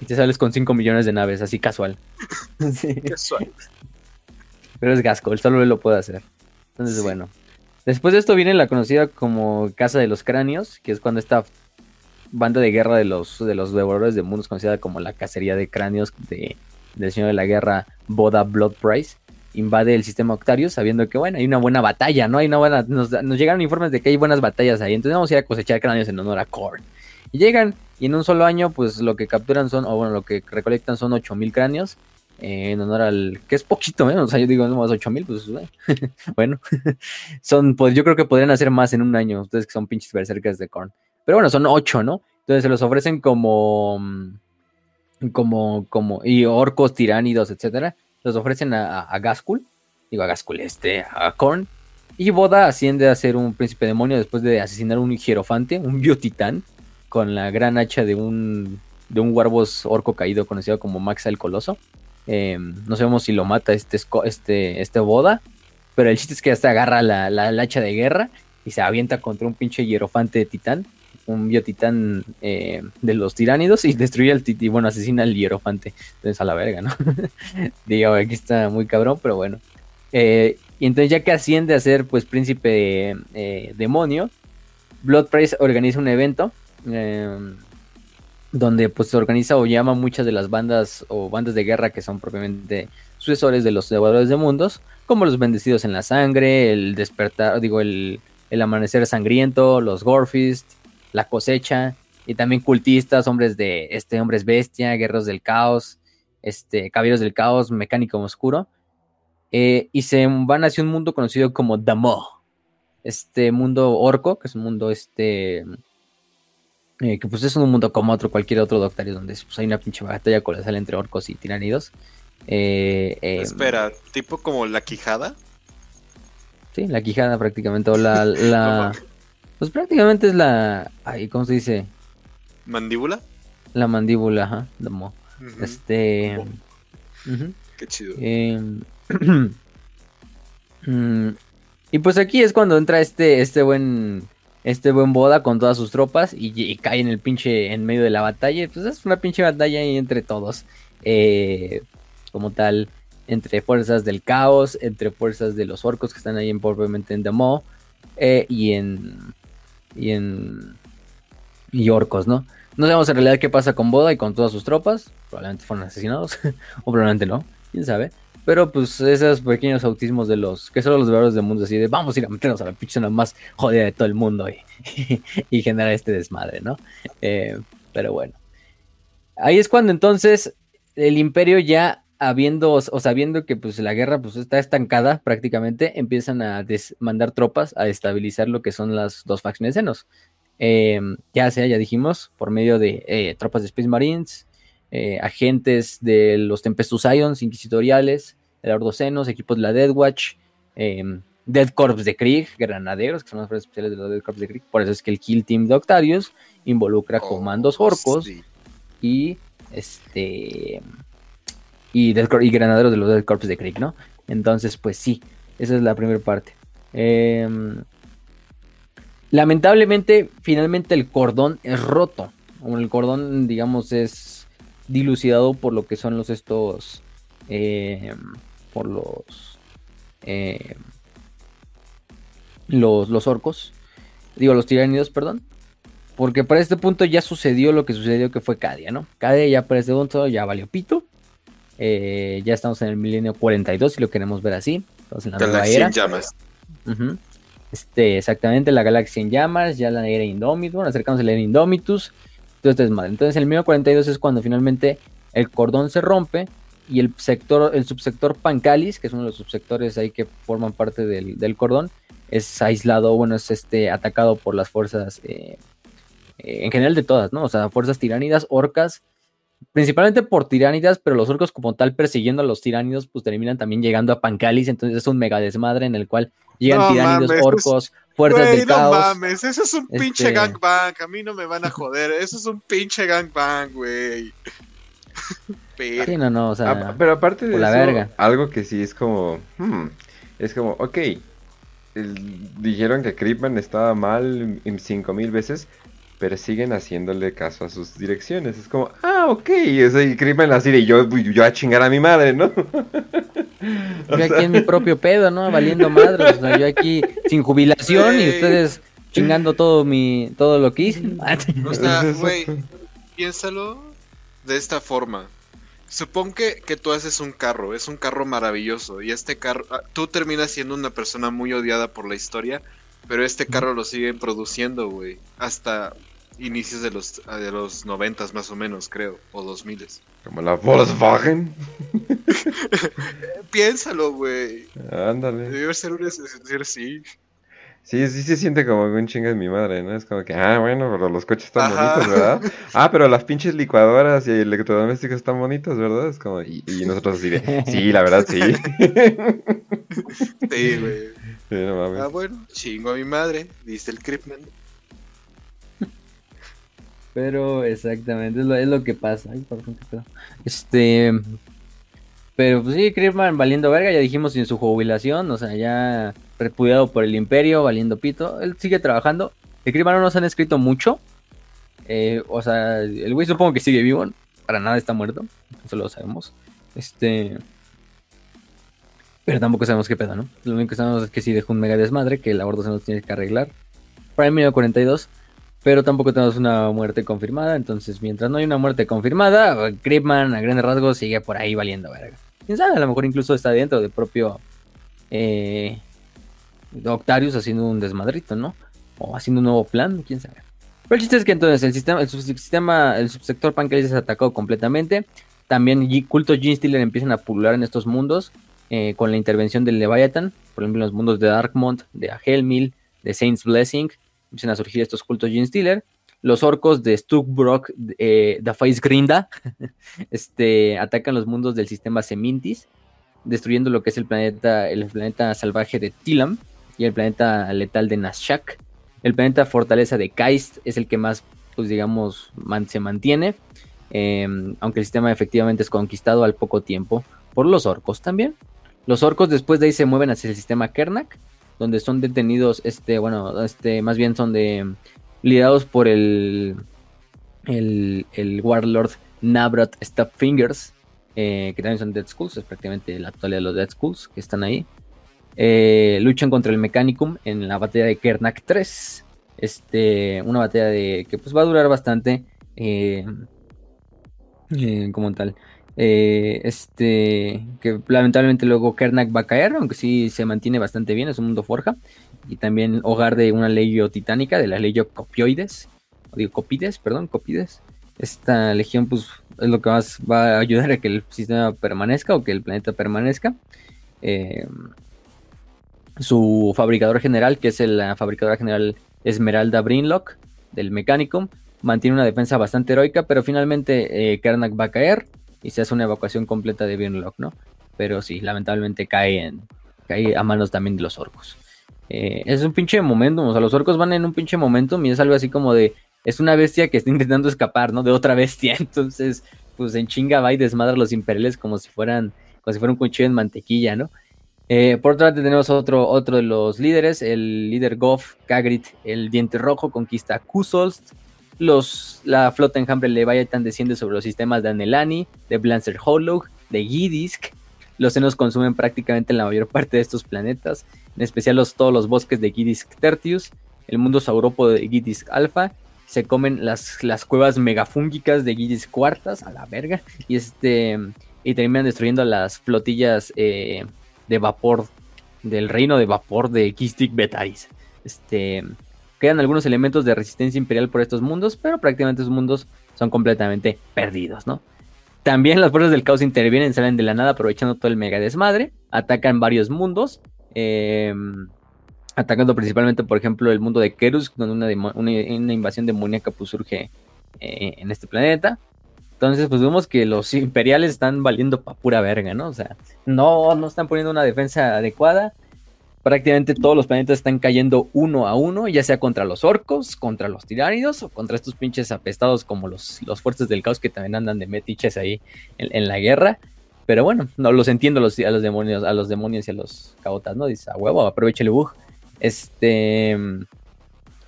y te sales con 5 millones de naves, así casual. Casual. Pero es Gasco, solo él lo puede hacer. Entonces, bueno. Después de esto viene la conocida como Casa de los Cráneos, que es cuando esta banda de guerra de los, de los devoradores de mundos, conocida como la cacería de cráneos de, del señor de la guerra Boda Blood Price, invade el sistema Octarius, sabiendo que, bueno, hay una buena batalla, ¿no? Hay una buena, nos, nos llegaron informes de que hay buenas batallas ahí, entonces vamos a ir a cosechar cráneos en honor a Korn. Y llegan, y en un solo año, pues lo que capturan son, o bueno, lo que recolectan son 8000 cráneos. En honor al. que es poquito, ¿eh? O sea, yo digo, no más 8000, pues bueno. son, pues yo creo que podrían hacer más en un año. Ustedes que son pinches berserkers de Korn. Pero bueno, son 8, ¿no? Entonces se los ofrecen como. como. como. y orcos, tiránidos, etcétera. Los ofrecen a, a, Gaskul. Digo, a Gaskul, este, a Korn. Y Boda asciende a ser un príncipe demonio después de asesinar un hierofante, un biotitán con la gran hacha de un, de un Warbos orco caído conocido como Maxa el Coloso. Em, no sabemos si lo mata este, este, este Boda, pero el chiste es que hasta agarra la, la, hacha de guerra y se avienta contra un pinche hierofante de titán, un biotitán eh, de los tiránidos y destruye al tití, bueno, asesina al hierofante. Entonces a la verga, ¿no? Digo, aquí está muy cabrón, pero bueno. Eh, y entonces ya que asciende a ser pues príncipe eh, demonio, Blood Price organiza un evento Em, donde pues se organiza o llama muchas de las bandas o bandas de guerra que son propiamente sucesores de los devoradores de mundos, como los bendecidos en la sangre, el despertar, digo, el, amanecer sangriento, los Gorfist, la cosecha, y también cultistas, hombres de este, hombres bestia, guerreros del caos, este, caballeros del caos, mecánico oscuro, eh, y se van hacia un mundo conocido como Damo, este mundo orco, que es un mundo este eh, que pues es un mundo como otro, cualquier otro Doctario, donde pues, hay una pinche batalla colosal entre orcos y tiranidos. Eh, em, Espera, ¿tipo como la quijada? Sí, la quijada prácticamente, o la... la pues prácticamente es la... Ay, ¿Cómo se dice? ¿Mandíbula? La mandíbula, ajá. Ujú. Este... Qué chido. Eh, mm, y pues aquí es cuando entra este, este buen este buen boda con todas sus tropas y, cae en el pinche en medio de la batalla. Pues es una pinche batalla ahí entre todos. eh, como tal, entre fuerzas del caos, entre fuerzas de los orcos que están ahí en, propiamente en The eh, y en. y en. y orcos, ¿no? No sabemos en realidad qué pasa con Boda y con todas sus tropas. Probablemente fueron asesinados. o probablemente no. Quién sabe. Pero pues esos pequeños autismos de los. que son los verdaderos del mundo así de vamos a ir a meternos a la pinche más jodida de todo el mundo y, y generar este desmadre, ¿no? Eh, pero bueno. Ahí es cuando entonces el imperio ya habiendo o sabiendo que pues la guerra pues está estancada prácticamente empiezan a mandar tropas a estabilizar lo que son las dos facciones senos eh, ya sea, ya dijimos, por medio de eh, tropas de Space Marines, eh, agentes de los Tempestus Ions, inquisitoriales, el Ordocenos, equipos de la Death Watch, eh, Dead Corps de Krieg, granaderos, que son las fuerzas especiales de los Dead Corps de Krieg. Por eso es que el Kill Team de Octarius involucra comandos orcos Sí. y este y, Corps- y granaderos de los Dead Corps de Krieg, ¿no? Entonces, pues sí, esa es la primera parte. Em, lamentablemente, finalmente el cordón es roto. O El cordón, digamos, es dilucidado por lo que son los estos. em, por los. em, los, los orcos. Digo, los tiránidos, perdón. Porque para este punto ya sucedió lo que sucedió que fue Cadia, ¿no? Cadia ya para este punto ya valió pito. Eh, ya estamos en el milenio 42, si lo queremos ver así. Estamos en la nueva Galaxia era. en llamas. Este, exactamente, la galaxia en llamas, ya la era Indomitus, bueno, acercamos a la era Indomitus, todo este desmadre. Entonces, el 1942 es cuando finalmente el cordón se rompe y el sector, el subsector Pancalis, que es uno de los subsectores ahí que forman parte del, del cordón, es aislado, bueno, es este atacado por las fuerzas, eh, eh, en general de todas, ¿no? O sea, fuerzas tiránidas, orcas, principalmente por tiránidas, pero los orcos como tal persiguiendo a los tiránidos, pues terminan también llegando a Pancalis, entonces es un mega desmadre en el cual llegan No tiránidos, orcos, fuerzas Güey, del no caos. mames, eso es un pinche Este- gangbang. A mí no me van a joder. Eso es un pinche gangbang, güey. Pero, Sí, no, no, o sea, Ah, pero aparte de la eso, verga. algo que sí es como, hmm, es como, ok, el- dijeron que Creepman estaba mal en 5000 veces, pero siguen haciéndole caso a sus direcciones. Es como, ah, ok, y Creepman así de yo, yo a chingar a mi madre, ¿no? Yo sea, aquí en mi propio pedo, ¿no? Valiendo madres, o sea, yo aquí sin jubilación y ustedes chingando todo mi, todo lo que hice. o sea, güey, piénsalo de esta forma. Supón que, que tú haces un carro, es un carro maravilloso, y este carro, ah, tú terminas siendo una persona muy odiada por la historia, pero este carro lo siguen produciendo, güey, hasta inicios de los, ah, de los noventas más o menos, creo, o dos miles. Como la Volkswagen. Piénsalo, güey. Ándale. Debe ser un así. Sí, sí se siente como un chinga de mi madre, ¿no? Es como que, ah, bueno, pero los coches están Ajá. bonitos, ¿verdad? Ah, pero las pinches licuadoras y electrodomésticos están bonitos, ¿verdad? Es como, y, y nosotros así de, sí, la verdad, sí. Sí, güey. Sí, no mames. Ah, bueno, chingo a mi madre, dice el Creepman. Pero exactamente, es lo, que pasa. Ay, qué pedo. Este. Pero pues sí, Creepman valiendo verga, ya dijimos sin su jubilación, o sea, ya repudiado por el imperio, valiendo pito. Él sigue trabajando. El Creepman no nos han escrito mucho. eh, o sea, el güey supongo que sigue vivo. Para nada está muerto. Eso lo sabemos. Este. Pero tampoco sabemos qué pedo, ¿no? Lo único que sabemos es que sí dejó un mega desmadre, que el aborto se nos tiene que arreglar. El 1942. Pero tampoco tenemos una muerte confirmada. Entonces, mientras no hay una muerte confirmada, Creepman a grandes rasgos sigue por ahí valiendo verga. Quién sabe, a lo mejor incluso está dentro del propio eh, Octarius haciendo un desmadrito, ¿no? O haciendo un nuevo plan, quién sabe. Pero el chiste es que entonces el sistema, el subsistema, el subsector Pancalis es atacado completamente. También cultos Gene Stealer empiezan a pulular en estos mundos eh, con la intervención del Leviathan. Por ejemplo, en los mundos de Darkmont, de Ahelmil, de Saint's Blessing empiezan a surgir estos cultos Gene Stealer. Los orcos de Stuckbrock, eh, The Face Grinda, este, atacan los mundos del sistema Semintis, destruyendo lo que es el planeta, el planeta salvaje de Tilam, y el planeta letal de Nashak. El planeta fortaleza de Kaist es el que más, pues digamos, se mantiene, em, aunque el sistema efectivamente es conquistado al poco tiempo por los orcos también. Los orcos después de ahí se mueven hacia el sistema Kernak, donde son detenidos, este, bueno, este, más bien son de liderados por el, el, el Warlord Nabrat Stopfingers, eh, que también son Dead Schools, es prácticamente la actualidad de los Dead Schools que están ahí. Eh, luchan contra el Mechanicum en la batalla de Kernak 3. Este, una batalla de, que pues va a durar bastante. Eh, como tal. Este, que lamentablemente luego Kernak va a caer, aunque sí se mantiene bastante bien, es un mundo forja. Y también hogar de una legio titánica, de la legio Copioides. Digo, Copides, perdón, Copides. Esta legión, pues, es lo que más va a ayudar a que el sistema permanezca o que el planeta permanezca. Eh, su fabricador general, que es la fabricadora general Esmeralda Brinlock del Mechanicum, mantiene una defensa bastante heroica, pero finalmente eh, Karnak va a caer y se hace una evacuación completa de Brinlock, ¿no? Pero sí, lamentablemente cae, en, cae a manos también de los orcos. Eh, es un pinche momentum, o sea, los orcos van en un pinche momentum y es algo así como de, es una bestia que está intentando escapar, ¿no? De otra bestia. Entonces, pues en chinga va y desmadra a los imperiales como si fueran, como si fuera un cuchillo en mantequilla, ¿no? Eh, por otra parte tenemos otro, otro de los líderes, el líder Goff, Kagrit, el diente rojo, conquista Kusolst. Los, la flota enjambre Leviathan desciende sobre los sistemas de Anelani, de Blancer Hollow, de Gidisk. Los senos consumen prácticamente la mayor parte de estos planetas, en especial los, todos los bosques de Gidisk Tertius, el mundo saurópodo de Gidisk Alpha se comen las, las cuevas megafúngicas de Guillis Cuartas, a la verga, y este y terminan destruyendo las flotillas eh, de vapor del reino de vapor de Kistik Betaris. Este, quedan algunos elementos de resistencia imperial por estos mundos, pero prácticamente esos mundos son completamente perdidos, ¿no? También las fuerzas del caos intervienen, salen de la nada aprovechando todo el mega desmadre, atacan varios mundos. Eh, atacando principalmente, por ejemplo, el mundo de Kerus, donde una, una, invasión demoníaca pues, surge eh, en este planeta. Entonces, pues vemos que los imperiales están valiendo pa' pura verga, ¿no? O sea, no, no están poniendo una defensa adecuada. Prácticamente todos los planetas están cayendo uno a uno, ya sea contra los orcos, contra los tiránidos o contra estos pinches apestados como los, los fuertes del caos que también andan de metiches ahí en, la guerra. Pero bueno, no los entiendo a los, demonios, a los demonios y a los caotas, ¿no? Dice, a huevo, aproveche el bug. Este.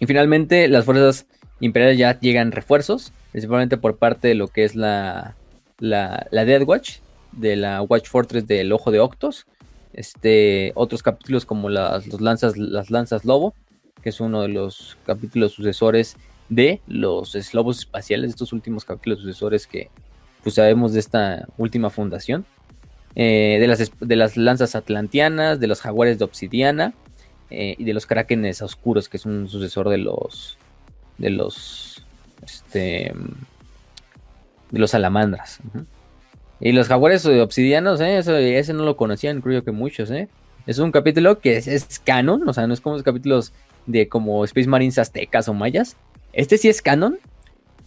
Y finalmente, las fuerzas imperiales ya llegan refuerzos, principalmente por parte de lo que es la, la, la Dead Watch, de la Watch Fortress del Ojo de Octos. Este, otros capítulos como las, lanzas, las lanzas lobo, que es uno de los capítulos sucesores de los lobos espaciales, estos últimos capítulos sucesores que pues, sabemos de esta última fundación. Eh, de, las, de las lanzas atlantianas, de los jaguares de obsidiana, eh, y de los Krakenes oscuros, que es un sucesor de los. de los. Este. de los salamandras. Y los jaguares obsidianos, ¿eh? ese no lo conocían, creo que muchos, ¿eh? Es un capítulo que es, canon, o sea, no es como los capítulos de como Space Marines aztecas o mayas. Este sí es canon.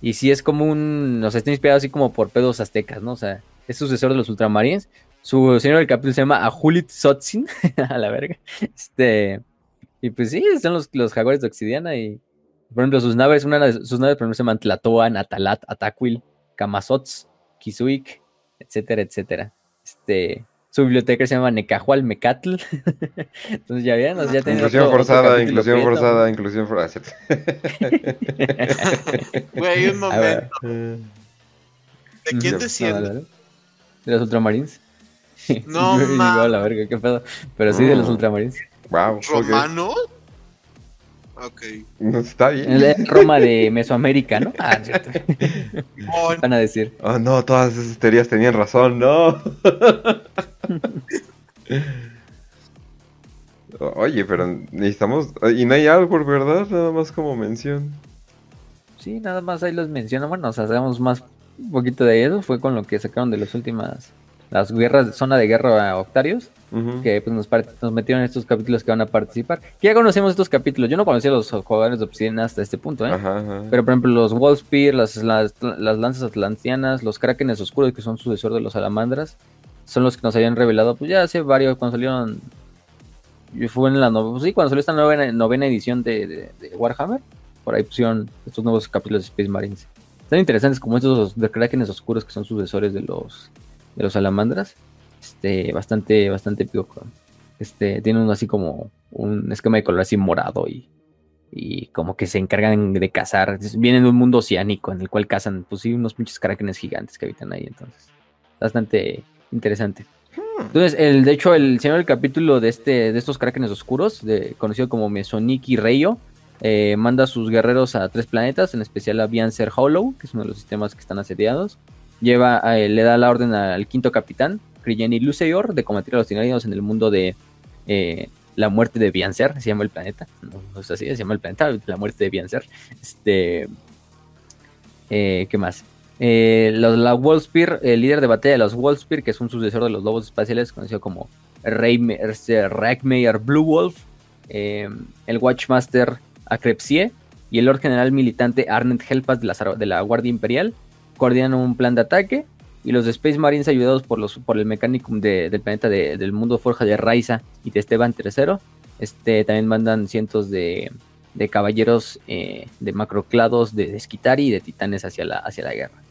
Y sí es como un. O sea, está inspirado así como por pedos aztecas, ¿no? O sea, es sucesor de los Ultramarines. Su señor del capítulo se llama Ahulit Sotzin. a la verga. Este. Y pues sí, son los, los jaguares de Obsidiana y, por ejemplo, sus naves, una de sus naves, por ejemplo, se llaman Tlatoan, Atalat, Ataquil, Kamazots, Kisuik, etcétera, etcétera. Este, su biblioteca se llama Necajual Mecatl. Entonces ya vieron, ya Inclusión forzada, inclusión forzada, inclusión forzada. Güey, un momento. ¿De quién desciende? de los Ultramarines. No, mames. la verga, qué pedo. Pero sí, de los Ultramarines. Wow. ¿Romano? Ok. Está bien. Es Roma de Mesoamérica, ¿no? Ah, cierto. Van a decir. Oh, no, todas esas teorías tenían razón, no. Oye, pero necesitamos. Y no hay algo, ¿verdad? Nada más como mención. Sí, nada más ahí los menciono. Bueno, o sea, más un poquito de eso. Fue con lo que sacaron de las últimas. Las guerras, zona de guerra a Octarios que pues, nos, metieron en estos capítulos que van a participar. ya conocemos estos capítulos. Yo no conocía a los jugadores de Obsidian hasta este punto, ¿eh? Pero por ejemplo, los Wallspear, las, las, lanzas atlantianas, los Krakenes oscuros, que son sucesor de los salamandras, son los que nos habían revelado, pues ya hace varios, cuando salieron fue en la pues sí, cuando salió esta novena, novena edición de, Warhammer, por ahí pusieron estos nuevos capítulos de Space Marines. Están interesantes como estos de Krakenes oscuros que son sucesores de los de los salamandras. Este, bastante, bastante piojo. Este, tiene uno así como un esquema de color así morado y, y como que se encargan de cazar. Vienen de un mundo oceánico en el cual cazan, pues sí, unos pinches krakenes gigantes que habitan ahí. Entonces, bastante interesante. Hmm. Entonces, el, de hecho, el señor del capítulo de este, de estos krakenes oscuros, de, conocido como Mesoniki Reyo, eh, manda a sus guerreros a tres planetas, en especial a Biancer Hollow, que es uno de los sistemas que están asediados. Lleva, le da la orden al quinto capitán, Kriyeni Luceyor, de combatir a los tiranidos en el mundo de eh, la muerte de Biancer, se llama el planeta. No, es así, se llama el planeta, la muerte de Biancer. Este, eh, ¿Qué más? Eh, la Wallspear, el líder de batalla de los Wallspear, que es un sucesor de los lobos espaciales, conocido como este, Rackmeyer Blue Wolf, el Watchmaster Akrepsie y el Lord General militante Arnett Helpas de la, de la Guardia Imperial coordinan un plan de ataque y los Space Marines ayudados por los por el mecánico del planeta del mundo Forja de Raiza y de Esteban III, este, también mandan cientos de, caballeros eh, de macroclados de, de y de titanes hacia la, hacia la guerra.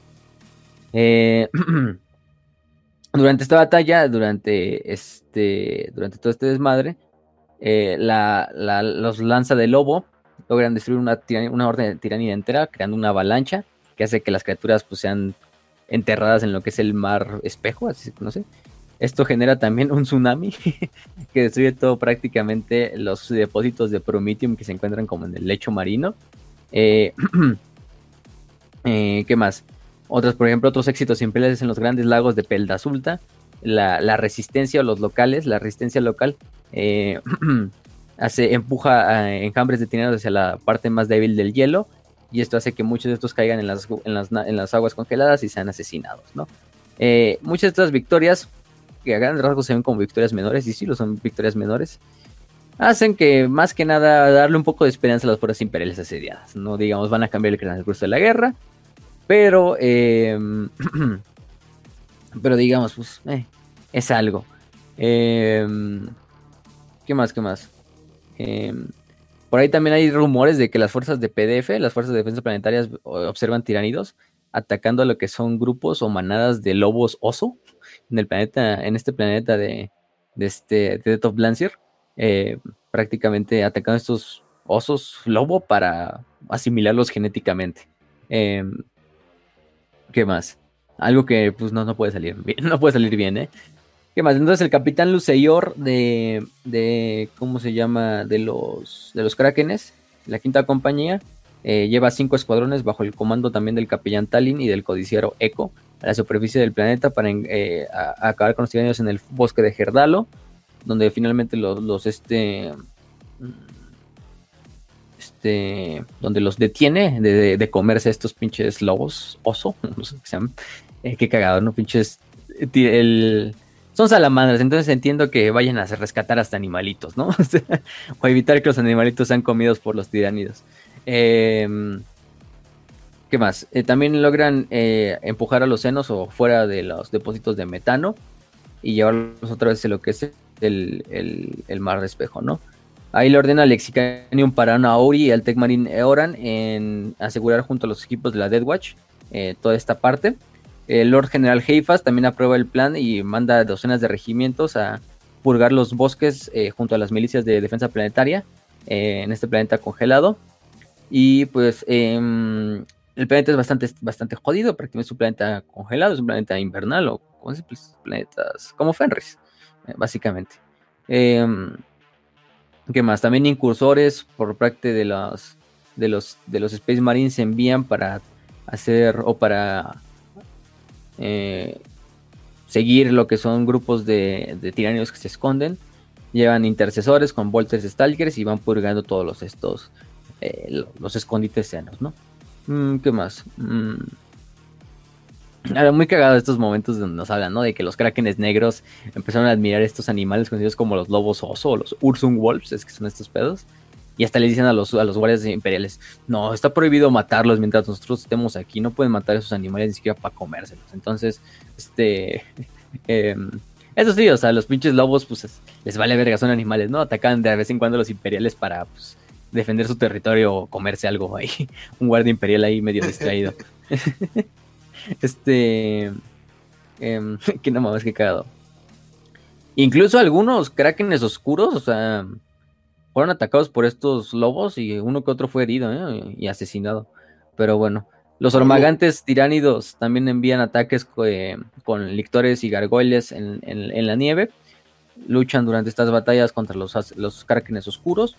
Eh, durante esta batalla, durante este, durante todo este desmadre, eh, los lanza de lobo logran destruir una, una orden de tiranía entera, creando una avalancha que hace que las criaturas pues, sean enterradas en lo que es el mar espejo, así se conoce. Esto genera también un tsunami que destruye todo prácticamente los depósitos de Prometium que se encuentran como en el lecho marino. Eh, eh, ¿Qué más? Otros, por ejemplo, otros éxitos imperiales en los grandes lagos de Peldazulta. La, la resistencia o los locales, la resistencia local, eh, hace, empuja enjambres de tiranos hacia la parte más débil del hielo y esto hace que muchos de estos caigan en las, en las, aguas congeladas y sean asesinados, ¿no? Eh, muchas de estas victorias, que a grandes rasgos se ven como victorias menores, y sí lo son victorias menores, hacen que más que nada darle un poco de esperanza a las fuerzas imperiales asediadas, ¿no? Digamos, van a cambiar el curso de la guerra, pero, em, pero digamos, pues, eh, es algo. Em, ¿Qué más? ¿Qué más? Por ahí también hay rumores de que las fuerzas de PDF, las fuerzas de defensa planetarias, observan tiranidos atacando a lo que son grupos o manadas de lobos oso en el planeta, en este planeta de, de este de Death of Lancier, eh, prácticamente atacando a estos osos lobo para asimilarlos genéticamente. Em, ¿Qué más? Algo que pues no, no puede salir bien, no puede salir bien, ¿eh? ¿Qué más? Entonces el capitán Luceyor de, de ¿cómo se llama? De los, de los Krakenes, la quinta compañía, eh, lleva cinco escuadrones bajo el comando también del capellán Talin y del codiciero Echo a la superficie del planeta para eh, acabar con los tiranios en el bosque de Gerdalo, donde finalmente los, este este donde los detiene de, comerse a estos pinches lobos oso, no sé qué se llaman, eh, qué cagado, no pinches el son salamandras, entonces entiendo que vayan a rescatar hasta animalitos, ¿no? o evitar que los animalitos sean comidos por los tiránidos. Em, ¿Qué más? Eh, también logran eh, empujar a los senos o fuera de los depósitos de metano y llevarlos otra vez a lo que es el, mar de espejo, ¿no? Ahí le ordena al Lexicanium para Naori y al Tech Marine Eoran en asegurar junto a los equipos de la Dead Watch eh, toda esta parte. El Lord General Heifas también aprueba el plan y manda docenas de regimientos a purgar los bosques eh, junto a las milicias de defensa planetaria eh, en este planeta congelado. Y pues em, el planeta es bastante, bastante jodido, prácticamente es un planeta congelado, es un planeta invernal o pues, planetas como Fenris, eh, básicamente. Em, ¿Qué más? También incursores por parte de los, de los, de los Space Marines se envían para hacer o para eh, seguir lo que son grupos de, de tiranios que se esconden. Llevan intercesores con volters stalkers y van purgando todos los estos eh, los escondites senos, ¿no? Mm, ¿Qué más? Mm. muy cagado estos momentos donde nos hablan, ¿no? De que los krakenes negros empezaron a admirar estos animales conocidos como los lobos oso o los ursung wolves, es que son estos pedos. Y hasta le dicen a los, a los guardias imperiales, no, está prohibido matarlos mientras nosotros estemos aquí, no pueden matar a esos animales ni siquiera para comérselos. Entonces, este, em, Eso sí, o sea, los pinches lobos, pues les vale verga, son animales, ¿no? Atacan de vez en cuando los imperiales para pues, defender su territorio o comerse algo ahí. Un guardia imperial ahí medio distraído. este. Eh, que no mames, que cagado. Incluso algunos krakens oscuros, o sea, fueron atacados por estos lobos y uno que otro fue herido ¿eh? y asesinado. Pero bueno, los ormagantes tiránidos también envían ataques eh, con lictores y gargoyles en, la nieve. Luchan durante estas batallas contra los, los oscuros.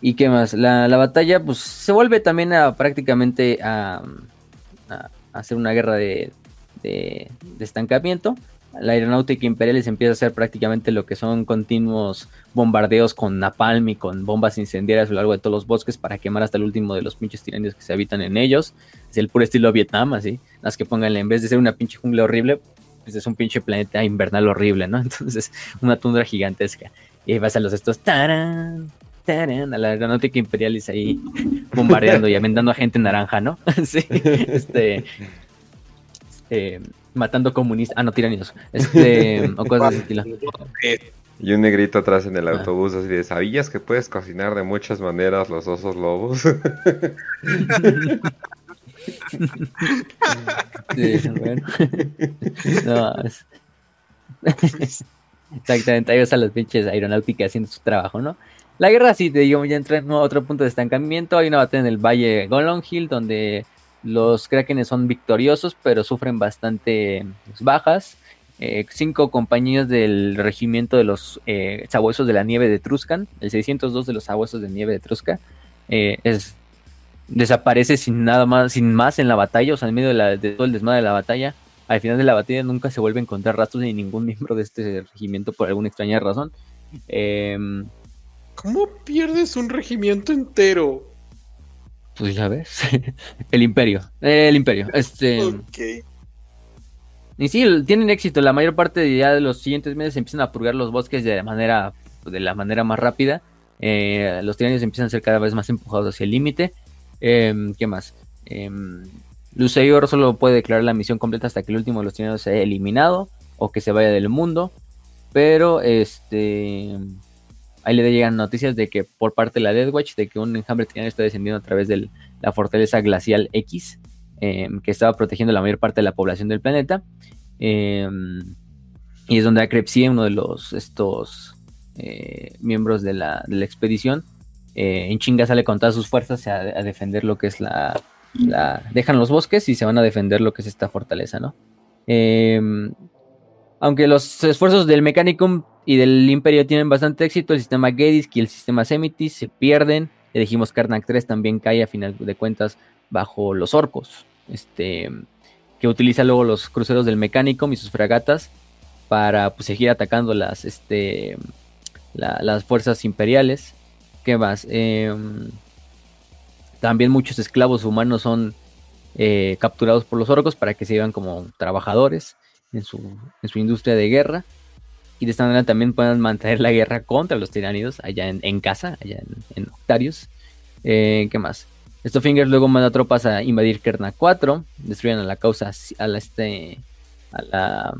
¿Y qué más? La, batalla pues se vuelve también a prácticamente a, hacer una guerra de, de estancamiento la aeronáutica imperial empieza a hacer prácticamente lo que son continuos bombardeos con napalm y con bombas incendiarias a lo largo de todos los bosques para quemar hasta el último de los pinches tiranios que se habitan en ellos. Es el puro estilo Vietnam, así. Las que pónganle, en vez de ser una pinche jungla horrible, pues es un pinche planeta invernal horrible, ¿no? Entonces, una tundra gigantesca. Y ahí vas a los estos, ¡tarán! ¡tarán! A la aeronáutica imperial ahí bombardeando y aventando a gente naranja, ¿no? sí, este... este matando comunistas. Ah, no, tiranidos. Este, o cosas de ese estilo. Y un negrito atrás en el autobús así de, ¿sabías que puedes cocinar de muchas maneras los osos lobos? sí, bueno. No, Exactamente, ahí ves a los pinches aeronáuticas haciendo su trabajo, ¿no? La guerra sí, te digo, ya entra en otro punto de estancamiento. Hay una batalla en el valle Golong Hill donde los Krakenes son victoriosos, pero sufren bastante pues, bajas. Eh, cinco compañías del regimiento de los eh, sabuesos de la nieve de Truscan, el 602 de los sabuesos de nieve de Trusca, eh, es, desaparece sin nada más, sin más en la batalla, o sea, en medio de, de, todo el desmadre de la batalla. Al final de la batalla nunca se vuelve a encontrar rastros de ningún miembro de este regimiento por alguna extraña razón. Em, ¿Cómo pierdes un regimiento entero? Pues ya ves. el imperio. El imperio. Este. Y sí, tienen éxito. La mayor parte de, ya de los siguientes meses empiezan a purgar los bosques de manera, de la manera más rápida. Eh, los tiranios empiezan a ser cada vez más empujados hacia el límite. Em, ¿Qué más? Eh, solo puede declarar la misión completa hasta que el último de los tiranios sea eliminado o que se vaya del mundo. Pero este ahí le llegan noticias de que por parte de la Death Watch, de que un enjambre tirano está descendiendo a través de la fortaleza glacial X, em, que estaba protegiendo la mayor parte de la población del planeta. Em, y es donde Akrepsie, uno de los estos eh, miembros de la, expedición, eh, en chinga sale con todas sus fuerzas a, defender lo que es la, la, Dejan los bosques y se van a defender lo que es esta fortaleza, ¿no? Em, aunque los esfuerzos del Mechanicum y del Imperio tienen bastante éxito, el sistema Gedis y el sistema Semitis se pierden. Le dijimos Karnak 3 también cae a final de cuentas bajo los orcos. Este, que utiliza luego los cruceros del Mechanicum y sus fragatas para pues, seguir atacando las, este, las fuerzas imperiales. ¿Qué más? Em, también muchos esclavos humanos son eh, capturados por los orcos para que se llevan como trabajadores en su, en su industria de guerra. Y de esta manera también puedan mantener la guerra contra los tiránidos allá en, casa, allá en, Octarius. Eh, ¿Qué más? Stofinger luego manda tropas a invadir Kerna 4, destruyen a la causa, a la, este, a la,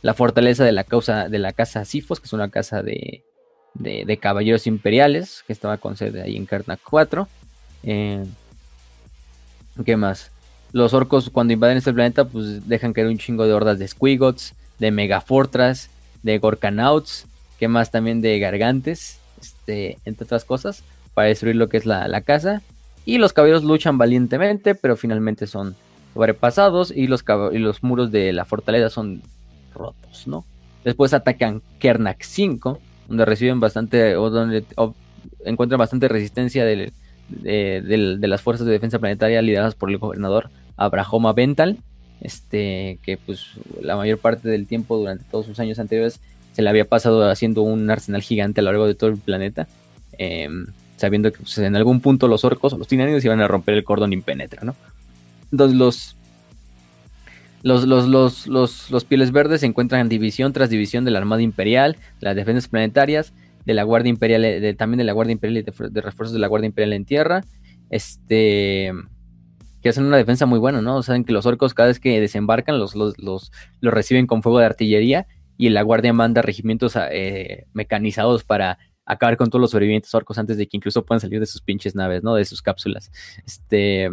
la, fortaleza de la causa de la casa Sifos, que es una casa de, de, caballeros imperiales, que estaba con sede ahí en Kerna 4. Eh, ¿Qué más? Los orcos cuando invaden este planeta pues dejan caer un chingo de hordas de squigots, de megafortras, de gorkanauts, que más también de gargantes, este, entre otras cosas, para destruir lo que es la, casa. Y los caballeros luchan valientemente, pero finalmente son sobrepasados y los, y los muros de la fortaleza son rotos, ¿no? Después atacan Kernak 5, donde reciben bastante, o donde encuentran bastante resistencia de, de, las fuerzas de defensa planetaria lideradas por el gobernador Abrahoma Bental, este, que pues la mayor parte del tiempo durante todos sus años anteriores se le había pasado haciendo un arsenal gigante a lo largo de todo el planeta, em, sabiendo que pues, en algún punto los orcos o los tinánidos iban a romper el cordón impenetra, ¿no? Entonces los, los, los, los, los, pieles verdes se encuentran división tras división de la Armada Imperial, de las defensas planetarias, de la Guardia Imperial, de, también de la Guardia Imperial y de, de refuerzos de la Guardia Imperial en tierra. Este que hacen una defensa muy buena, ¿no? Saben que los orcos cada vez que desembarcan los, los, los, reciben con fuego de artillería y la guardia manda regimientos eh, mecanizados para acabar con todos los sobrevivientes orcos antes de que incluso puedan salir de sus pinches naves, ¿no? De sus cápsulas. Este,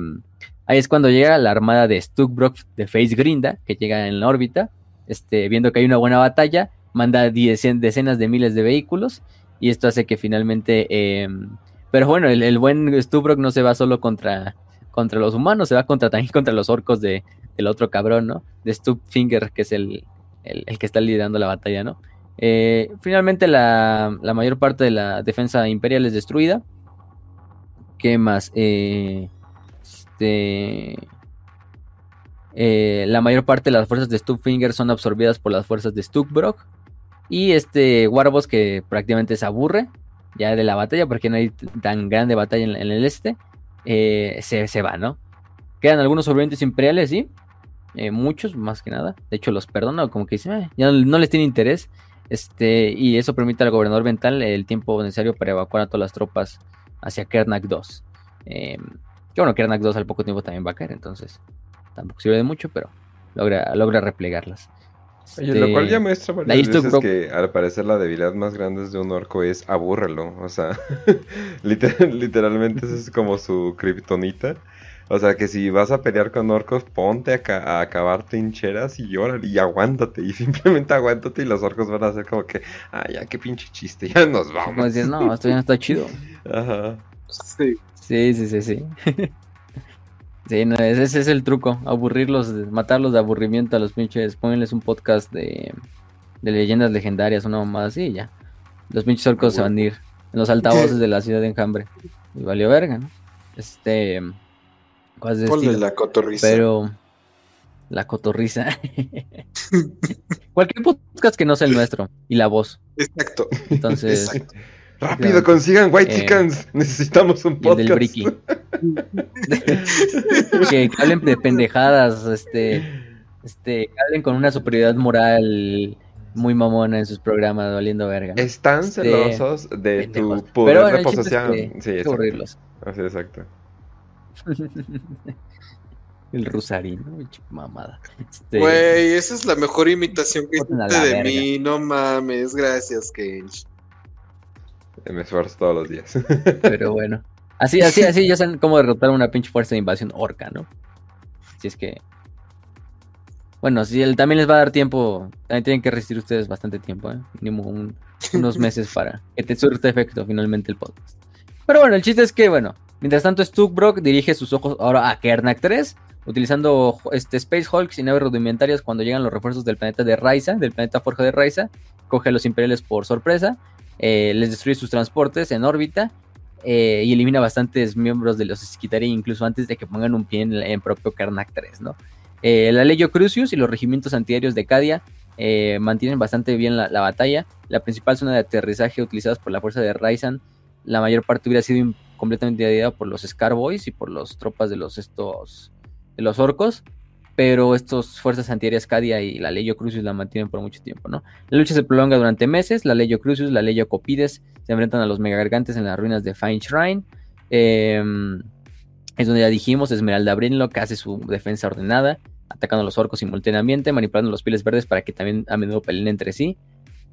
ahí es cuando llega la armada de Stuckbrock de Face Grinda, que llega en la órbita, este, viendo que hay una buena batalla, manda decenas de miles de vehículos y esto hace que finalmente... Em, pero bueno, el, buen Stuckbrock no se va solo contra, contra los humanos, se va contra, también contra los orcos de, del otro cabrón, ¿no? De Stupfinger, que es el, el, que está liderando la batalla, ¿no? Eh, finalmente la, mayor parte de la defensa imperial es destruida. ¿Qué más? Eh, este, eh, la mayor parte de las fuerzas de Stupfinger son absorbidas por las fuerzas de Stuckbrock. Y este Warboss que prácticamente se aburre ya de la batalla porque no hay tan grande batalla en, el este. Se, se va, ¿no? Quedan algunos sobrevivientes imperiales, sí. Eh, muchos, más que nada. De hecho, los perdona, como que dicen, ya no, les tiene interés. Este, y eso permite al gobernador mental el tiempo necesario para evacuar a todas las tropas hacia Kernak 2. Eh, que bueno, Kernak 2 al poco tiempo también va a caer, entonces tampoco sirve de mucho, pero logra, logra replegarlos Oye, lo cual ya muestra varias veces que al parecer la debilidad más grande de un orco es abúrrelo. O sea, literalmente eso es como su kriptonita. O sea, que si vas a pelear con orcos, ponte a, a acabar trincheras y llora y aguántate. Y simplemente aguántate y los orcos van a hacer como que, ah, ya qué pinche chiste, ya nos vamos. Como dices, no, esto ya no está chido. Ajá. Sí. Sí, sí, sí, sí. sí, no, ese, es el truco, aburrirlos, matarlos de aburrimiento a los pinches, Pónganles un podcast de, de leyendas legendarias, una mamada así y ya. Los pinches orcos se van a ir en los altavoces de la ciudad de Enjambre. Y valió verga, ¿no? Este... Ponle la cotorriza. Pero la cotorriza. Cualquier podcast que no sea el nuestro y la voz. Exacto. Entonces. Rápido, consigan White eh, Chickens. Necesitamos un podcast. del Bricky. que, hablen de pendejadas, este, este, que hablen con una superioridad moral muy mamona en sus programas, valiendo verga. Están este, celosos de tu poder de posesión. sí, aburrirlos. Así, exacto. El Rosarino, mamada. Este, Güey, esa es la mejor imitación que hiciste de mí. No mames, gracias, Kench. Me esfuerzo todos los días. Pero bueno. Así, así, así, ya saben cómo derrotar una pinche fuerza de invasión orca, ¿no? Si es que. Bueno, si él también les va a dar tiempo, también tienen que resistir ustedes bastante tiempo, ¿eh? Mínimo unos meses para que te surte efecto finalmente el podcast. Pero bueno, el chiste es que, bueno, Mientras tanto, Stuckbrock dirige sus ojos ahora a Kernak 3, utilizando este, Space Hulks y naves rudimentarias cuando llegan los refuerzos del planeta de Raiza, del planeta Forja de Raiza. Coge a los Imperiales por sorpresa, eh, les destruye sus transportes en órbita eh, y elimina bastantes miembros de los Skitari incluso antes de que pongan un pie en, propio Kernak 3, ¿no? Eh, la Legio Crucius y los regimientos antiaéreos de Cadia mantienen bastante bien la, la, batalla. La principal zona de aterrizaje utilizadas por la fuerza de Raizan, la mayor parte hubiera sido completamente invadida por los Scarboys y por las tropas de los estos de los orcos, pero estas fuerzas antiaéreas Cadia y la Leyo Crucius la mantienen por mucho tiempo, ¿no? La lucha se prolonga durante meses, la Leyo Crucius, la Leyo Copides se enfrentan a los megagargantes en las ruinas de Fine Shrine. Em, es donde ya dijimos, Esmeralda que hace su defensa ordenada, atacando a los orcos simultáneamente, manipulando los pieles verdes para que también a menudo peleen entre sí.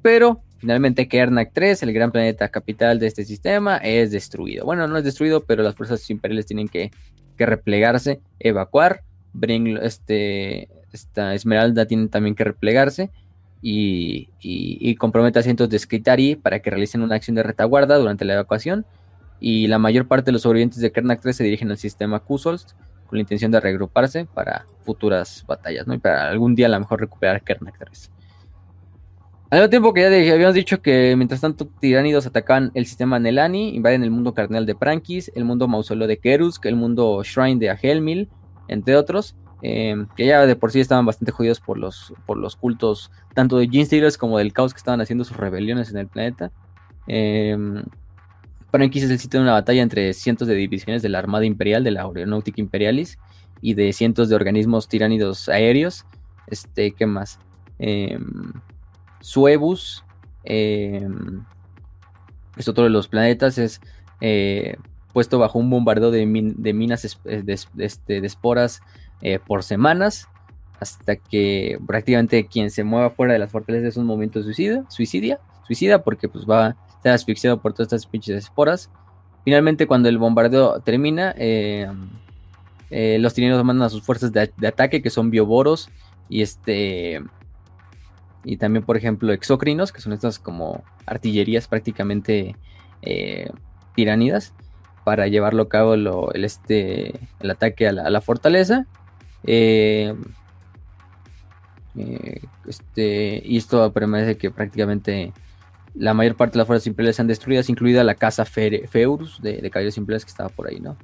Pero finalmente Kernak 3, el gran planeta capital de este sistema, es destruido. Bueno, no es destruido, pero las fuerzas imperiales tienen que, replegarse, evacuar. Bring, este, esta Esmeralda tiene también que replegarse y, compromete a cientos de Skitari para que realicen una acción de retaguarda durante la evacuación. Y la mayor parte de los sobrevivientes de Kernak 3 se dirigen al sistema Kusols con la intención de reagruparse para futuras batallas, ¿no? Y para algún día a lo mejor recuperar Kernak 3. Al mismo tiempo que ya habíamos dicho que mientras tanto tiránidos atacan el sistema Nelani, invaden el mundo carnal de Prankis, el mundo mausoleo de Kerusk, el mundo Shrine de Ahelmil, entre otros, em, que ya de por sí estaban bastante jodidos por los, por los cultos tanto de Stealers como del caos que estaban haciendo sus rebeliones en el planeta. Eh, Prankis es el sitio de una batalla entre cientos de divisiones de la Armada Imperial, de la Aeronautica Imperialis, y de cientos de organismos tiránidos aéreos. Este, ¿qué más? Eh, Suebus, eh, es otro de los planetas, es eh, puesto bajo un bombardeo de, minas de, este, de esporas eh, por semanas. hasta que prácticamente quien se mueva fuera de las fortalezas es un momento suicida, suicida, suicida porque pues va a estar asfixiado por todas estas pinches esporas. Finalmente cuando el bombardeo termina, eh, eh, los tiranios mandan a sus fuerzas de, ataque que son bioboros y este y también por ejemplo exocrinos que son estas como artillerías prácticamente eh, para llevarlo a cabo el, este, el ataque a la, fortaleza. Eh, eh, este, y esto permanece que prácticamente la mayor parte de las fuerzas imperiales han destruidas, incluida la casa Feurus de, de caballeros imperiales que estaba por ahí, ¿no?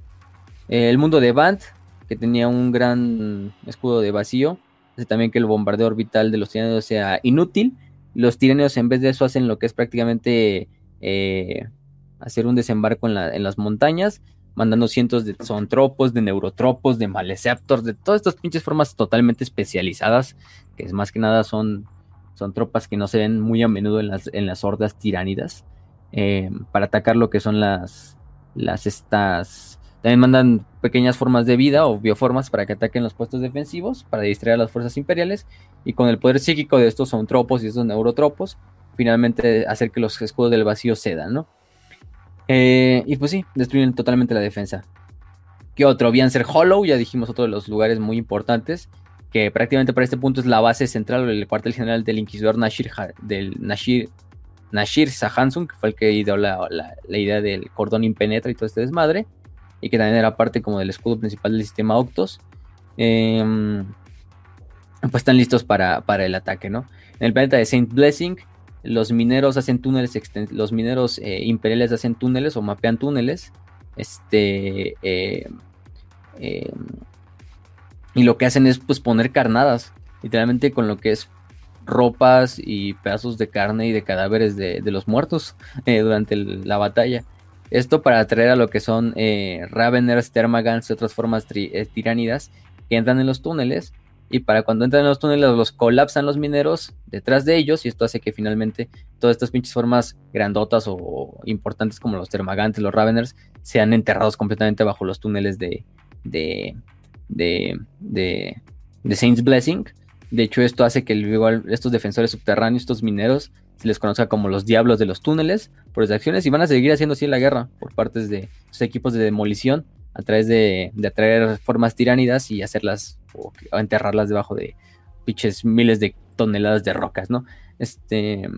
el mundo de Bant, que tenía un gran escudo de vacío, hace también que el bombardeo orbital de los tiranios sea inútil. Los tiranios en vez de eso hacen lo que es prácticamente eh, hacer un desembarco en, las montañas, mandando cientos de zontropos, de neurotropos, de maleceptors, de todas estas pinches formas totalmente especializadas, que más que nada son, son tropas que no se ven muy a menudo en las, en las hordas tiránidas, eh, para atacar lo que son las, las estas... También mandan pequeñas formas de vida o bioformas para que ataquen los puestos defensivos, para distraer a las fuerzas imperiales, y con el poder psíquico de estos zontropos y estos neurotropos, finalmente hacer que los escudos del vacío cedan, ¿no? Eh, y pues sí, destruyen totalmente la defensa. ¿Qué otro? ser Hollow, ya dijimos otro de los lugares muy importantes, que prácticamente para este punto es la base central el cuartel general del inquisidor Nashir, del Nashir, Nashir Sahansung, que fue el que ideó la, idea del cordón impenetra y todo este desmadre, y que también era parte como del escudo principal del sistema Octos. Em, pues están listos para, para, el ataque, ¿no? En el planeta de Saint Blessing, los mineros hacen túneles, los mineros eh, imperiales hacen túneles o mapean túneles. Este. Eh, eh, y lo que hacen es pues poner carnadas. Literalmente con lo que es ropas y pedazos de carne y de cadáveres de, los muertos durante la batalla. Esto para atraer a lo que son Raveners, Termagants y otras formas tiránidas que entran en los túneles y para cuando entran en los túneles los colapsan los mineros detrás de ellos y esto hace que finalmente todas estas pinches formas grandotas o importantes como los termagantes, los raveners, sean enterrados completamente bajo los túneles de, de, de, de, Saints Blessing. De hecho, esto hace que estos defensores subterráneos, estos mineros, se les conozca como los diablos de los túneles por esas acciones y van a seguir haciendo así la guerra por partes de sus equipos de demolición a través de, atraer formas tiránidas y hacerlas o, enterrarlas debajo de pinches miles de toneladas de rocas, ¿no? Este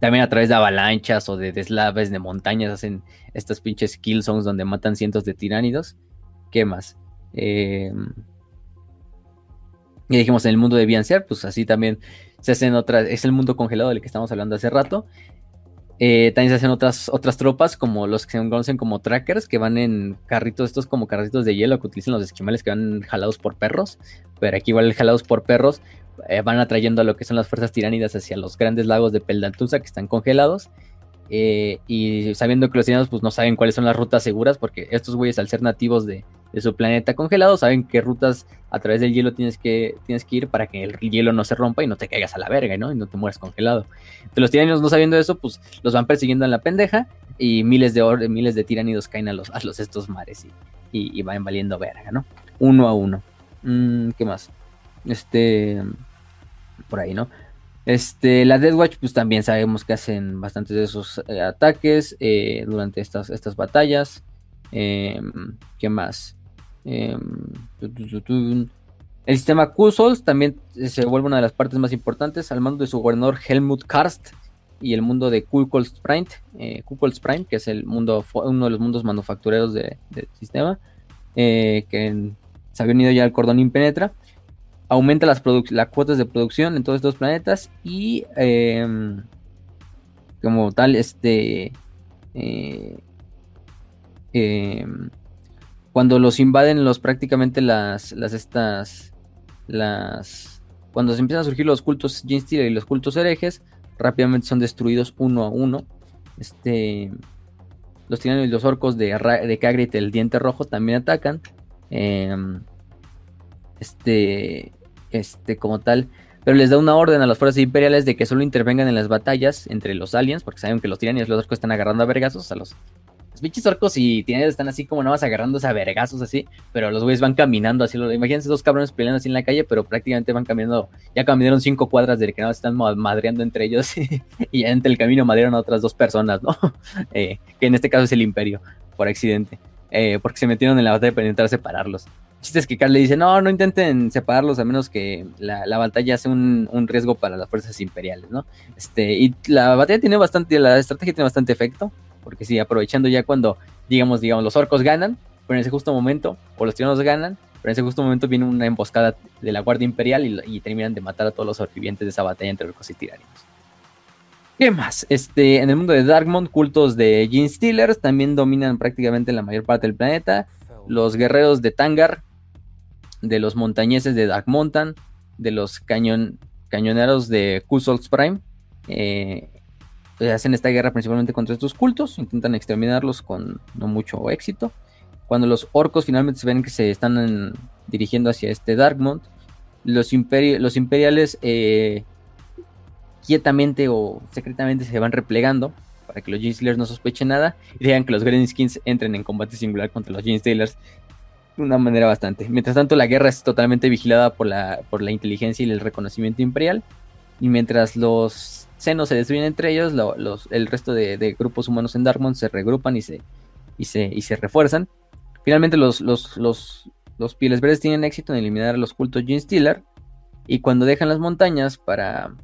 también a través de avalanchas o de deslaves de montañas hacen estas pinches kill zones donde matan cientos de tiránidos. ¿Qué más? Em, y dijimos en el mundo de Biancer, pues así también se hacen otras. Es el mundo congelado del que estamos hablando hace rato. Eh, también se hacen otras, otras tropas, como los que se conocen como trackers, que van en carritos, estos como carritos de hielo que utilizan los esquimales que van jalados por perros. Pero aquí igual jalados por perros eh, van atrayendo a lo que son las fuerzas tiránidas hacia los grandes lagos de Peldantusa que están congelados. Eh, y sabiendo que los tiranos pues no saben cuáles son las rutas seguras, porque estos güeyes al ser nativos de, su planeta congelado saben qué rutas a través del hielo tienes que, tienes que ir para que el hielo no se rompa y no te caigas a la verga, ¿no? Y no te mueras congelado. Entonces los tiranidos no sabiendo eso, pues los van persiguiendo en la pendeja y miles de, miles de tiranidos caen a los, a los estos mares y, van valiendo verga, ¿no? Uno a uno. Mm, ¿Qué más? Este... Por ahí, ¿no? Este, la Death Watch, pues también sabemos que hacen bastantes de esos eh, ataques eh, durante estas, estas batallas. Em, ¿Qué más? Em, el sistema Q-Souls también se vuelve una de las partes más importantes al mando de su gobernador Helmut Karst y el mundo de Kukul's Prime, eh, Prime, que es el mundo, uno de los mundos manufactureros del sistema, que se había unido ya al cordón impenetra aumenta las, las cuotas de producción en todos estos planetas y em, como tal, este... Eh, em, cuando los invaden los prácticamente las, las estas, las... Cuando se empiezan a surgir los cultos Gene y los cultos herejes, rápidamente son destruidos uno a uno. Este, los tiranos y los orcos de, de Kagrit, el diente rojo, también atacan. Em, este, este, como tal, pero les da una orden a las fuerzas imperiales de que solo intervengan en las batallas entre los aliens, porque saben que los tiranios y los orcos están agarrando a vergazos a los, Los pinches orcos y tienen están así como nada más agarrándose a vergazos así, pero los güeyes van caminando así. Lo, imagínense dos cabrones peleando así en la calle, pero prácticamente van caminando. Ya caminaron cinco cuadras de que nada están madreando entre ellos y ya entre el camino madrearon a otras dos personas, ¿no? Eh, que en este caso es el Imperio, por accidente. Eh, porque se metieron en la batalla para intentar separarlos. Chiste es que Carl le dice, no, no intenten separarlos a menos que la, la batalla sea un, un, riesgo para las fuerzas imperiales, ¿no? Este, y la batalla tiene bastante, la estrategia tiene bastante efecto, porque sí, aprovechando ya cuando, digamos, digamos, los orcos ganan, pero en ese justo momento, o los tiranos ganan, pero en ese justo momento viene una emboscada de la Guardia Imperial y, terminan de matar a todos los sobrevivientes de esa batalla entre orcos y tiranios. ¿Qué más? Este, en el mundo de Darkmont, cultos de Gene Stealers también dominan prácticamente la mayor parte del planeta. Los guerreros de Tangar de los montañeses de Dark Mountain, de los cañon, cañoneros de Kusol's Prime. Eh, hacen esta guerra principalmente contra estos cultos, intentan exterminarlos con no mucho éxito. Cuando los orcos finalmente se ven que se están dirigiendo hacia este Darkmont, los, los imperiales eh, quietamente o secretamente se van replegando para que los Gene no sospechen nada y dejan que los Skins entren en combate singular contra los Gene de una manera bastante. Mientras tanto, la guerra es totalmente vigilada por la, por la inteligencia y el reconocimiento imperial. Y mientras los senos se destruyen entre ellos, los, el resto de, grupos humanos en Darkmont se regrupan y se, y se, y se refuerzan. Finalmente, los, los, los, los pieles verdes tienen éxito en eliminar a los cultos Gene Stealer. Y cuando dejan las montañas para,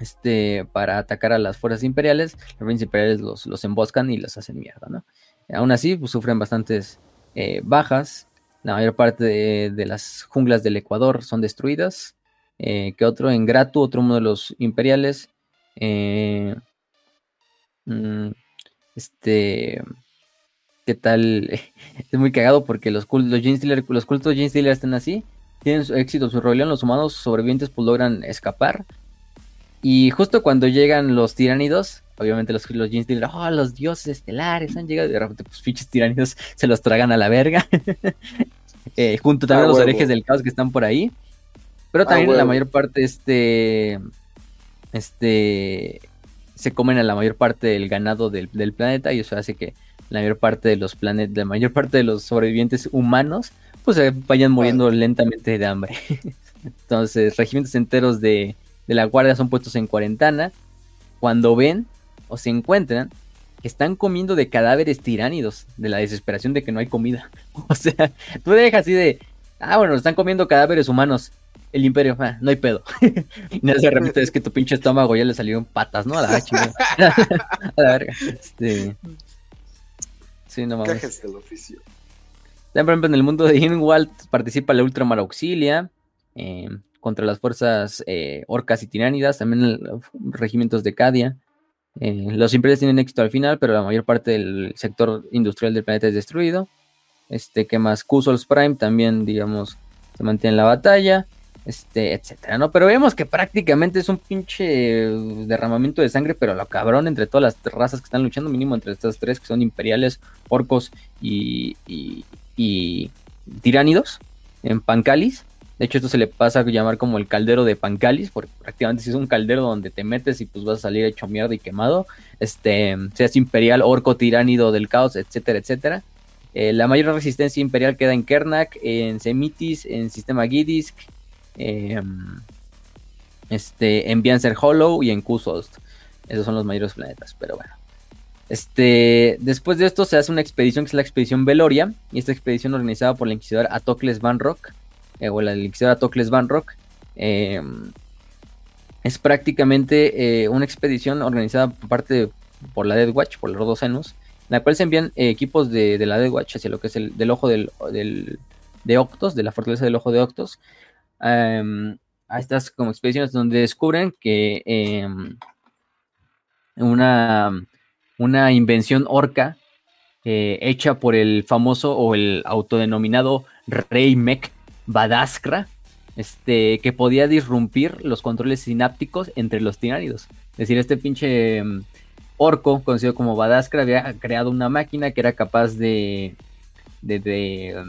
este, para atacar a las fuerzas imperiales, las fuerzas imperiales los, los emboscan y los hacen mierda, ¿no? Aún así, pues, sufren bastantes eh, bajas. La mayor parte de, las junglas del Ecuador son destruidas. Eh, que otro en Gratu, otro uno de los imperiales. Eh, mm, este. ¿Qué tal? es muy cagado porque los, cultos, los, los cultos Gene están así. Tienen su éxito, su rebelión. Los humanos sobrevivientes pues logran escapar. Y justo cuando llegan los tiránidos, obviamente los, los Jeans oh, los dioses estelares han llegado, y de repente, pues, fiches tiránidos se los tragan a la verga. eh, junto también a los herejes del caos que están por ahí. Pero también la mayor parte, este. Este. Se comen a la mayor parte del ganado del, planeta y eso hace que la mayor parte de los planetas, la mayor parte de los sobrevivientes humanos, pues se vayan muriendo lentamente de hambre. Entonces, regimientos enteros de, de la guardia son puestos en cuarentena. Cuando ven o se encuentran que están comiendo de cadáveres tiránidos, de la desesperación de que no hay comida. O sea, tú dejas así de, ah, bueno, están comiendo cadáveres humanos. El imperio, ah, no hay pedo. y no se repite, es que tu pinche estómago ya le salieron patas, ¿no? A la, a la verga. Este... Sí, no mames. del oficio. Por ejemplo, en el mundo de Inwald participa la Ultramar Auxilia eh, contra las fuerzas eh, orcas y tiránidas, también los regimientos de Cadia. Eh, los imperios tienen éxito al final, pero la mayor parte del sector industrial del planeta es destruido. Este, que más? Kusols Prime también, digamos, se mantiene en la batalla. Este, etcétera, ¿no? Pero vemos que prácticamente es un pinche derramamiento de sangre, pero lo cabrón entre todas las razas que están luchando, mínimo entre estas tres que son imperiales, orcos y, y, y tiránidos en Pancalis. De hecho, esto se le pasa a llamar como el caldero de Pancalis, porque prácticamente si es un caldero donde te metes y pues vas a salir hecho mierda y quemado, este, seas imperial, orco, tiránido del caos, etcétera, etcétera. Eh, la mayor resistencia imperial queda en Kernak, en Semitis, en Sistema Gidisk, em, este, en Bianzer Hollow y en Kusost. Esos son los mayores planetas, pero bueno. Este, después de esto se hace una expedición que es la expedición Veloria, y esta expedición organizada por el inquisidor Atocles Van Rock eh, o la elixir Tocles Van Rock. Em, es prácticamente eh, una expedición organizada por parte por la Dead Watch, por los senos, en la cual se envían eh, equipos de, la Dead Watch hacia lo que es el del ojo del, de Octos, de la fortaleza del ojo de Octos, em, a estas como expediciones donde descubren que em, una, una invención orca hecha por el famoso o el autodenominado Rey Mech Badaskra, este, que podía disrumpir los controles sinápticos entre los tiránidos. Es decir, este pinche mm, orco, conocido como Badaskra, había creado una máquina que era capaz de, de, de,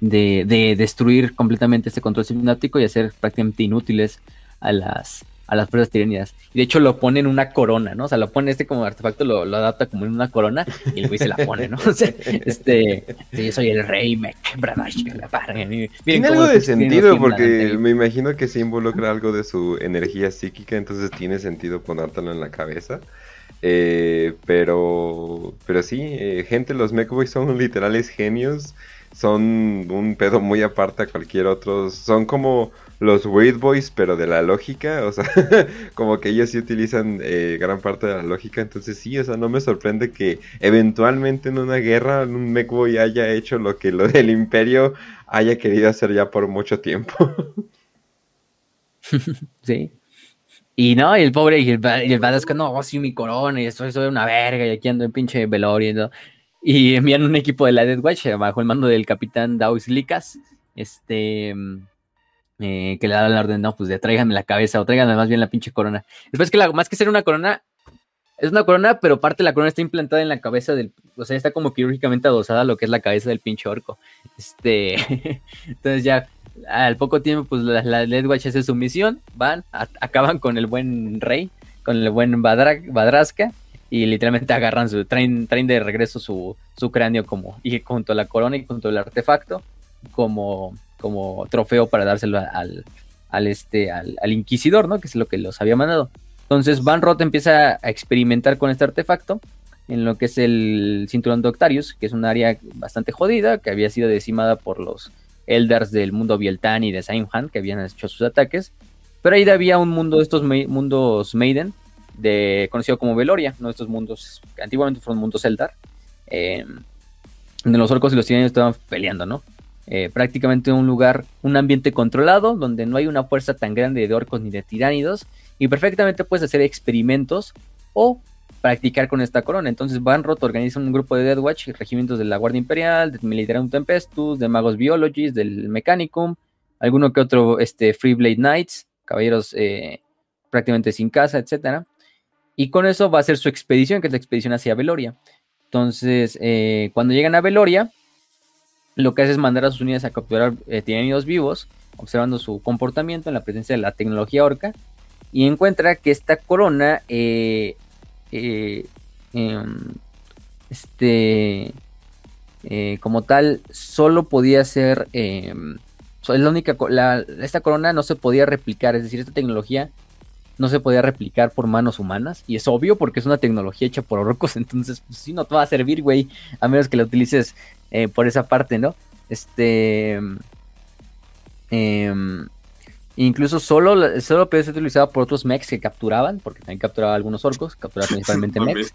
mm, destruir completamente este control sináptico y hacer prácticamente inútiles a las, a las fuerzas tiranidas. Y de hecho lo pone en una corona, ¿no? O sea, lo pone este como artefacto, lo, adapta como en una corona y el güey se la pone, ¿no? O sea, este, yo soy el rey Mech, Tiene algo de sentido porque me imagino que se involucra algo de su energía psíquica, entonces tiene sentido ponértelo en la cabeza. Eh, pero, pero sí, eh, gente, los Mechboys son literales genios. Son un pedo muy aparte a cualquier otro. Son como los Weird Boys, pero de la lógica, o sea, como que ellos sí utilizan eh, gran parte de la lógica, entonces sí, o sea, no me sorprende que eventualmente en una guerra un Mechboy haya hecho lo que lo del imperio haya querido hacer ya por mucho tiempo. sí. Y no, y el pobre, y el, y es que no, así mi corona, y esto soy una verga, y aquí ando en pinche velorio, ¿no? Y envían un equipo de la Dead Watch bajo el mando del capitán Daus Licas, este, eh, que le da la orden, no, pues de tráiganme la cabeza o tráiganme más bien la pinche corona. Después que la, más que ser una corona, es una corona, pero parte de la corona está implantada en la cabeza del, o sea, está como quirúrgicamente adosada a lo que es la cabeza del pinche orco. Este, entonces ya al poco tiempo, pues la, la Led Watch hace su misión, van, acaban con el buen rey, con el buen Badrasca, y literalmente agarran su, traen, traen de regreso su, su cráneo como, y junto a la corona y junto al artefacto, como como trofeo para dárselo al, al, este, al, inquisidor, ¿no? Que es lo que los había mandado. Entonces Van Roth empieza a experimentar con este artefacto en lo que es el cinturón de Octarius, que es un área bastante jodida, que había sido decimada por los Eldars del mundo Bieltan y de Saimhan, que habían hecho sus ataques. Pero ahí había un mundo, estos mundos Maiden, de, conocido como Veloria, ¿no? Estos mundos, antiguamente fueron mundos Eldar, eh, donde los orcos y los tiranios estaban peleando, ¿no? Eh, prácticamente un lugar, un ambiente controlado, donde no hay una fuerza tan grande de orcos ni de tiránidos, y perfectamente puedes hacer experimentos o practicar con esta corona. Entonces Van Roth organiza un grupo de Dead Watch, regimientos de la Guardia Imperial, de Militarum Tempestus, de Magos Biologist, del Mechanicum, alguno que otro este, Free Blade Knights, caballeros eh, prácticamente sin casa, etc. Y con eso va a ser su expedición, que es la expedición hacia Veloria. Entonces, eh, cuando llegan a Veloria, lo que hace es mandar a sus unidades a capturar eh, vivos, observando su comportamiento en la presencia de la tecnología orca, y encuentra que esta corona, eh, eh, em, este, como tal, solo podía ser, em, es la única, esta corona no se podía replicar, es decir, esta tecnología no se podía replicar por manos humanas. Y es obvio porque es una tecnología hecha por orcos. Entonces, pues sí, no te va a servir, güey. A menos que la utilices eh, por esa parte, ¿no? Este. Em, incluso solo, solo puede ser utilizado por otros mechs que capturaban, porque también capturaba algunos orcos, capturaba principalmente mechs.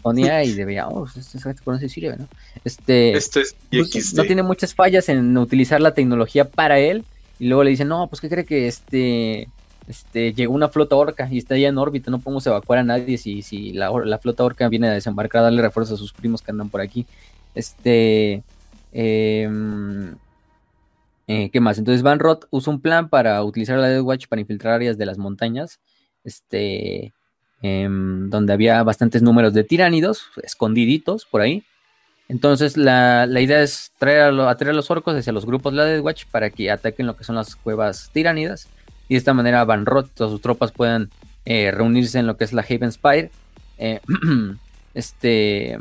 Ponía y debía, oh, este, este sirve, ¿no? Este, Esto es pues, no tiene muchas fallas en utilizar la tecnología para él. Y luego le dicen, no, pues, ¿qué cree que este este, llegó una flota orca y está ya en órbita, no podemos evacuar a nadie si, si la, flota orca viene a desembarcar, a darle refuerzo a sus primos que andan por aquí. Este, em, eh, ¿qué más? Entonces Van Roth usa un plan para utilizar la Death Watch para infiltrar áreas de las montañas, este, em, donde había bastantes números de tiránidos escondiditos por ahí. Entonces la, idea es traer a, atraer a los orcos hacia los grupos de la Death Watch para que ataquen lo que son las cuevas tiránidas y de esta manera Van Roth o sus tropas puedan eh, reunirse en lo que es la Haven Spire. Eh, este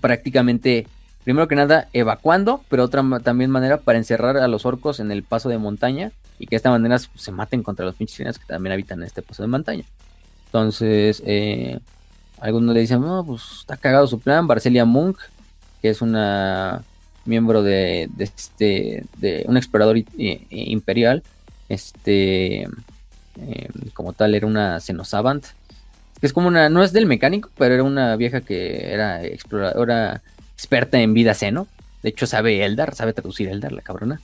prácticamente primero que nada evacuando, pero otra también manera para encerrar a los orcos en el paso de montaña y que de esta manera se maten contra los pinches que también habitan en este paso de montaña. Entonces, eh, algunos le dicen, no, pues está cagado su plan. Barcelia Monk, que es una miembro de, este, de un explorador imperial, este, em, como tal, era una Xenosavant. Es como una, no es del mecánico, pero era una vieja que era exploradora, experta en vida seno. De hecho, sabe Eldar, sabe traducir Eldar, la cabrona.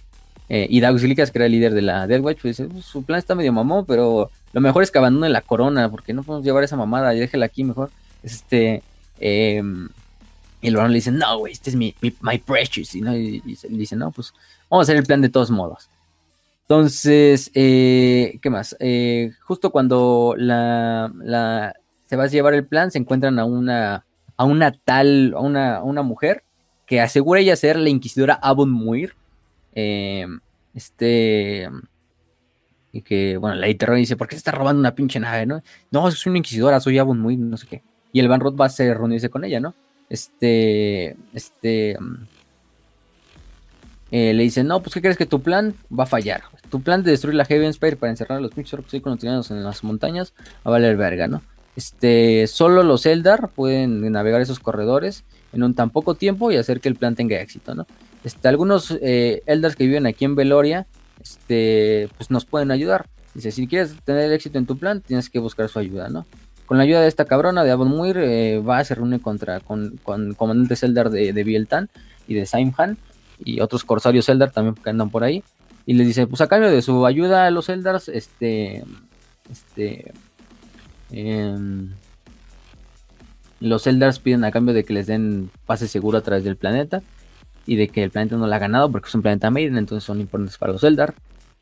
Eh, y Dausilicas, que era el líder de la Dead Watch, pues dice, su plan está medio mamón, pero lo mejor es que abandone la corona, porque no podemos llevar esa mamada y déjela aquí mejor. Este, em, y el varón le dice, no, güey, este es mi, my precious. Y, ¿no? y, dice, no, pues vamos a hacer el plan de todos modos. Entonces, eh, ¿qué más? Eh, justo cuando la, se va a llevar el plan, se encuentran a una, a una tal, a una, una mujer que asegura ella ser la inquisidora Abon Muir. Eh, este, Y que, bueno, la Iteron dice, ¿por qué se está robando una pinche nave, no? No, soy una inquisidora, soy Abun muy, no sé qué. Y el Van Rod va a reunirse con ella, ¿no? Este, este, mm, eh, le dice, no, pues ¿qué crees que tu plan va a fallar? Tu plan de destruir la Heaven Spire para encerrar a los pinches orcos tiranos en las montañas va a valer verga, ¿no? Este, solo los Eldar pueden navegar esos corredores en un tan poco tiempo y hacer que el plan tenga éxito, ¿no? Este, algunos eh, Eldars que viven aquí en Veloria, este, pues nos pueden ayudar. Dice, si quieres tener éxito en tu plan, tienes que buscar su ayuda, ¿no? Con la ayuda de esta cabrona de Abon Muir, eh, va a se reúne contra, con, con comandantes Eldar de, de Bieltan y de Saimhan y otros corsarios Eldar también que andan por ahí. Y les dice, pues a cambio de su ayuda a los Eldars, este, este, em, los Eldars piden a cambio de que les den pase seguro a través del planeta y de que el planeta no lo ha ganado porque es un planeta Maiden, entonces son importantes para los Eldar.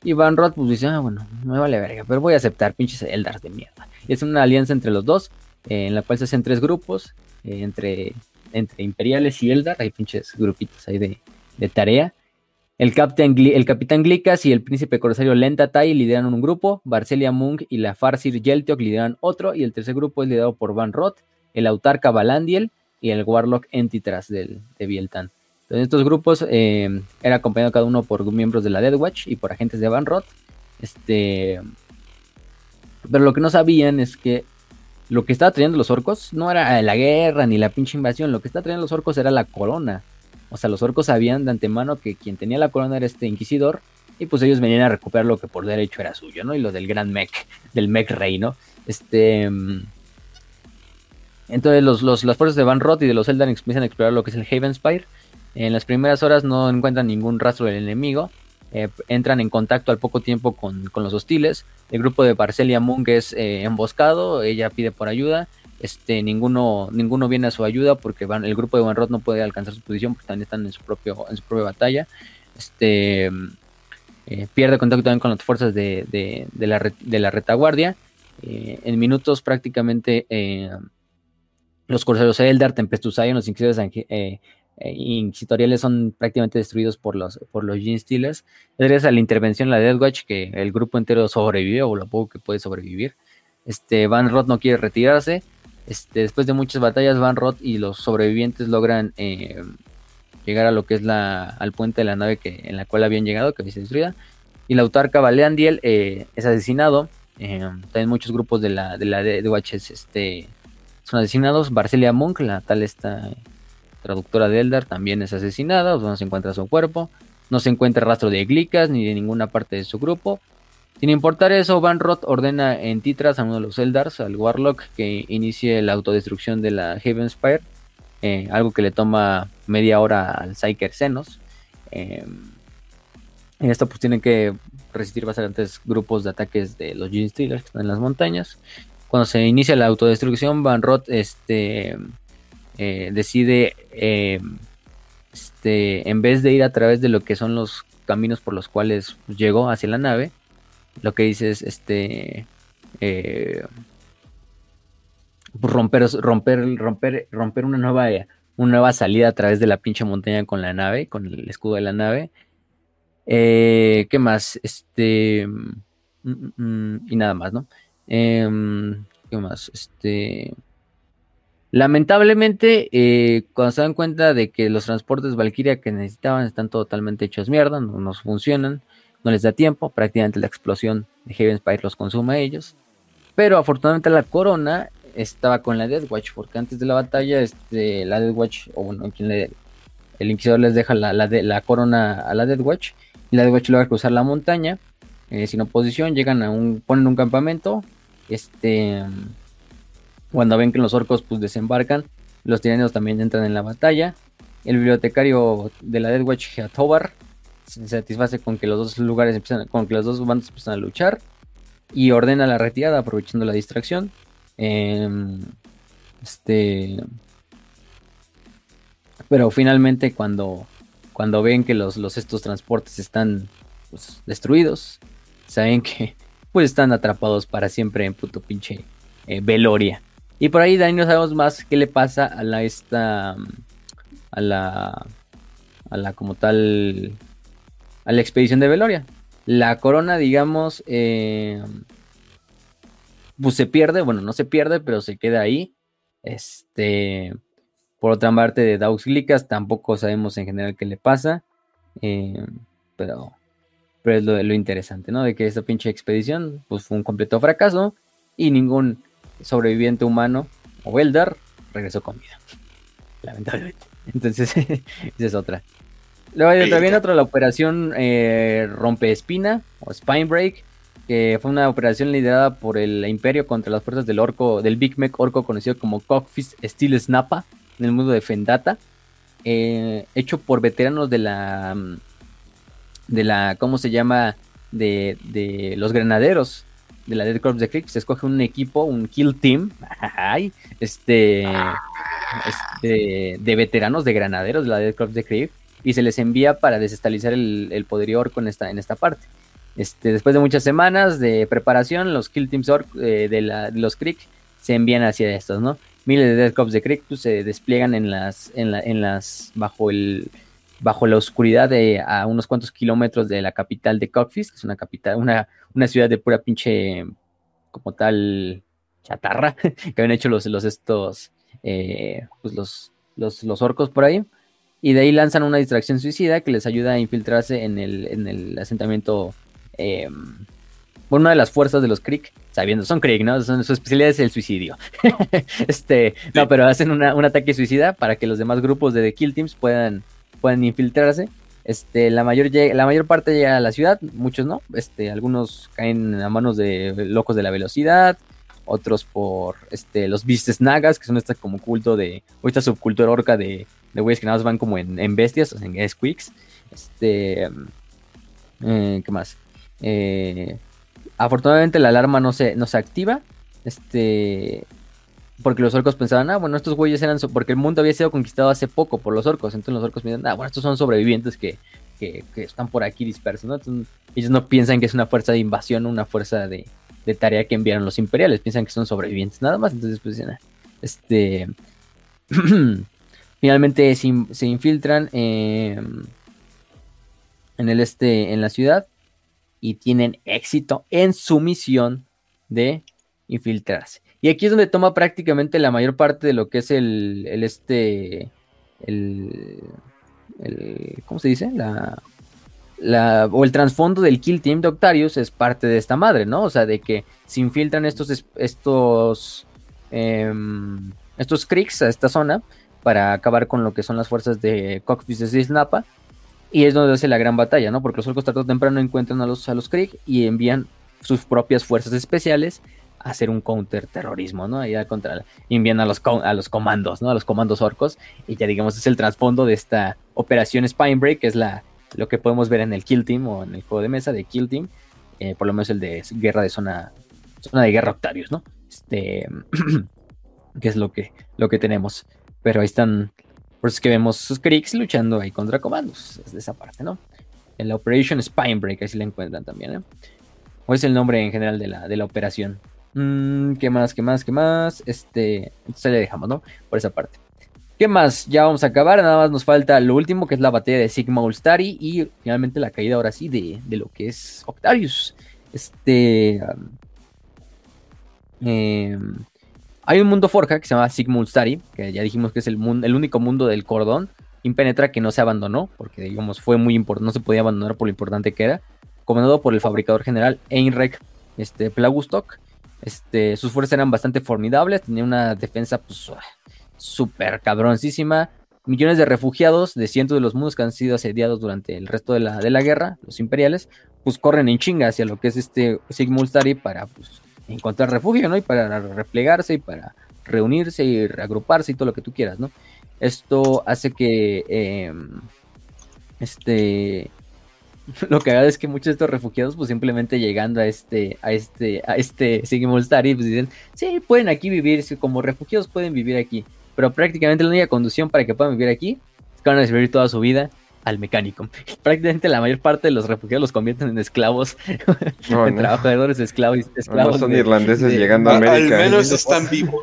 Y Van Rod pues dice, ah, bueno, me vale verga, pero voy a aceptar pinches Eldars de mierda. Es una alianza entre los dos, eh, en la cual se hacen tres grupos, eh, entre, entre Imperiales y Eldar, hay pinches grupitos ahí de, de tarea. El, capitán, Glikas y el príncipe corsario Lentatai lideran un grupo, Barcelia Mung y la Farsir Yelteok lideran otro, y el tercer grupo es liderado por Van Roth, el autarca Balandiel y el Warlock Entitras del, de Bieltan. Entonces estos grupos eh, eran acompañados cada uno por miembros de la Dead Watch y por agentes de Van Roth. Este, pero lo que no sabían es que lo que estaba trayendo los orcos no era la guerra ni la pinche invasión, lo que estaba trayendo los orcos era la corona. O sea, los orcos sabían de antemano que quien tenía la corona era este inquisidor. Y pues ellos venían a recuperar lo que por derecho era suyo, ¿no? Y lo del gran mech, del mech rey, ¿no? Este. Mm, entonces los, las fuerzas de Van Roth y de los Eldar empiezan a explorar lo que es el Haven Spire. En las primeras horas no encuentran ningún rastro del enemigo. Eh, entran en contacto al poco tiempo con, los hostiles. El grupo de Parcelia Mung es eh, emboscado. Ella pide por ayuda. Este, ninguno, ninguno viene a su ayuda porque van, el grupo de Van Roth no puede alcanzar su posición porque también están en su, propio, en su propia batalla. Este, eh, pierde contacto también con las fuerzas de, la, retaguardia. Eh, en minutos prácticamente eh, los corsarios Eldar, Tempestusayan, los inquisidores inquisitoriales son prácticamente destruidos por los, por los Gene Stealers. Gracias a la intervención de la Death Watch que el grupo entero sobrevive o lo poco que puede sobrevivir. Este, Van Roth no quiere retirarse este, después de muchas batallas, Van Roth y los sobrevivientes logran eh, llegar a lo que es la, al puente de la nave que, en la cual habían llegado, que había sido destruida. Y la autarca Valeandiel eh, es asesinado. Eh, también muchos grupos de la de, la este, son asesinados. Barcelia Monk, la tal esta traductora de Eldar, también es asesinada. no se encuentra su cuerpo. No se encuentra rastro de Glicas ni de ninguna parte de su grupo. Sin importar eso, Van Roth ordena en Titras a uno de los Eldars, al Warlock, que inicie la autodestrucción de la Heaven Spire, eh, algo que le toma media hora al Psyker Xenos. Em, en esto pues tienen que resistir bastantes grupos de ataques de los Gene Stealers que están en las montañas. Cuando se inicia la autodestrucción, Van Roth este, eh, decide, em, este, en vez de ir a través de lo que son los caminos por los cuales llegó hacia la nave, lo que dice es este eh, romper, romper, romper, romper una nueva, una nueva salida a través de la pinche montaña con la nave, con el escudo de la nave. Eh, ¿Qué más? Este. Mm, mm, mm, y nada más, ¿no? Em, ¿Qué más? Este. Lamentablemente, eh, cuando se dan cuenta de que los transportes Valkyria que necesitaban están totalmente hechos mierda, no nos funcionan no les da tiempo, prácticamente la explosión de Heaven Spire los consume a ellos. Pero afortunadamente la corona estaba con la Death Watch, porque antes de la batalla, este, la Death Watch, o bueno, quien el Inquisidor les deja la, la, corona a la Death Watch, y la Death Watch logra cruzar la montaña, eh, sin oposición, llegan a un, ponen un campamento, este, cuando ven que los orcos pues desembarcan, los tiranos también entran en la batalla, el bibliotecario de la Death Watch, Tobar se satisface con que los dos lugares empiezan, con que los dos bandos empiezan a luchar y ordena la retirada aprovechando la distracción. Em, este, pero finalmente cuando, cuando ven que los, los estos transportes están pues, destruidos, saben que pues están atrapados para siempre en puto pinche eh, Veloria. Y por ahí Dani no sabemos más qué le pasa a la esta a la a la como tal a la expedición de Veloria. La corona, digamos, eh, pues se pierde, bueno, no se pierde, pero se queda ahí. Este, por otra parte, de Daux Glicas tampoco sabemos en general qué le pasa, eh, pero, pero es lo, lo interesante, ¿no? De que esta pinche expedición pues, fue un completo fracaso y ningún sobreviviente humano o Eldar regresó con vida. Lamentablemente. Entonces, esa es otra. Luego hay también otra, la operación eh, Rompe Espina o Spine Break, que fue una operación liderada por el Imperio contra las fuerzas del orco, del Big Mech orco conocido como Cockfist Steel Snappa en el mundo de Fendata, eh, hecho por veteranos de la, mm, de la, ¿cómo se llama? De, de los granaderos de la Dead Corps de Creek. Se escoge un equipo, un kill team, este, este, de veteranos, de granaderos de la Dead Corps de Creek, y se les envía para desestabilizar el, el poderío orco en esta, en esta parte. Este, después de muchas semanas de preparación, los Kill Teams Orc eh, de, los Creek se envían hacia estos, ¿no? Miles de Dead Cops de Creek pues, se despliegan en las, en, la, en las, bajo el, bajo la oscuridad de a unos cuantos kilómetros de la capital de Cockfist, que es una capital, una, una ciudad de pura pinche, como tal, chatarra, que habían hecho los, los estos, eh, pues los, los, los orcos por ahí. Y de ahí lanzan una distracción suicida que les ayuda a infiltrarse en el, en el asentamiento eh, una de las fuerzas de los Creek, sabiendo, son Creek, ¿no? Son, su especialidad es el suicidio. este, no, pero hacen una, un ataque suicida para que los demás grupos de The Kill Teams puedan, puedan infiltrarse. Este, la mayor, la mayor parte llega a la ciudad, muchos no. Este, algunos caen a manos de locos de la velocidad, otros por este, los Beastes Nagas, que son esta como culto de, o esta subcultura orca de, de güeyes que nada más van como en, en bestias, en squeaks. Este, eh, ¿qué más? Eh, afortunadamente la alarma no se, no se activa. Este. Porque los orcos pensaban, ah, bueno, estos güeyes eran. porque el mundo había sido conquistado hace poco por los orcos. Entonces los orcos piensan, ah, bueno, estos son sobrevivientes que, que, están por aquí dispersos, ¿no? Ellos no piensan que es una fuerza de invasión una fuerza de, de, tarea que enviaron los imperiales. Piensan que son sobrevivientes nada más. Entonces, pues ah, este. Finalmente se, se infiltran eh, en el este. en la ciudad y tienen éxito en su misión de infiltrarse. Y aquí es donde toma prácticamente la mayor parte de lo que es el, el este, el, ¿cómo se dice? La, la, o el trasfondo del Kill Team de Octarius es parte de esta madre, ¿no? O sea, de que se infiltran estos, estos, eh, estos a esta zona para acabar con lo que son las fuerzas de Cockfish de Snappa y es donde hace la gran batalla, ¿no? Porque los orcos tarde temprano encuentran a los, a los Krieg y envían sus propias fuerzas especiales a hacer un counterterrorismo, ¿no? Allá contra, envían a los, a los comandos, ¿no? A los comandos orcos. Y ya digamos es el trasfondo de esta operación Spinebreak, que es la, lo que podemos ver en el Kill Team o en el juego de mesa de Kill Team. Eh, por lo menos el de guerra de zona, zona de guerra Octarius, ¿no? Este, que es lo que, lo que tenemos. Pero ahí están por eso es que vemos sus Creeks luchando ahí contra comandos. Es de esa parte, ¿no? En la Operation Spinebreak, así la encuentran también, ¿eh? O es el nombre en general de la, de la operación. Mm, ¿Qué más? ¿Qué más? ¿Qué más? Este. Entonces le dejamos, ¿no? Por esa parte. ¿Qué más? Ya vamos a acabar. Nada más nos falta lo último, que es la batalla de Sigma Ulstari. Y finalmente la caída ahora sí de, de lo que es Octarius. Este. eh, hay un mundo forja que se llama Sigmund Stari, que ya dijimos que es el, mundo, el único mundo del cordón impenetra que no se abandonó, porque digamos fue muy importante, no se podía abandonar por lo importante que era, comandado por el fabricador general Einrek este, Plagustok. Este, sus fuerzas eran bastante formidables, tenía una defensa pues súper cabroncísima. Millones de refugiados de cientos de los mundos que han sido asediados durante el resto de la, de la guerra, los imperiales, pues corren en chinga hacia lo que es este Sigmund Stari para pues, encontrar refugio, ¿no? Y para replegarse y para reunirse y reagruparse y todo lo que tú quieras, ¿no? Esto hace que em, este lo que haga es que muchos de estos refugiados, pues simplemente llegando a este, a este, a este Sigmund y pues dicen, sí, pueden aquí vivir, como refugiados pueden vivir aquí, pero prácticamente la única conducción para que puedan vivir aquí es que van a vivir toda su vida al mecánico. Prácticamente la mayor parte de los refugiados los convierten en esclavos, en trabajadores esclavos. esclavos no, son irlandeses llegando a América. Al menos están vivos.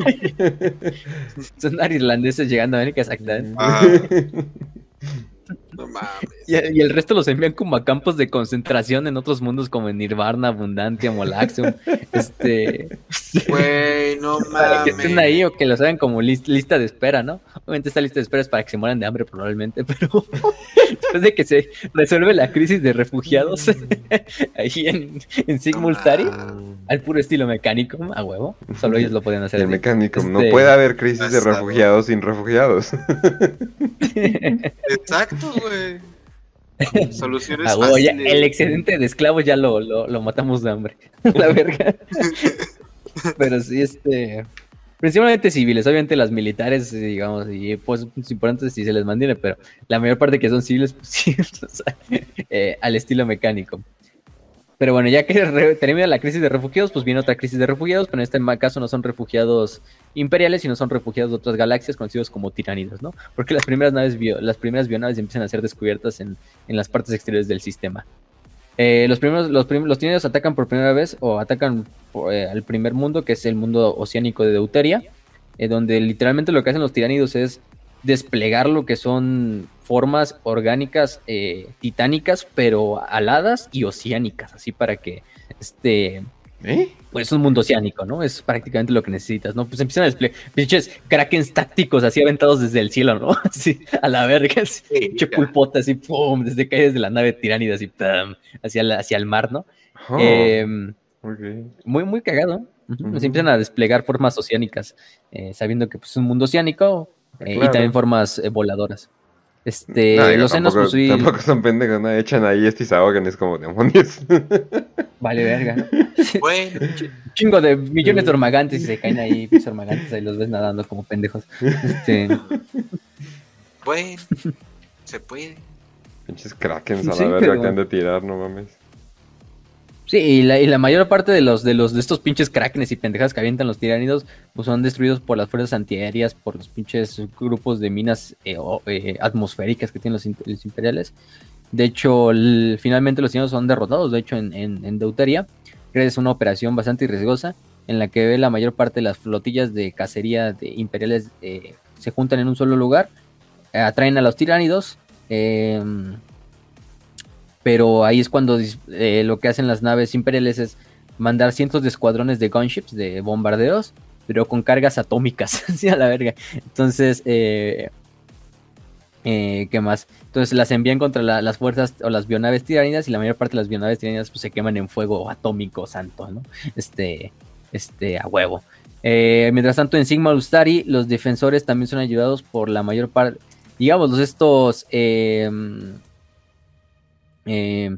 son irlandeses llegando a América, exactamente. Ah. no mames. Y, y el resto los envían como a campos de concentración en otros mundos como en Nirvana, Abundantia, Molaxium. este. Güey, no Para que estén mames. ahí o que los hagan como lis- lista de espera, ¿no? Obviamente esta lista de espera es para que se mueran de hambre probablemente, pero después de que se resuelve la crisis de refugiados ahí en, en Sigmultari, Ah, al puro estilo mecánico, a huevo, solo ellos lo pueden hacer. El mecánico. No Este- puede haber crisis de refugiados sin refugiados. Exacto, güey. Soluciones Ah, fáciles. el excedente de esclavos ya lo, lo, lo matamos de hambre. la verga. Pero sí, este. Principalmente civiles, obviamente las militares, digamos, y pues es importante si se les mantiene, pero la mayor parte que son civiles, pues sí, o sea, eh, al estilo mecánico. Pero bueno, ya que termina la crisis de refugiados, pues viene otra crisis de refugiados, pero en este caso no son refugiados imperiales, sino son refugiados de otras galaxias conocidos como tiránidos, ¿no? Porque las primeras naves las primeras bionaves empiezan a ser descubiertas en, en las partes exteriores del sistema. Eh, los primeros, los, prim- los tiránidos atacan por primera vez o atacan eh, al primer mundo, que es el mundo oceánico de Deuteria, eh, donde literalmente lo que hacen los tiránidos es desplegar lo que son formas orgánicas eh, titánicas, pero aladas y oceánicas, así para que este ¿Eh? pues es un mundo oceánico, ¿no? Es prácticamente lo que necesitas, ¿no? Pues empiezan a desplegar pinches krakens tácticos así aventados desde el cielo, ¿no? Así, a la verga, así, pinche pulpota así, pum, desde que hay desde la nave tiránida, así, pum, hacia, la- hacia el mar, ¿no? Oh, Em, muy, muy cagado. Ujú. Se empiezan a desplegar formas oceánicas, eh, sabiendo que pues, es un mundo oceánico eh, y también formas voladoras. Este, No, los senos, tampoco, pues sí, tampoco son pendejos, ¿no? Echan ahí este y se ahogan, es como demonios. vale verga. ¿no? Bueno, Chingo de millones de ormagantes y se caen ahí, pinches ormagantes, ahí los ves nadando como pendejos. Este, bueno, se puede. Pinches krakens a la Sí, verga pero- que han de tirar, no mames. Sí, y la, y la mayor parte de los de los de estos pinches krakenes y pendejas que avientan los tiránidos, pues son destruidos por las fuerzas antiaéreas, por los pinches grupos de minas eh, eh, atmosféricas que tienen los, imperiales. De hecho, finalmente los tiránidos son derrotados, de hecho, en, en, en Deuteria, a una operación bastante riesgosa, en la que la mayor parte de las flotillas de cacería de imperiales eh, se juntan en un solo lugar, eh, atraen a los tiránidos, em, pero ahí es cuando eh, lo que hacen las naves imperiales es mandar cientos de escuadrones de gunships, de bombardeos, pero con cargas atómicas, así a la verga. Entonces, eh, eh, ¿qué más? Entonces las envían contra la- las fuerzas o las bionaves tiránidas y la mayor parte de las bionaves tiránidas pues, se queman en fuego atómico santo, ¿no? Este, este, a huevo. Mientras tanto, en Sigma Ustari, los defensores también son ayudados por la mayor parte, digamos, estos... eh,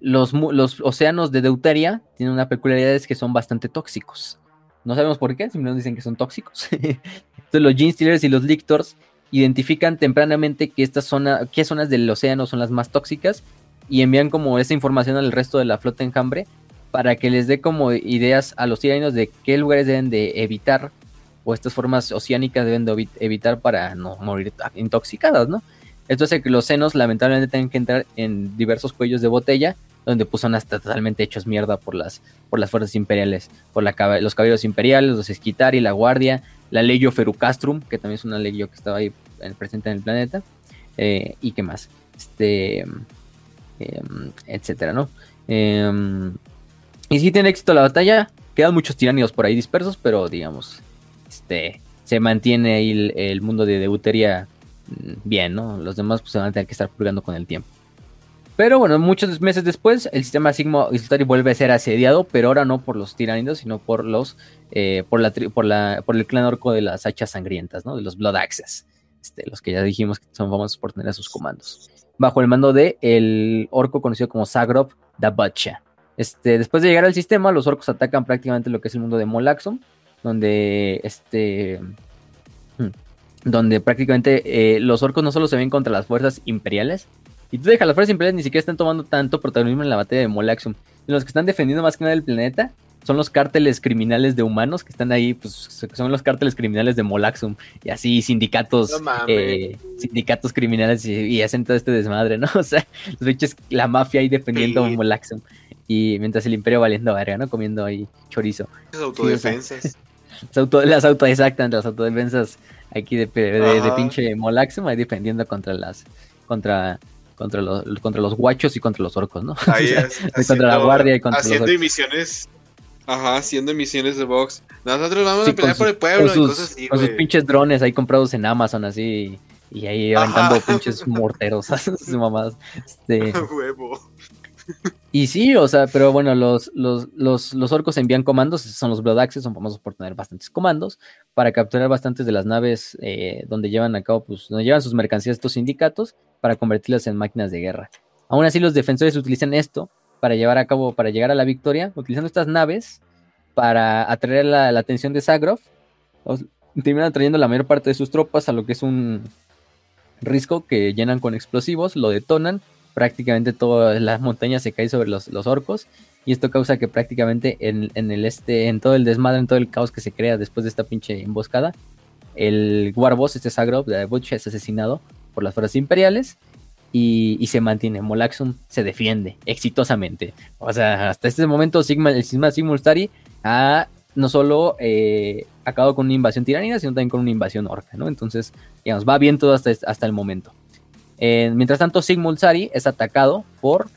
los, los océanos de Deuteria tienen una peculiaridad es que son bastante tóxicos. No sabemos por qué, simplemente dicen que son tóxicos. Entonces los Gene Stealers y los Lictors identifican tempranamente que estas zona, qué zonas del océano son las más tóxicas y envían como esa información al resto de la flota enjambre para que les dé como ideas a los tiranos de qué lugares deben de evitar o estas formas oceánicas deben de evi- evitar para no morir intoxicadas, ¿no? Esto hace que los senos lamentablemente tengan que entrar en diversos cuellos de botella, donde pues son hasta totalmente hechos mierda por las, por las fuerzas imperiales, por la, los caballeros imperiales, los Esquitari, la Guardia, la Legio Ferucastrum, que también es una legio que estaba ahí eh, presente en el planeta, eh, y qué más, este, em, etcétera, ¿no? Em, y si tiene éxito la batalla, quedan muchos tiranidos por ahí dispersos, pero digamos, este, se mantiene ahí el, mundo de Deuteria bien, ¿no? Los demás pues, se van a tener que estar purgando con el tiempo. Pero bueno, muchos meses después, el sistema Sigma Istari vuelve a ser asediado, pero ahora no por los tiranidos, sino por los eh, por la por la por el clan orco de las hachas sangrientas, ¿no? De los Blood Axes. Este, los que ya dijimos que son famosos por tener a sus comandos. Bajo el mando de el orco conocido como Zagrob da Butcha. Este, después de llegar al sistema, los orcos atacan prácticamente lo que es el mundo de Molaxum, donde este donde prácticamente eh, los orcos no solo se ven contra las fuerzas imperiales, y tú dejas, las fuerzas imperiales ni siquiera están tomando tanto protagonismo en la batalla de Molaxum. Los que están defendiendo más que nada el planeta son los cárteles criminales de humanos que están ahí, pues son los cárteles criminales de Molaxum. Y así sindicatos, No eh, sindicatos criminales y, y hacen todo este desmadre, ¿no? O sea, los bichos, la mafia ahí defendiendo Sí. Molaxum. Y mientras el imperio valiendo verga, ¿no? Comiendo ahí chorizo. Es autodefensas. Las, auto, las auto, exactamente, las autodefensas aquí de, de, de Ajá. pinche Molaxum, ahí defendiendo contra las, contra, contra los, contra los guachos y contra los orcos, ¿no? Ahí es, contra la guardia y contra haciendo los orcos. misiones. Ajá, haciendo misiones de box. Nosotros vamos Sí, a pelear por el pueblo con y sus, cosas así, con sus güey. pinches drones ahí comprados en Amazon, así. Y ahí aventando Ajá. pinches morteros, sus mamadas. Este, Huevo. Y sí, o sea, pero bueno, los, los, los, los orcos envían comandos, son los Blood Axes, son famosos por tener bastantes comandos, para capturar bastantes de las naves eh, donde llevan a cabo, pues, donde llevan sus mercancías estos sindicatos, para convertirlas en máquinas de guerra. Aún así, los defensores utilizan esto para llevar a cabo, para llegar a la victoria, utilizando estas naves para atraer la, la atención de Zagroff. Os- Terminan trayendo la mayor parte de sus tropas a lo que es un risco que llenan con explosivos, lo detonan, prácticamente toda la montaña se cae sobre los, los orcos. Y esto causa que prácticamente en, en el este, en todo el desmadre, en todo el caos que se crea después de esta pinche emboscada, el Warboss, este Zagroff de Butch, es asesinado por las fuerzas imperiales y, y se mantiene. Molaxum se defiende exitosamente. O sea, hasta este momento Sigma, el Sigma Simulstari ha no solo eh, acabado con una invasión tiránida, sino también con una invasión orca, ¿no? Entonces, digamos, va bien todo hasta, hasta el momento. Eh, mientras tanto, Sigmulsari es atacado por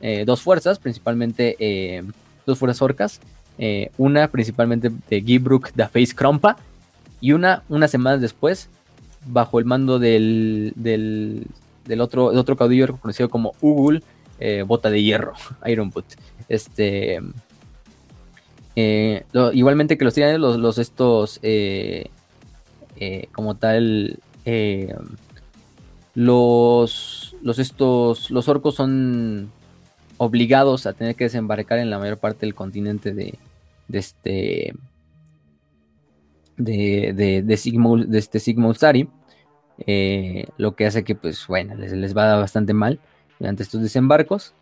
eh, dos fuerzas, principalmente eh, dos fuerzas orcas. una principalmente de Gibruk da Face Krompa y una unas semanas después bajo el mando del, del, otro, otro caudillo conocido como Ugul, Bota de Hierro, Iron Boot. Este, igualmente que los tiranes, los, estos, como tal, los, los estos, los orcos son obligados a tener que desembarcar en la mayor parte del continente de, de este, de, de, de, Sigmund, de este Sigmundsari, eh, lo que hace que, pues, bueno, les, les va bastante mal durante estos desembarcos.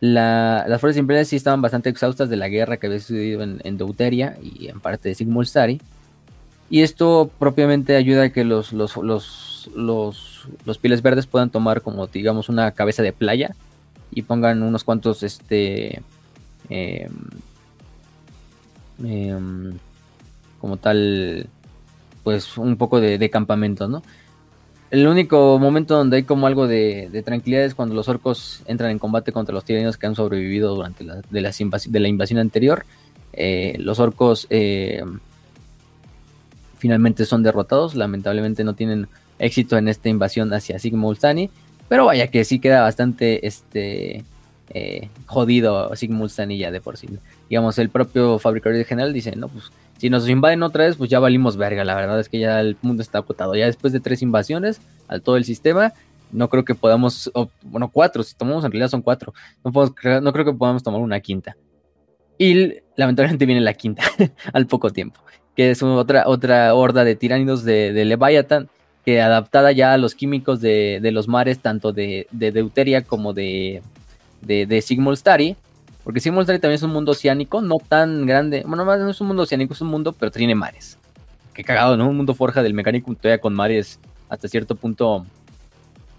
La- las fuerzas imperiales sí estaban bastante exhaustas de la guerra que había sucedido en, en Deuteria y en parte de Sigmundstari. Y esto propiamente ayuda a que los, los, los, los pieles verdes puedan tomar como digamos una cabeza de playa y pongan unos cuantos este em, em, como tal pues un poco de, campamentos, ¿no? El único momento donde hay como algo de, tranquilidad es cuando los orcos entran en combate contra los tiranios que han sobrevivido durante la, de la invasión anterior. Eh, los orcos eh, finalmente son derrotados. Lamentablemente no tienen éxito en esta invasión hacia Sigmundstani. Pero vaya que sí queda bastante este, eh, jodido Sigmundstani ya de por sí. Digamos, el propio fabricador general dice, no, pues si nos invaden otra vez, pues ya valimos verga. La verdad es que ya el mundo está acotado. Ya después de tres invasiones al todo el sistema, no creo que podamos, bueno, cuatro, si tomamos en realidad son cuatro. No, podemos no creo que podamos tomar una quinta. Y lamentablemente viene la quinta al poco tiempo, que es otra, otra horda de tiránidos de, de Leviathan, que adaptada ya a los químicos de, de los mares, tanto de, de Deuteria como de, de, de Sigmundstari, porque Sigmundstari también es un mundo oceánico, no tan grande. Bueno, más no es un mundo oceánico, es un mundo, pero tiene mares. Qué cagado, ¿no? Un mundo forja del mecánico todavía con mares hasta cierto punto,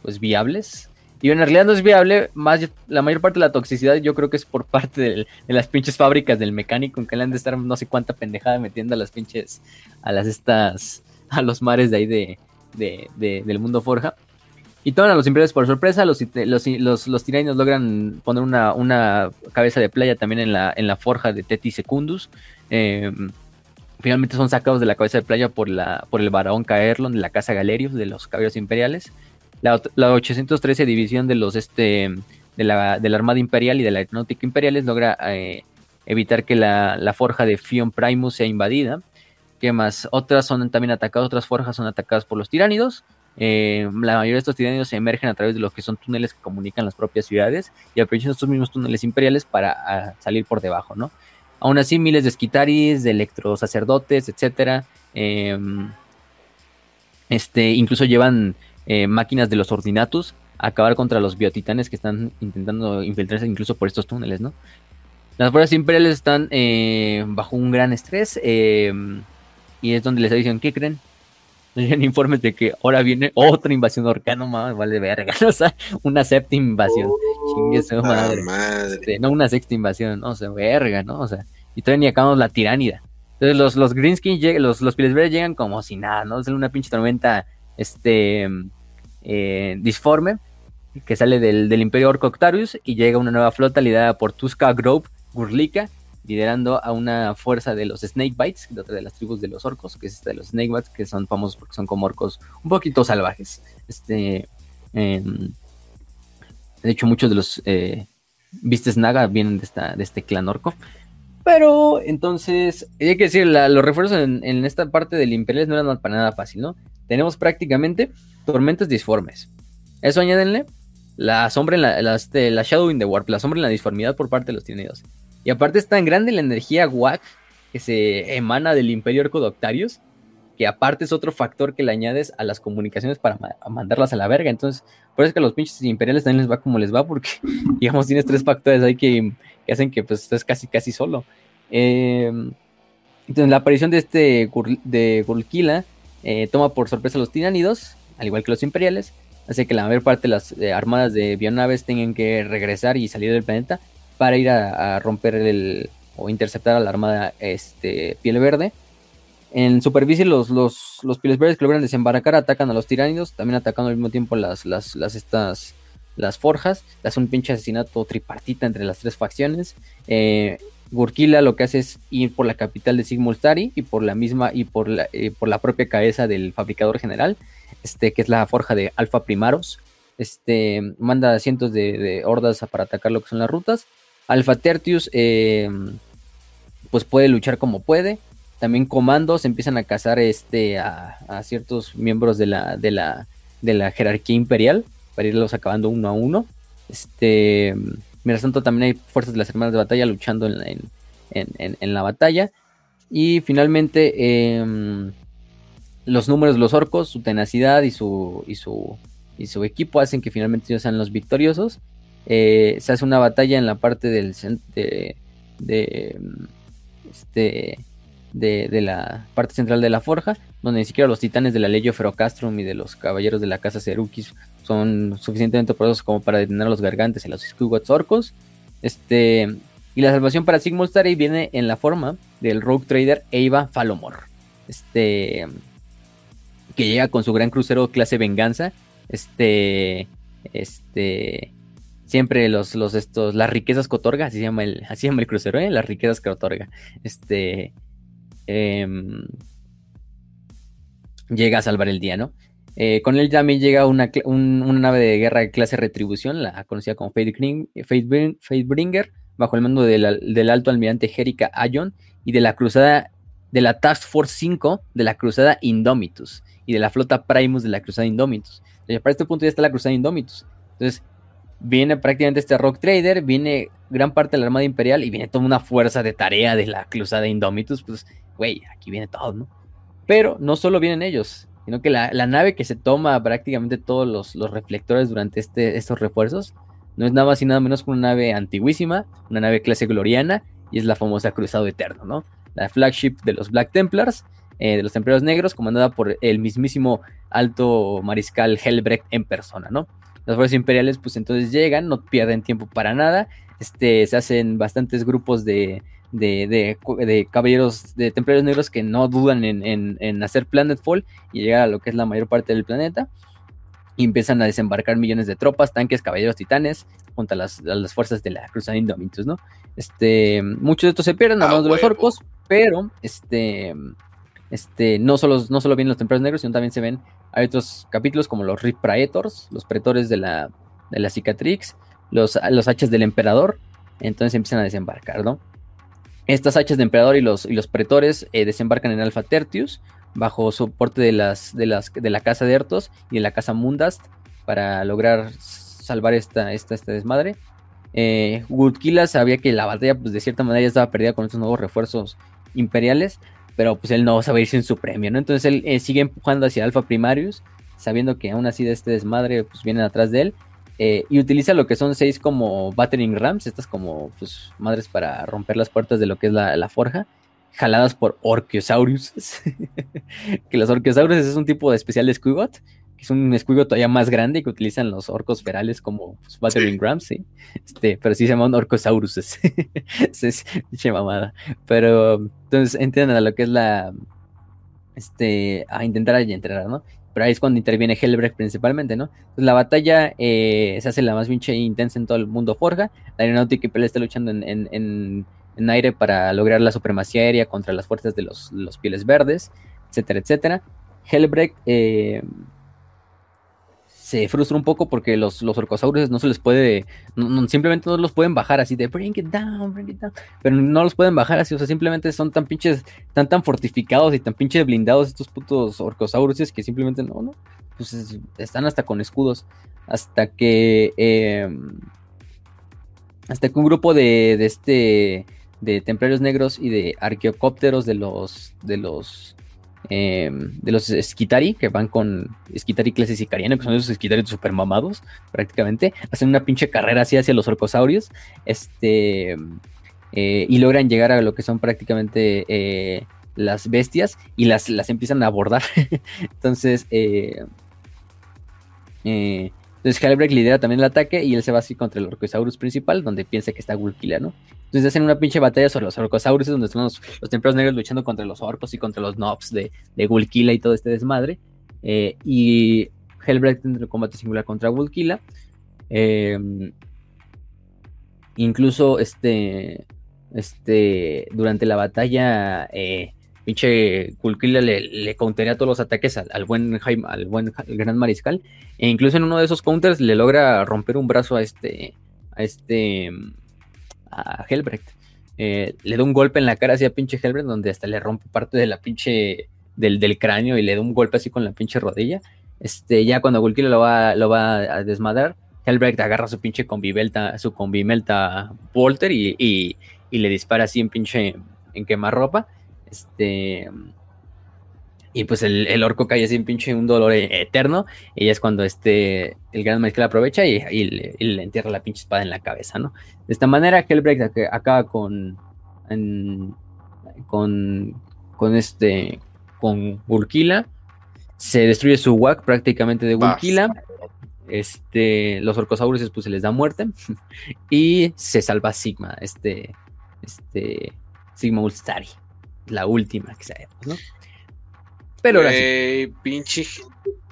pues viables. Y en realidad no es viable, más la mayor parte de la toxicidad yo creo que es por parte de las pinches fábricas del mecánico, en que le han de estar no sé cuánta pendejada metiendo a las pinches, a las estas, a los mares de ahí de, de- de- del mundo forja. Y toman a los imperiales por sorpresa, los, los, los, los logran poner una, una cabeza de playa también en la, en la forja de Teti Secundus. Eh, finalmente son sacados de la cabeza de playa por, la, por el varón Caerlon de la Casa Galerius de los Caballeros Imperiales. La, la 813 división de los este de la, de Armada Imperial y de la Aeronáutica Imperiales logra eh, evitar que la, la forja de Fion Primus sea invadida. ¿Qué más? Otras son también atacadas, otras forjas son atacadas por los tiránidos. Eh, la mayoría de estos tiránidos emergen a través de lo que son túneles que comunican las propias ciudades y aprovechan estos mismos túneles imperiales para ah, salir por debajo, ¿no? Aún así, miles de esquitaris, de electrosacerdotes, etcétera, em, este, incluso llevan eh, máquinas de los ordinatus a acabar contra los biotitanes que están intentando infiltrarse incluso por estos túneles, ¿no? Las fuerzas imperiales están eh, bajo un gran estrés eh, y es donde les dicen, ¿qué creen? Nos llegan informes de que ahora viene otra invasión orcano, más vale verga, o sea, una séptima invasión. Chingue su Ah, madre. madre. Este, no una sexta invasión, no, o sea, verga, ¿no? O sea, y todavía ni acabamos la tiránida. Entonces los, los Greenskin, los, los Verdes llegan como si nada, ¿no? Es una pinche tormenta, este, eh, disforme. que sale del, del Imperio Orco Octarius y llega una nueva flota liderada por Tuska Grove Gurlika, liderando a una fuerza de los Snakebites, de otra de las tribus de los orcos, que es esta de los Snakebites, que son famosos porque son como orcos un poquito salvajes. Este, em, de hecho, muchos de los eh, Vistes Naga vienen de, esta, de este clan orco. Pero entonces, hay que decir, los refuerzos en, esta parte del Imperial no eran para nada fácil, ¿no? Tenemos prácticamente tormentas disformes. Eso añadenle la sombra en la, este, la, Shadow in the Warp, la sombra en la disformidad por parte de los tiranidos. Y aparte es tan grande la energía WAC que se emana del Imperio Orco Doctarius, que aparte es otro factor que le añades a las comunicaciones para mandarlas a la verga. Entonces, por eso es que a los pinches imperiales también les va como les va, porque, digamos, tienes tres factores ahí que, hacen que pues estés casi, casi solo. Em, entonces, la aparición de este de Gulkila eh, toma por sorpresa a los tiranidos, al igual que los imperiales, hace que la mayor parte de las eh, armadas de bionaves tengan que regresar y salir del planeta para ir a, romper el o interceptar a la armada este, piel verde. En superficie los, los, los pieles verdes que logran desembarcar atacan a los tiránidos, también atacando al mismo tiempo las, las, las, estas, las forjas. Hace un pinche asesinato tripartita entre las tres facciones. Eh, Gurkila lo que hace es ir por la capital de Sigmundstari y por la misma y por la, eh, por la propia cabeza del fabricador general, este que es la forja de Alfa Primaros. Este manda cientos de, hordas para atacar lo que son las rutas. Alfa Tertius eh, pues puede luchar como puede. También comandos empiezan a cazar este a, ciertos miembros de la, de la de la jerarquía imperial para irlos acabando uno a uno. Este Mientras tanto, también hay fuerzas de las hermanas de batalla luchando en la, batalla. Y finalmente, em, los números de los orcos, su tenacidad y su, y su, y su equipo hacen que finalmente ellos sean los victoriosos. Eh, se hace una batalla en la parte del de, de, este, de, la parte central de la forja, donde ni siquiera los titanes de la Legio Ferocastrum y de los caballeros de la casa Serukis son suficientemente poderosos como para detener a los gargantes y los Squigwats orcos. Este, y la salvación para Sigmund Starry viene en la forma del Rogue Trader Eva Falomor. Este, que llega con su gran crucero clase Venganza. Este, este, siempre los, los estos, las riquezas que otorga, así se llama el, así se llama el crucero, ¿eh? las riquezas que otorga. Este, em, llega a salvar el día, ¿no? Eh, con él también llega una, nave de guerra de clase Retribución, la conocida como Fatebringer, bajo el mando del, alto almirante Jerica Ayon y de la cruzada de la Task Force 5 de la cruzada Indomitus y de la flota Primus de la cruzada Indomitus. para este punto ya está la cruzada Indomitus. Entonces, viene prácticamente este Rock Trader, viene gran parte de la Armada Imperial y viene toda una fuerza de tarea de la cruzada Indomitus. Pues, güey, aquí viene todo, ¿no? Pero no solo vienen ellos, sino que la, nave que se toma prácticamente todos los, reflectores durante este, estos refuerzos no es nada más y nada menos que una nave antiguísima, una nave clase gloriana, y es la famosa Cruzado Eterno, ¿no? La flagship de los Black Templars, eh, de los Templarios Negros, comandada por el mismísimo alto mariscal Helbrecht en persona, ¿no? Las fuerzas imperiales, pues entonces llegan, no pierden tiempo para nada, este, se hacen bastantes grupos de, de, de, caballeros de templarios negros que no dudan en, en, en, hacer Planetfall y llegar a lo que es la mayor parte del planeta. Y empiezan a desembarcar millones de tropas, tanques, caballeros titanes, junto a las, las fuerzas de la Cruzada Indomitus, ¿no? Este, muchos de estos se pierden a manos de los orcos, pero este, este, no, solo, no solo vienen los templarios negros, sino también se ven, hay otros capítulos como los Rip Praetors, los pretores de la, de la Cicatrix, los, los hachas del emperador, entonces empiezan a desembarcar, ¿no? Estas hachas de emperador y los, y los pretores eh, desembarcan en Alpha Tertius bajo soporte de, las, de, las, de la casa de Ertos y de la casa Mundast para lograr salvar esta, esta, esta desmadre. Eh, sabía que la batalla, pues de cierta manera ya estaba perdida con estos nuevos refuerzos imperiales, pero pues él no va a ir sin su premio, ¿no? Entonces él eh, sigue empujando hacia Alpha Primarius, sabiendo que aún así de este desmadre, pues vienen atrás de él. Eh, y utiliza lo que son seis como battering rams, estas como pues, madres para romper las puertas de lo que es la, forja, jaladas por Orcheosaurus. que los Orcheosaurus es un tipo de especial de Squigot, es un Squigot todavía más grande que utilizan los orcos ferales como pues, battering rams, ¿sí? Este, pero sí se llaman Orcosaurus. es mamada. Pero entonces entienden a lo que es la. Este, a intentar entrar, ¿no? pero ahí es cuando interviene Hellbrecht principalmente, ¿no? Entonces la batalla eh, se hace la más pinche intensa en todo el mundo Forja. La aeronáutica Imperial está luchando en, aire para lograr la supremacía aérea contra las fuerzas de los, los pieles verdes, etcétera, etcétera. Hellbrecht eh, se frustra un poco porque los, los orcosaurus no se les puede, simplemente no los pueden bajar así de bring it down, bring it down, pero no los pueden bajar así, o sea, simplemente son tan pinches, tan tan fortificados y tan pinches blindados estos putos orcosaurus que simplemente no, no, pues están hasta con escudos, hasta que, em, hasta que un grupo de, de este, de templarios negros y de arqueocópteros de los, de los, Em, de los Skitari, que van con Skitari clase sicariano, que son esos Skitari super mamados, prácticamente, hacen una pinche carrera así hacia los orcosaurios, este, eh, y logran llegar a lo que son prácticamente eh, las bestias y las, las empiezan a abordar. Entonces, eh, entonces Halbrecht lidera también el ataque y él se va así contra el Orcosaurus principal, donde piensa que está Gulkila, ¿no? Entonces hacen una pinche batalla sobre los Orcosaurus, donde están los, los negros luchando contra los orcos y contra los Nobs de, de Gulkila y todo este desmadre. Eh, y Helbrecht entra en combate singular contra Gulkila. Em, incluso este, este, durante la batalla eh, pinche Kulkila le, le todos los ataques al, buen Jaime, al buen gran mariscal. E incluso en uno de esos counters le logra romper un brazo a este. a este. a Helbrecht. Eh, le da un golpe en la cara hacia pinche Helbrecht, donde hasta le rompe parte de la del, cráneo y le da un golpe así con la pinche rodilla. Este, ya cuando Kulkila lo va, lo va a desmadrar, Helbrecht agarra su pinche convivelta, su convimelta Volter y, y, y le dispara así en pinche en quemarropa. Este. Y pues el, orco cae así en pinche un dolor eterno. Y es cuando este, el gran mariscal aprovecha y, le, entierra la pinche espada en la cabeza, ¿no? De esta manera, Hellbreak acaba con. con. con este. con Urkila. Se destruye su WAC prácticamente de Urkila. Este, los orcosaurus pues se les da muerte. y se salva Sigma, este. Este. Sigma Ulstari la última que sabemos, ¿no? Pero ahora pinche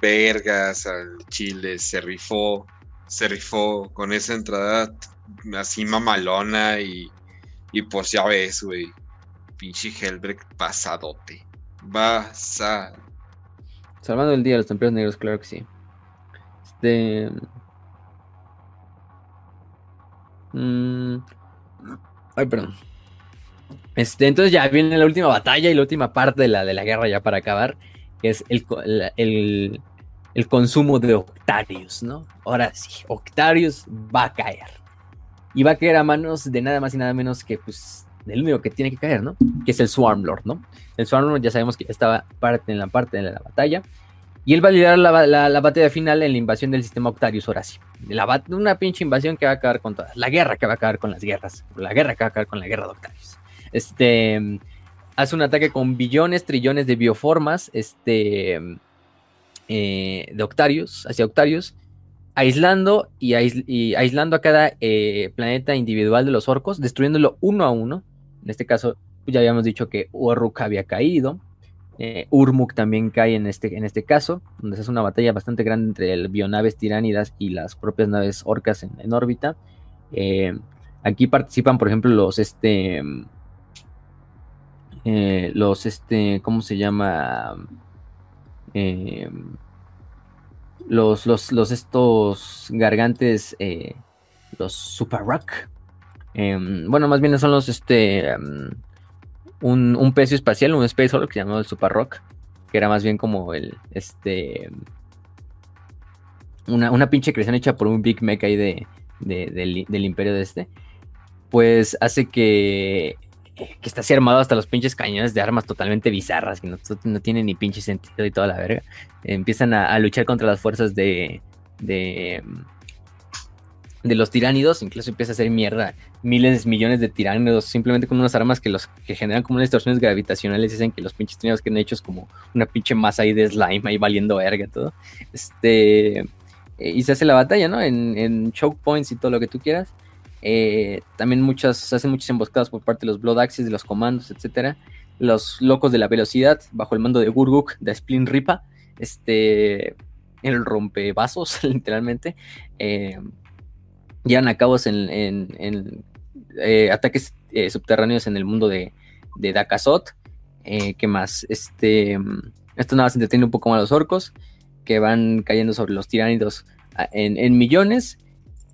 vergas al Chile, se rifó, se rifó con esa entrada así mamalona y, y pues ya ves, güey, pinche Hellbreak pasadote, basa. Salvando el día de los templarios negros, claro que sí. Este... Mm, ay, perdón. Este, entonces ya viene la última batalla y la última parte de la, de la guerra ya para acabar, que es el, el, consumo de Octarius, ¿no? Ahora sí, Octarius va a caer. Y va a caer a manos de nada más y nada menos que, pues, del único que tiene que caer, ¿no? Que es el Swarmlord, ¿no? El Swarmlord ya sabemos que estaba parte en la parte de la batalla. Y él va a liderar la, la, batalla final en la invasión del sistema Octarius ahora sí. La, una pinche invasión que va a acabar con todas. La guerra que va a acabar con las guerras. La guerra que va a acabar con la guerra de Octarius. Este hace un ataque con billones, trillones de bioformas este, eh, de Octarius, hacia Octarius, aislando y, aislando a cada eh, planeta individual de los orcos, destruyéndolo uno a uno. En este caso, ya habíamos dicho que Uruk había caído. Eh, Urmuk también cae en este, en este caso, donde se hace una batalla bastante grande entre el bionaves tiránidas y las propias naves orcas en, órbita. aquí participan, por ejemplo, los este, eh, los, este, ¿cómo se llama? Eh, los, los, estos gargantes, eh, los Super Rock. Em, bueno, más bien son los, este, em, un, un pecio espacial, un Space Hulk llamaba el Super Rock, que era más bien como el, este, una, una pinche creación hecha por un Big Mech ahí de, del imperio de este, pues hace que que está así armado hasta los pinches cañones de armas totalmente bizarras, que no, no tienen ni pinche sentido y toda la verga. empiezan a, luchar contra las fuerzas de, de, de los tiránidos, incluso empieza a hacer mierda miles, millones de tiránidos, simplemente con unas armas que los que generan como unas distorsiones gravitacionales, dicen que los pinches tiránidos quedan hechos como una pinche masa ahí de slime ahí valiendo verga todo. Este, eh, y se hace la batalla, ¿no? En choke points y todo lo que tú quieras. Eh, también muchas, hacen muchas emboscadas por parte de los Blood Axis, de los comandos, etcétera. Los locos de la velocidad, bajo el mando de Gurguk, de Splin Ripa, este, el rompevasos, literalmente, eh, llevan a cabo en, eh, ataques eh, subterráneos en el mundo de, de Dakazot. ¿Qué más? Este, esto nada más entretiene un poco más a los orcos, que van cayendo sobre los tiránidos en, en millones.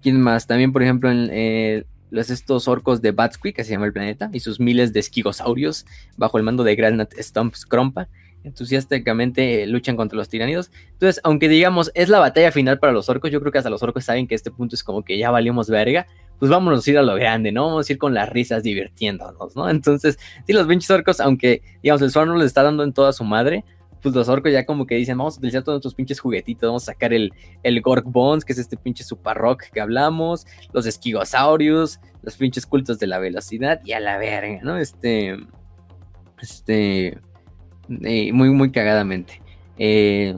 ¿Quién más? También, por ejemplo, en los, estos orcos de Batsky, que se llama el planeta, y sus miles de esquigosaurios bajo el mando de Granat Stomp Scrompa, entusiásticamente luchan contra los tiranidos. Entonces, aunque digamos es la batalla final para los orcos, yo creo que hasta los orcos saben que este punto es como que ya valimos verga. Pues vámonos a ir a lo grande, ¿no? Vamos a ir con las risas divirtiéndonos, ¿no? Entonces, sí, los pinches orcos, aunque digamos el suelo les está dando en toda su madre, pues los orcos ya como que dicen, vamos a utilizar todos nuestros pinches juguetitos, vamos a sacar el, el Gork Bones, que es este pinche super rock que hablamos, los esquigosaurios, los pinches cultos de la velocidad y a la verga, ¿no? Este, este, muy, muy cagadamente. Eh,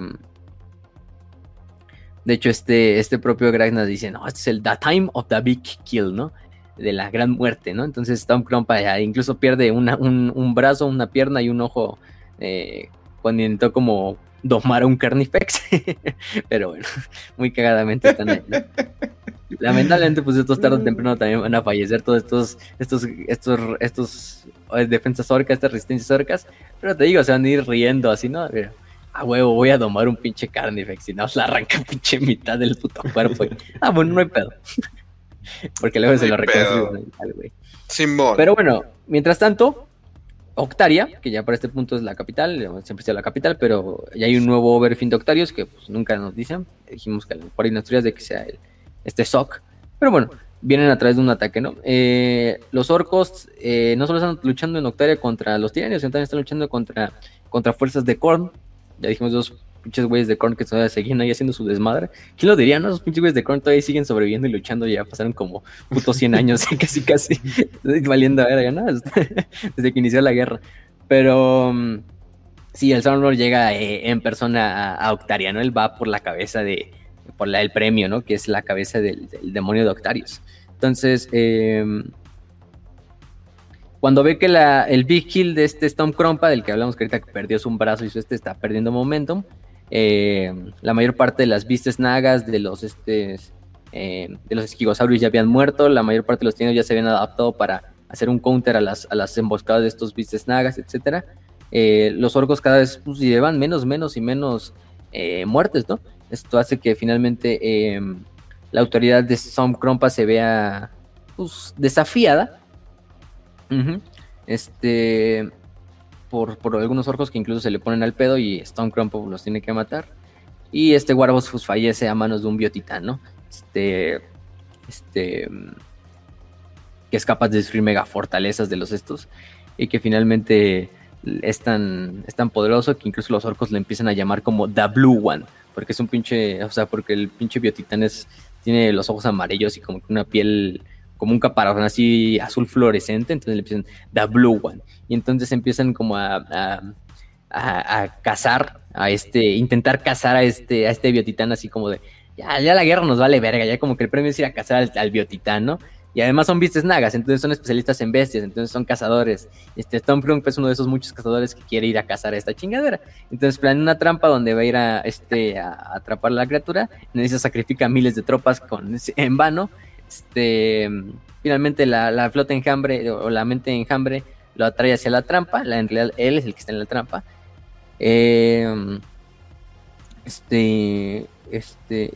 de hecho, este, este propio Gragnas dice, no, este es el The Time of the Big Kill, ¿no? De la gran muerte, ¿no? Entonces Tom Crumpa incluso pierde un, un, brazo, una pierna y un ojo eh, cuando intentó como domar a un Carnifex. Pero bueno, muy cagadamente están ahí. Lamentablemente, pues estos tarde o temprano también van a fallecer todos estos, estos, estos, estos eh, defensas orcas, estas resistencias orcas. Pero te digo, se van a ir riendo así, ¿no? A huevo, voy a domar un pinche Carnifex y no, la arranca pinche mitad del puto cuerpo. ah, bueno, no hay pedo. Porque luego se lo reconstruye güey. Pero bueno, mientras tanto, Octaria, que ya para este punto es la capital, siempre sea la capital, pero ya hay un nuevo Overfin de Octarios que pues, nunca nos dicen. Dijimos que por ahí hay de que sea el, este SOC. Pero bueno, vienen a través de un ataque, ¿no? Eh, los orcos eh, no solo están luchando en Octaria contra los tiranios, sino también están luchando contra, contra fuerzas de Korn. Ya dijimos dos pinches güeyes de Korn que todavía seguían ahí haciendo su desmadre. ¿Quién lo diría, no? Los pinches güeyes de Korn todavía siguen sobreviviendo y luchando. Ya pasaron como putos 100 años, casi, casi valiendo a verga, ¿no? Desde que inició la guerra. Pero mm, sí, el Soundlord llega eh, en persona a, a Octaria, ¿no? Él va por la cabeza de, por la, el premio, ¿no? Que es la cabeza del, demonio de Octarius. Entonces, em, cuando ve que el big kill de este Storm Crompa, del que hablamos que ahorita perdió su brazo y su este está perdiendo momentum, em, la mayor parte de las vistas nagas de los este, em, de los esquigosaurios ya habían muerto, la mayor parte de los tinos ya se habían adaptado para hacer un counter a las, a las emboscadas de estos vistas nagas, etc. Eh, los orcos cada vez pues, llevan menos, menos y menos eh, muertes, ¿no? Esto hace que finalmente la autoridad de Storm Crompa se vea pues, desafiada. Este. Por, algunos orcos que incluso se le ponen al pedo y Storm Crompa los tiene que matar. Y este Warboss pues, fallece a manos de un biotitán, ¿no? Este. Este. Que es capaz de destruir mega fortalezas de los estos. Y que finalmente es tan, es tan poderoso que incluso los orcos le empiezan a llamar como The Blue One porque es un pinche, o sea, porque el pinche biotitán es, tiene los ojos amarillos y como que una piel, como un caparazón así azul fluorescente, entonces le empiezan The Blue One. Y entonces empiezan como a, a, cazar, a este, intentar cazar a este, a este biotitán así como de, ya, ya la guerra nos vale verga, ya como que el premio es ir a cazar al, al ¿no? Y además son vistes nagas, entonces son especialistas en bestias, entonces son cazadores. Este Tom Cruise es uno de esos muchos cazadores que quiere ir a cazar a esta chingadera. Entonces planea una trampa donde va a ir a, este, a, atrapar a la criatura. En esa sacrifica miles de tropas con, en vano. Este, finalmente la, la flota enjambre o la mente enjambre lo atrae hacia la trampa. La, en realidad él es el que está en la trampa. Eh, este, este,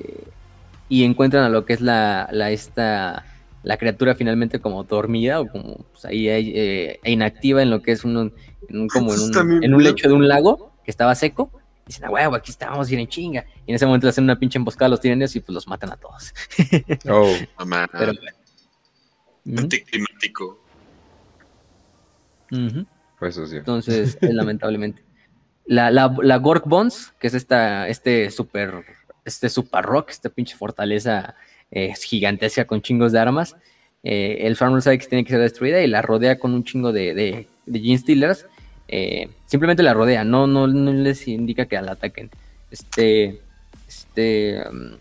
y encuentran a lo que es la, la esta la criatura finalmente como dormida o como pues, ahí eh, inactiva en lo que es un, como en un, en un, lecho de un lago que estaba seco. Dicen, ah, huevo, aquí estábamos bien en chinga. Y en ese momento le hacen una pinche emboscada a los tiranios y pues los matan a todos. oh, mamá. Pero, Anticlimático. Pues eso sí. Entonces, lamentablemente. La, la, la Gork Bones, que es esta, este super, este super rock, esta pinche fortaleza es gigantesca con chingos de armas. Eh, el Farmer sabe que tiene que ser destruida y la rodea con un chingo de, de, de Gene Stealers. Eh, simplemente la rodea, no, no, les indica que la ataquen. Este, este, um,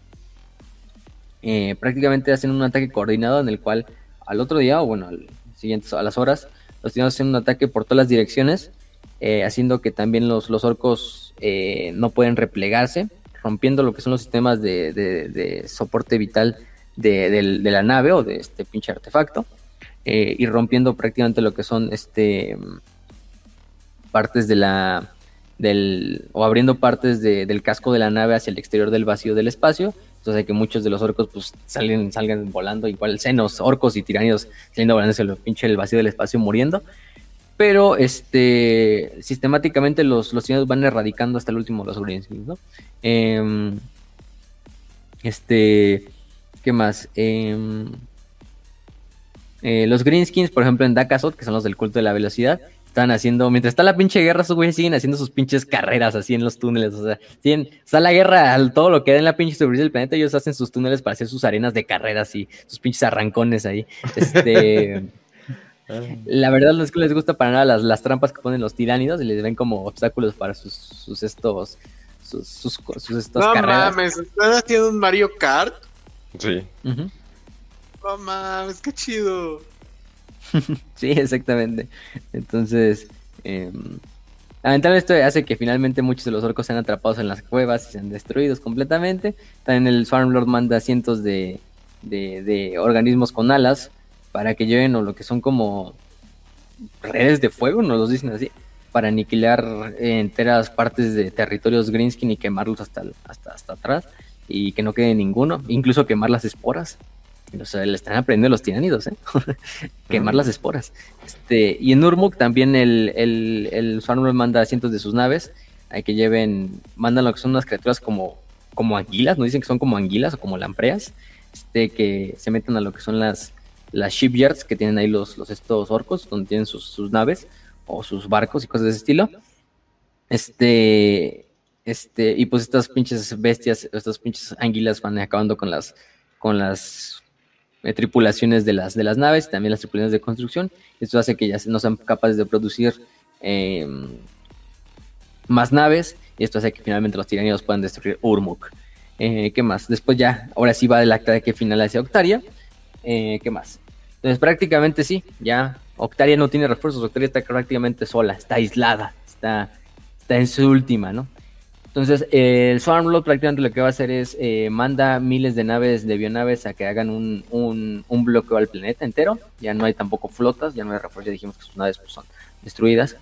eh, prácticamente hacen un ataque coordinado en el cual al otro día, o bueno, al a las horas, los tiranos hacen un ataque por todas las direcciones. eh, haciendo que también los, los orcos no pueden replegarse, rompiendo lo que son los sistemas de, de- soporte vital de, la nave o de este pinche artefacto, y rompiendo prácticamente lo que son este partes de la del o abriendo partes de- del casco de la nave hacia el exterior del vacío del espacio. Entonces hay que muchos de los orcos pues salen, salgan volando, igual senos, orcos y tiranidos saliendo volando hacia el pinche el vacío del espacio muriendo. Pero este sistemáticamente los, los tiranidos van erradicando hasta el último los Greenskins, ¿no? Em, este. ¿Qué más? Em, eh, los Greenskins, por ejemplo, en Dakazot, que son los del culto de la velocidad, están haciendo, mientras está la pinche guerra, esos güeyes siguen haciendo sus pinches carreras así en los túneles. O sea, tienen, está la guerra, al- todo lo que da en la pinche superficie del planeta, ellos hacen sus túneles para hacer sus arenas de carreras y sus pinches arrancones ahí. Este. La verdad no es que les gusta para nada las, las trampas que ponen los tiránidos y les ven como obstáculos para sus, sus estos sus, sus, sus estas No carreras. mames, ¿están haciendo un Mario Kart? Sí. Ujú. No mames, qué chido. Sí, exactamente. Entonces, eh, lamentablemente esto hace que finalmente muchos de los orcos sean atrapados en las cuevas y sean destruidos completamente. También el Swarmlord manda cientos de, de, organismos con alas para que lleven o lo que son como redes de fuego, nos los dicen así, para aniquilar eh, enteras partes de territorios Greenskin y quemarlos hasta, hasta, hasta atrás y que no quede ninguno, incluso quemar las esporas. O sea, le están aprendiendo los tiránidos, ¿eh? quemar las esporas. Este, y en Urmuk también el, el, el manda cientos de sus naves a que lleven, mandan lo que son unas criaturas como, como anguilas, nos dicen que son como anguilas o como lampreas, este, que se meten a lo que son las, las shipyards que tienen ahí los, los estos orcos, donde tienen sus, sus naves o sus barcos y cosas de ese estilo. Este, este, y pues estas pinches bestias, estas pinches anguilas van acabando con las, con las eh, tripulaciones de las, de las naves, también las tripulaciones de construcción. Esto hace que ya no sean capaces de producir eh, más naves, y esto hace que finalmente los tiranidos puedan destruir Urmuk. Eh, ¿Qué más? Después ya, ahora sí va el acta de que final hacia Octaria. ¿Qué más? Entonces prácticamente sí, ya Octaria no tiene refuerzos, Octaria está prácticamente sola, está aislada, está, está en su última, ¿no? Entonces, eh, el Swarmlord prácticamente lo que va a hacer es eh, manda miles de naves, de bionaves a que hagan un, un, un bloqueo al planeta entero. Ya no hay tampoco flotas, ya no hay refuerzos, ya dijimos que sus naves pues, son destruidas.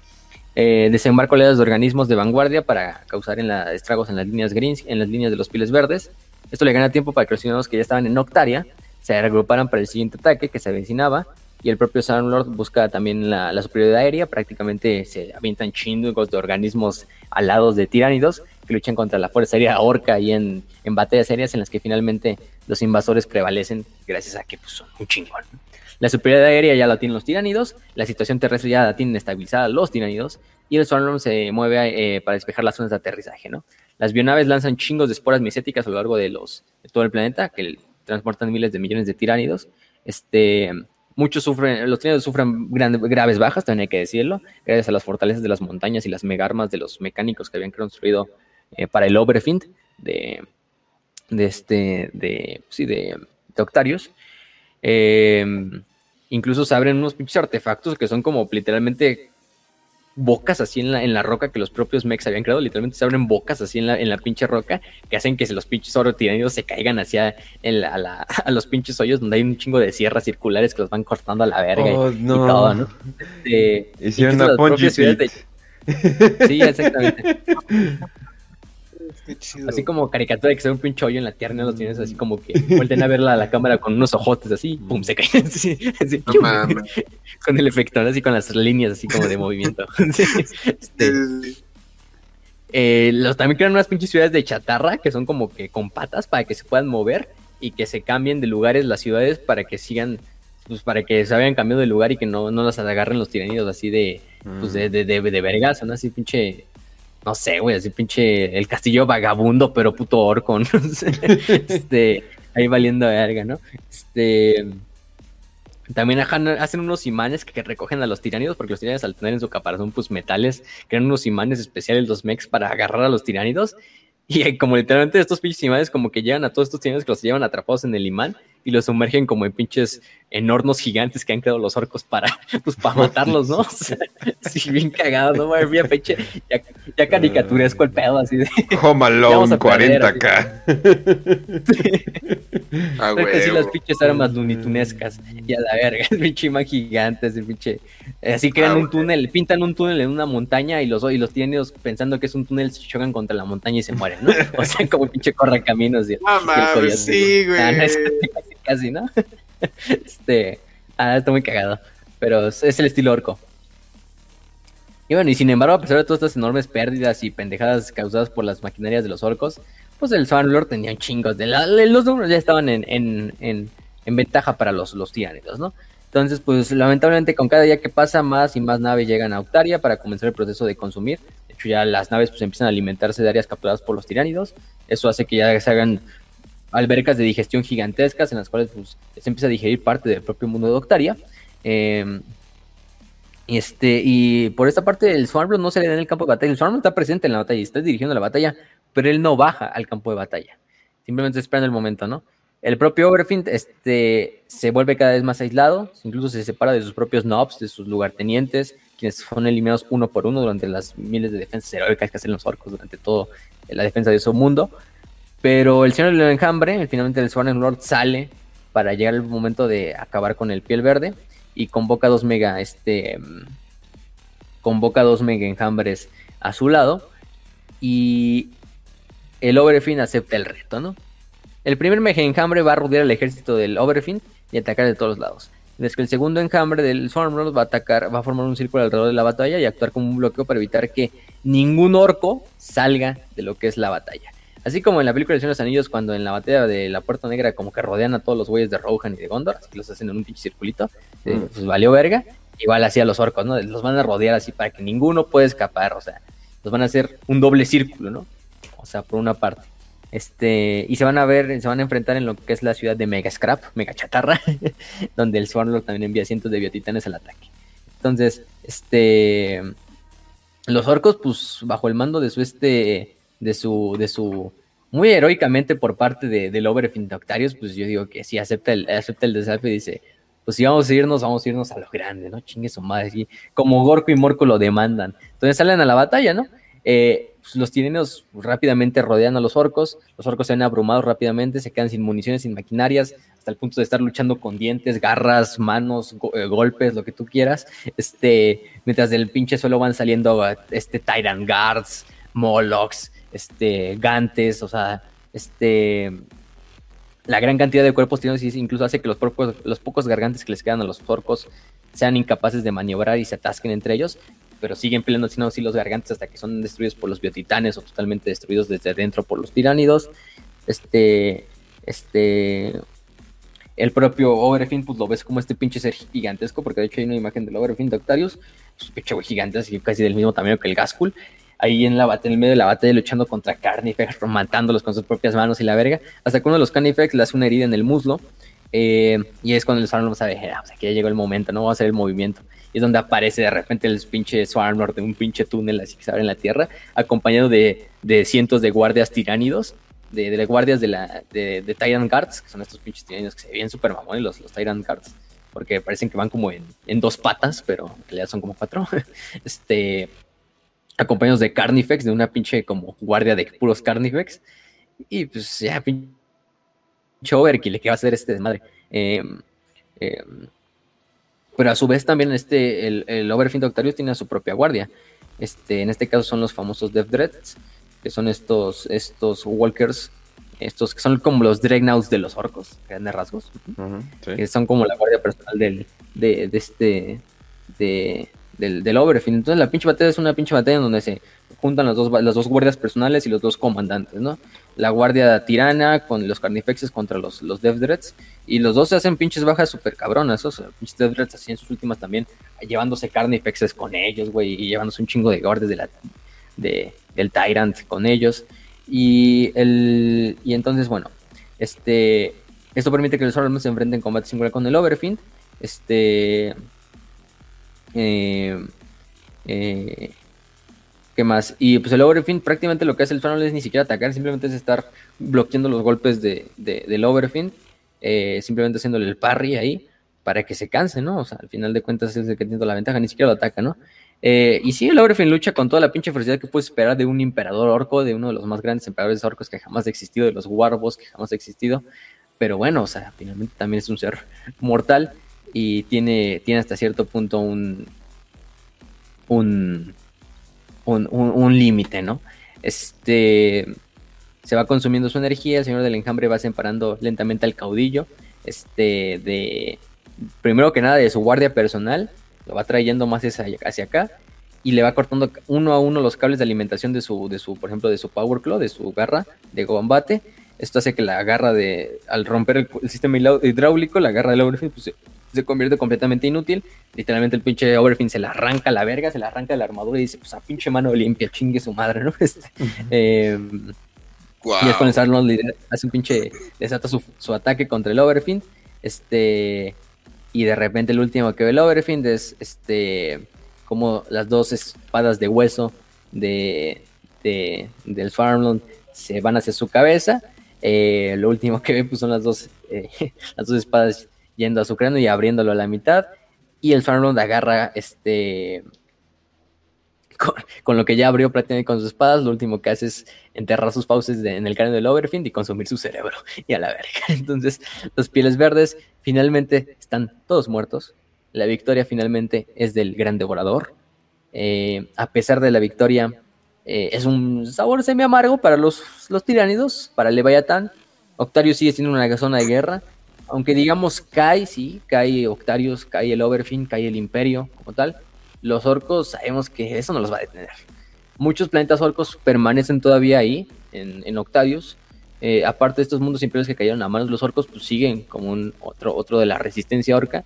Eh, desembarca oleadas de organismos de vanguardia para causar en la, estragos en las líneas greens, en las líneas de los piles verdes. Esto le gana tiempo para que los ciudadanos que ya estaban en Octaria se regruparan para el siguiente ataque que se avecinaba. Y el propio Swarmlord busca también la, la superioridad aérea. Prácticamente se avientan chingos de organismos alados de tiránidos que luchan contra la fuerza aérea orca y en, en batallas aéreas en las que finalmente los invasores prevalecen gracias a que pues, son un chingón. La superioridad aérea ya la tienen los tiránidos, la situación terrestre ya la tienen estabilizada los tiránidos y el Swarmlord se mueve eh, para despejar las zonas de aterrizaje. ¿no? Las bionaves lanzan chingos de esporas micéticas a lo largo de, los, de todo el planeta que transportan miles de millones de tiránidos. Este, muchos sufren, los tiránidos sufren gran, graves bajas, también hay que decirlo, gracias a las fortalezas de las montañas y las megarmas de los mecánicos que habían construido eh, para el Overfind de, de este, de, sí, de, de Octarius. Eh, incluso se abren unos pinches artefactos que son como literalmente bocas así en la, en la roca que los propios mechs habían creado. Literalmente se abren bocas así en la, en la pinche roca que hacen que los pinches oro tiranidos se caigan hacia a, la, a, los pinches hoyos donde hay un chingo de sierras circulares que los van cortando a la verga Oh, y, no. y todo, ¿no? Este, Hicieron una de-. Sí, exactamente. Qué chido. Así como caricatura de que se ve un pinche hoyo en la tierra, los tienes así como que vuelten a verla a la cámara con unos ojotes así, pum, se caen. así, así, con el efecto, ¿no? así con las líneas así como de movimiento. Sí. Este, eh, los, también crean unas pinches ciudades de chatarra que son como que con patas para que se puedan mover y que se cambien de lugares las ciudades para que sigan, pues para que se vayan cambiando de lugar y que no, no las agarren los tiranidos así de, pues de, de, de, de vergazo, ¿no? Así pinche, no sé, güey, así pinche el castillo vagabundo, pero puto orco, ¿no? este, ahí valiendo verga, ¿no? Este, también hacen unos imanes que, que recogen a los tiránidos, porque los tiránidos al tener en su caparazón, pues metales, crean unos imanes especiales los mechs para agarrar a los tiránidos. Y eh, como literalmente estos pinches imanes como que llegan a todos estos tiránidos que los llevan atrapados en el imán y los sumergen como en pinches en hornos gigantes que han creado los orcos para, pues, para matarlos, ¿no? sí, bien cagado, ¿no? Bien feche, ya, ya caricaturesco el pedo, así de... Home Alone 40K. ah, güey. Sí, las pinches armas lunitunescas, y a la verga, el pinche man gigante, el pinche... Así crean ah, un túnel, pintan un túnel en una montaña y los, y los tienen pensando que es un túnel, se chocan contra la montaña y se mueren, ¿no? O sea, como pinche corre caminos. Y, ah, mames, sí, güey. Ah, casi, ¿no? este, ah, está muy cagado. Pero es, el estilo orco. Y bueno, y sin embargo, a pesar de todas estas enormes pérdidas y pendejadas causadas por las maquinarias de los orcos, pues el Swarmlord tenía chingos de los números ya estaban en, en, en, ventaja para los, los tiránidos, ¿no? Entonces, pues lamentablemente con cada día que pasa, más y más naves llegan a Octaria para comenzar el proceso de consumir. De hecho, ya las naves pues empiezan a alimentarse de áreas capturadas por los tiránidos. Eso hace que ya se hagan albercas de digestión gigantescas en las cuales pues, se empieza a digerir parte del propio mundo de Octaria. Em, este, y por esta parte el Swarmlord no se le da en el campo de batalla. El Swarmlord está presente en la batalla está dirigiendo la batalla, pero él no baja al campo de batalla. Simplemente esperando el momento, ¿no? El propio Overfind este, se vuelve cada vez más aislado, incluso se separa de sus propios nobs, de sus lugartenientes, quienes son eliminados uno por uno durante las miles de defensas heroicas que hacen los orcos durante toda la defensa de su mundo. Pero el señor del enjambre, finalmente el Swan Lord sale para llegar al momento de acabar con el piel verde y convoca dos mega, este, convoca dos mega enjambres a su lado y el Overfin acepta el reto, ¿no? El primer mega enjambre va a rodear al ejército del Overfin y atacar de todos lados. Mientras que el segundo enjambre del Swarmlord va a atacar, va a formar un círculo alrededor de la batalla y actuar como un bloqueo para evitar que ningún orco salga de lo que es la batalla. Así como en la película de los Anillos, cuando en la batalla de la Puerta Negra como que rodean a todos los güeyes de Rohan y de Gondor, así que los hacen en un pinche circulito, eh, mm. pues valió verga. Igual así a los orcos, ¿no? Los van a rodear así para que ninguno pueda escapar, o sea, los van a hacer un doble círculo, ¿no? O sea, por una parte. Este, y se van a ver, se van a enfrentar en lo que es la ciudad de Mega Scrap, Mega Chatarra, donde el Swarmlord también envía cientos de biotitanes al ataque. Entonces, este, los orcos, pues, bajo el mando de su este de su, de su, muy heroicamente por parte de, del Octarius, pues yo digo que sí, acepta el, acepta el desafío y dice, pues si vamos a irnos, vamos a irnos a lo grande, ¿no? Chingue su madre, como Gorko y Morco lo demandan. Entonces salen a la batalla, ¿no? Eh, pues, los tirenios rápidamente rodean a los orcos, los orcos se ven abrumados rápidamente, se quedan sin municiones, sin maquinarias, hasta el punto de estar luchando con dientes, garras, manos, eh, golpes, lo que tú quieras, este, mientras del pinche suelo van saliendo este Tyrant Guards, Molochs, este, gantes, o sea, este, la gran cantidad de cuerpos tienen incluso hace que los, pocos, los pocos gargantes que les quedan a los orcos sean incapaces de maniobrar y se atasquen entre ellos, pero siguen peleando sino así los gargantes hasta que son destruidos por los biotitanes o totalmente destruidos desde dentro por los tiránidos. Este, este, el propio Overfin, pues lo ves como este pinche ser gigantesco, porque de hecho hay una imagen del Overfin de Octarius, pues, un pinche gigante, así casi del mismo tamaño que el Gaskull, ahí en, la, en el medio de la batalla luchando contra Carnifex, matándolos con sus propias manos y la verga, hasta que uno de los Carnifex le hace una herida en el muslo, eh, y es cuando el Swarmlord sabe, ah, o sea, que ya llegó el momento, no va a hacer el movimiento. Y es donde aparece de repente el pinche Swarmlord de un pinche túnel así que se abre en la tierra, acompañado de, cientos de guardias tiránidos, de, de guardias de, la, de, de, Tyrant Guards, que son estos pinches tiránidos que se ven súper mamones, los, los Tyrant Guards, porque parecen que van como en, en dos patas, pero en realidad son como cuatro. este, acompañados de Carnifex, de una pinche como guardia de puros Carnifex. Y pues ya, pinche Overkill, ¿qué va a hacer este desmadre? Em, em, pero a su vez también este, el, el Overfiend Octarius tiene su propia guardia. Este, en este caso son los famosos Death Dreads, que son estos, estos Walkers, estos que son como los Dreadnoughts de los orcos, grandes rasgos, que son como la guardia personal del, de, de este, de, del, del Overfield. Entonces la pinche batalla es una pinche batalla en donde se juntan las dos, las dos guardias personales y los dos comandantes, ¿no? La guardia tirana con los carnifexes contra los, los Death Dreads. Y los dos se hacen pinches bajas súper cabronas. Esos pinches Death Dreads así sus últimas también, llevándose carnifexes con ellos, güey, y llevándose un chingo de guardias de la, de, del Tyrant con ellos. Y, el, y entonces, bueno, este, esto permite que los Orlamos se enfrenten en combate singular con el Overfiend. Este, eh, eh, ¿Qué más? Y pues el Overfiend prácticamente lo que hace el Funnel es ni siquiera atacar, simplemente es estar bloqueando los golpes de, del Overfiend, eh, simplemente haciéndole el parry ahí para que se canse, ¿no? O sea, al final de cuentas es el que tiene la ventaja, ni siquiera lo ataca, ¿no? Eh, y sí, el Overfin lucha con toda la pinche ferocidad que puedes esperar de un emperador orco, de uno de los más grandes emperadores orcos que jamás ha existido, de los Warbos que jamás ha existido. Pero bueno, o sea, finalmente también es un ser mortal y tiene, tiene hasta cierto punto un, un, un, límite, ¿no? Este se va consumiendo su energía, el señor del enjambre va separando lentamente al caudillo, este, de, primero que nada de su guardia personal, lo va trayendo más hacia, hacia acá, y le va cortando uno a uno los cables de alimentación de su, de su, por ejemplo, de su Power Claw, de su garra de combate. Esto hace que la garra de, al romper el, sistema hidráulico, la garra del Overfin pues, se, convierte completamente inútil. Literalmente el pinche Overfin se la arranca a la verga, se la arranca de la armadura y dice, pues a pinche mano limpia, chingue su madre, ¿no? Este, em, y es cuando Sarlon hace un pinche, desata su, su ataque contra el Overfin. Este, y de repente el último que ve el Overfin es este como las dos espadas de hueso de, del Farmland se van hacia su cabeza. Eh, lo último que ve pues, son las dos, eh, las dos espadas yendo a su cráneo y abriéndolo a la mitad. Y el Farmland agarra este con, lo que ya abrió prácticamente con sus espadas, lo último que hace es enterrar sus fauces en el cráneo del Overfind y consumir su cerebro. Y a la verga. Entonces, los pieles verdes finalmente están todos muertos. La victoria finalmente es del gran devorador. Eh, a pesar de la victoria, eh, es un sabor semi amargo para los, los tiránidos, para Leviatán. Octarius sigue siendo una zona de guerra. Aunque digamos cae, sí, cae Octarius, cae el Overfin, cae el Imperio como tal los orcos sabemos que eso no los va a detener. Muchos planetas orcos permanecen todavía ahí, en, Octavius. Eh, aparte de estos mundos imperios que cayeron a manos de los orcos, pues siguen como un otro, otro de la resistencia orca.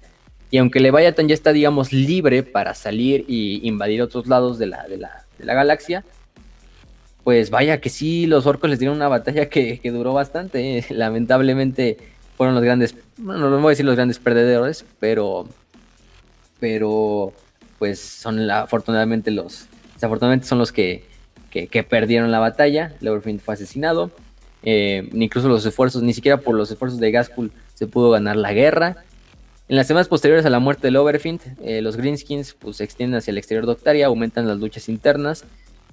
Y aunque Leviathan ya está, digamos, libre para salir y invadir otros lados de la, de la, galaxia, pues vaya que sí, los orcos les dieron una batalla que, duró bastante. Eh. Lamentablemente fueron los grandes, bueno, no voy a decir los grandes perdedores, pero, pero pues son afortunadamente los, desafortunadamente son los que, perdieron la batalla. Leverfield fue asesinado. Eh, incluso los esfuerzos, ni siquiera por los esfuerzos de Gaskul se pudo ganar la guerra. En las semanas posteriores a la muerte de Overfind, eh, los Greenskins pues, se extienden hacia el exterior de Octaria, aumentan las luchas internas.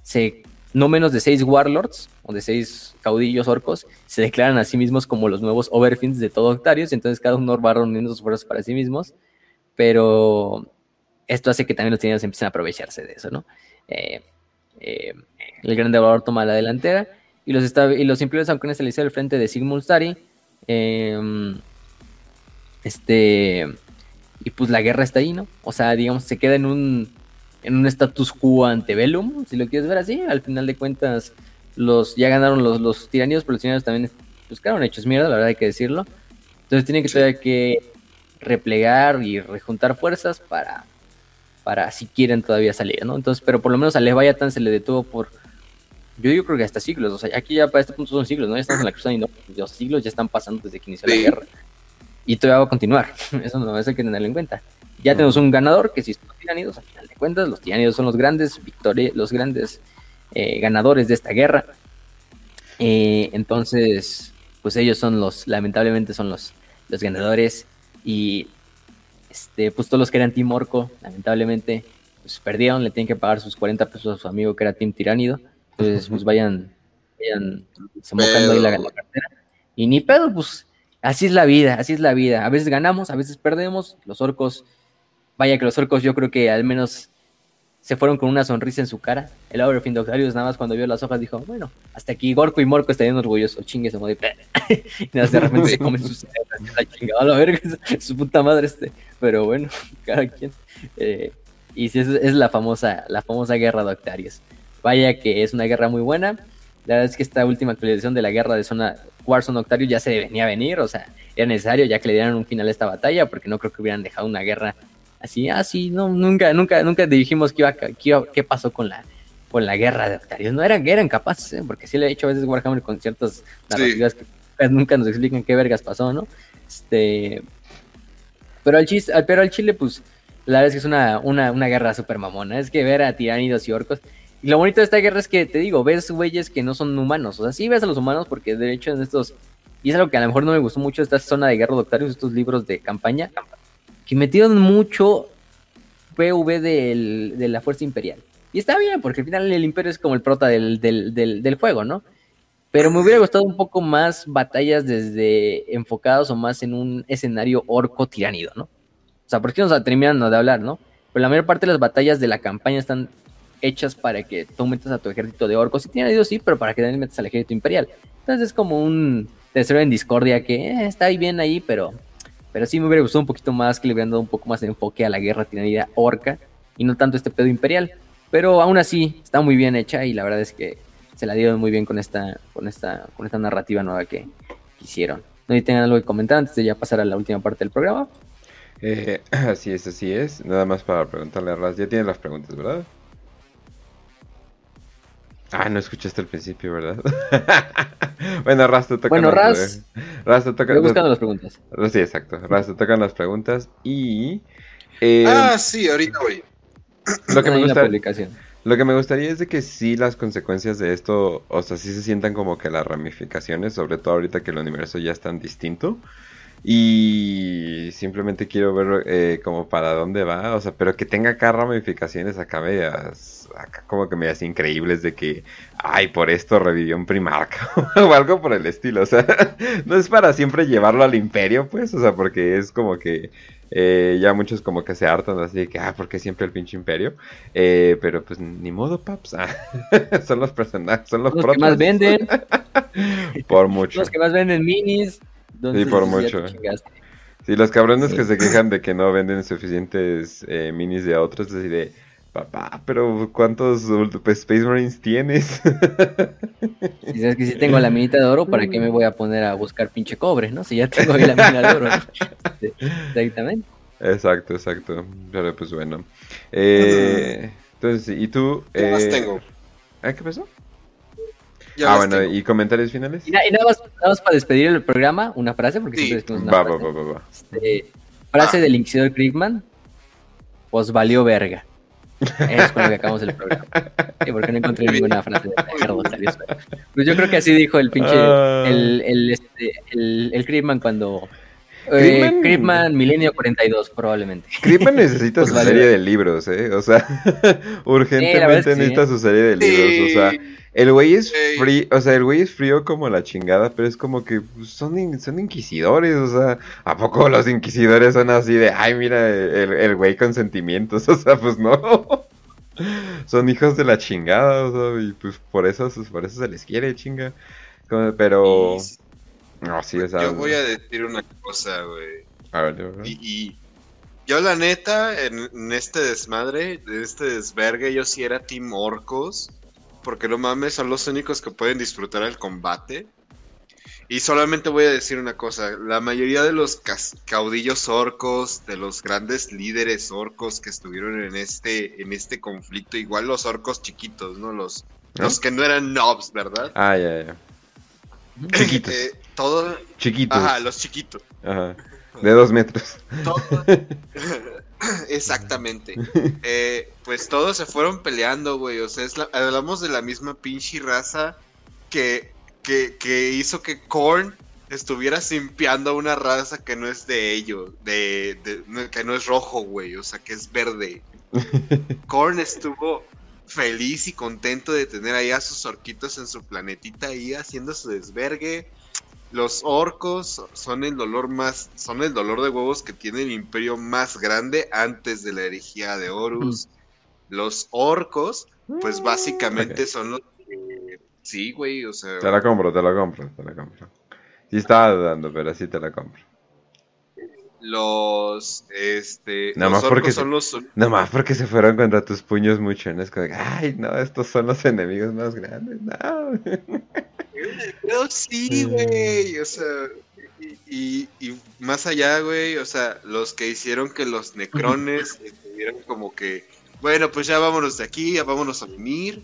Se, no menos de seis warlords o de seis caudillos orcos se declaran a sí mismos como los nuevos Overfinds de todo Octarius. Entonces cada uno va reuniendo sus fuerzas para sí mismos. Pero esto hace que también los tiranos empiecen a aprovecharse de eso, ¿no? Eh, eh, el gran devorador toma la delantera y los, y los imperios aunque se al frente de Sigmund Stari. Em, este. Y pues la guerra está ahí, ¿no? O sea, digamos, se queda en un, en un status quo ante Velum, si lo quieres ver así. Al final de cuentas, los ya ganaron los, los tiranios, pero los tiranios también pues, quedaron hechos mierda, la verdad hay que decirlo. Entonces tienen que todavía que replegar y rejuntar fuerzas para para si quieren todavía salir, ¿no? Entonces, pero por lo menos a Leviathan se le detuvo por, yo creo que hasta siglos, o sea, aquí ya para este punto son siglos, ¿no? Ya estamos en la cruzada y no, los siglos ya están pasando desde que inició la guerra. Y todavía va a continuar, eso no hay que tenerlo en cuenta. Ya tenemos un ganador, que si son los tiranidos, al final de cuentas, los tiranidos son los grandes victorias, los grandes eh, ganadores de esta guerra. Eh, entonces, pues ellos son los, lamentablemente son los, los ganadores. Y este, pues todos los que eran Team Orco, lamentablemente, pues perdieron, le tienen que pagar sus 40 pesos a su amigo que era Team Tiránido. Entonces, pues vayan, vayan se ahí la, cartera. Y ni pedo, pues así es la vida, así es la vida. A veces ganamos, a veces perdemos. Los orcos, vaya que los orcos yo creo que al menos se fueron con una sonrisa en su cara. El Overfind Octarius nada más cuando vio las hojas dijo, bueno, hasta aquí Gorko y Morco estarían orgullosos, chingue se y nada de repente se comen sus la chingada, la verga, su puta madre este. Pero bueno, cada quien. Eh, y si es, es, la famosa, la famosa guerra de Octarius. Vaya que es una guerra muy buena. La verdad es que esta última actualización de la guerra de zona Warzone Octarius ya se venía a venir, o sea, era necesario ya que le dieran un final a esta batalla, porque no creo que hubieran dejado una guerra así, ah, no, nunca, nunca, nunca dijimos que iba, qué pasó con la, con la guerra de Octarius. No eran, eran capaces, ¿eh? porque sí le he hecho a veces Warhammer con ciertas narrativas que nunca nos explican qué vergas pasó, ¿no? Este, pero al chiste, pero al Chile, pues, la verdad es que es una, una, una guerra súper mamona. Es que ver a tiranidos y orcos. Y lo bonito de esta guerra es que, te digo, ves güeyes que no son humanos. O sea, sí ves a los humanos porque de hecho en estos... Y es algo que a lo mejor no me gustó mucho esta zona de guerra de Octarius, estos libros de campaña que metieron mucho PV del- de la Fuerza Imperial. Y está bien, porque al final el Imperio es como el prota del, del, del, juego, ¿no? Pero me hubiera gustado un poco más batallas desde enfocados o más en un escenario orco tiránido, ¿no? O sea, porque nos terminan de hablar, ¿no? Pero la mayor parte de las batallas de la campaña están hechas para que tú metas a tu ejército de orcos y tiránidos, sí, pero para que también metas al ejército imperial. Entonces es como un tercero en discordia que eh, está ahí bien ahí, pero, pero sí me hubiera gustado un poquito más que le hubieran dado un poco más de enfoque a la guerra tiranida orca y no tanto este pedo imperial. Pero aún así está muy bien hecha y la verdad es que se la dieron muy bien con esta, con esta, con esta narrativa nueva que hicieron. No sé si tengan algo que comentar antes de ya pasar a la última parte del programa. Eh, así es, así es. Nada más para preguntarle a Raz. Ya tienes las preguntas, ¿verdad? Ah, no escuchaste al principio, ¿verdad? bueno, Raz te toca. Bueno, las- Raz, Raz te toca. Estoy buscando las preguntas. Sí, exacto. Raz te tocan las preguntas y. eh, Ah, sí, ahorita voy. lo, que me gusta, lo que me gustaría es de que sí las consecuencias de esto, o sea, sí se sientan como que las ramificaciones, sobre todo ahorita que el universo ya es tan distinto. Y simplemente quiero ver eh, como para dónde va, o sea, pero que tenga acá ramificaciones acá medias, acá como que medias increíbles de que, ay, por esto revivió un primarca o algo por el estilo, o sea, no es para siempre llevarlo al imperio, pues, o sea, porque es como que eh, ya muchos como que se hartan así de que, ah, porque siempre el pinche imperio, Eh, pero pues ni modo, paps, ah, son los personajes, son los, Los que más venden, por mucho. los que más venden minis. entonces, por mucho. Sí, los cabrones Sí. que se quejan de que no venden suficientes eh, minis de otros, así de, papá, pero ¿cuántos pues, Space Marines tienes? Si sabes que si tengo la minita de oro, ¿para qué me voy a poner a buscar pinche cobre, no? Si ya tengo ahí la mina de oro. Exactamente. exacto, exacto. Pero pues bueno. Eh, entonces, ¿y tú? ¿Qué más eh, tengo? ¿ah, ¿Qué pasó? Ya ah, bueno, tengo. ¿y comentarios finales? Y, na- y nada, más, nada más para despedir el programa, una frase, porque Sí. siempre decimos una Va, frase. va, va, va. Este, frase Ah. del Inquisidor Krigman, pues valió verga. Es con lo que acabamos el programa. Sí, porque no encontré ninguna frase de mierda, Octavio. Pues yo creo que así dijo el pinche, Ah. el, el, este, el, el Krigman cuando... Eh, Krigman- Krigman Milenio 42, probablemente. Creepman necesita Pues su vale, serie de libros, ¿eh? O sea, urgentemente es que sí. necesita su serie de libros. O sea. El güey es Ey. frío, o sea, el güey es frío como la chingada, pero es como que pues, son, in- son inquisidores, o sea, ¿a poco los inquisidores son así de, ay, mira, el, el güey con sentimientos? O sea, pues no. Son hijos de la chingada, o sea, y pues por eso, por eso se les quiere, chinga. Como- Pero, Y- no, sí, o sea, Yo voy a decir una cosa, güey. a ver, a ver. Y, y yo la neta, en, en este desmadre, en este desvergue, yo sí era Team Orcos. Porque no mames, son los únicos que pueden disfrutar el combate. Y solamente voy a decir una cosa, la mayoría de los caudillos orcos, de los grandes líderes orcos que estuvieron en este, en este conflicto, igual los orcos chiquitos, ¿no? Los, ¿No? los que no eran nobs, ¿verdad? Ah, ya, ya. Chiquitos. Eh, todo, Chiquitos. ajá, los chiquitos. Ajá. De dos metros. Todo- Exactamente. Eh, pues todos se fueron peleando, güey. O sea, es la- hablamos de la misma pinche raza que, que, que hizo que Korn estuviera simpiando a una raza que no es de ellos, de, que no es rojo, güey. O sea, que es verde. Korn estuvo feliz y contento de tener ahí a sus orquitos en su planetita ahí haciendo su desvergue. Los orcos son el dolor más, son el dolor de huevos que tiene el imperio más grande antes de la herejía de Horus. Los orcos, pues básicamente Ok. son los que- sí, güey, o sea, Te la compro, te la compro, te la compro. Sí estaba dudando, pero sí te la compro. los, este, Nada los más porque orcos se- son los, Nada más porque se fueron contra tus puños mucho, ¿no? Es como, que, ay, no, estos son los enemigos más grandes, no. Pero sí, güey, o sea, y, y- y más allá, güey, o sea, los que hicieron que los necrones estuvieran como que, bueno, pues ya vámonos de aquí, ya vámonos a mimir.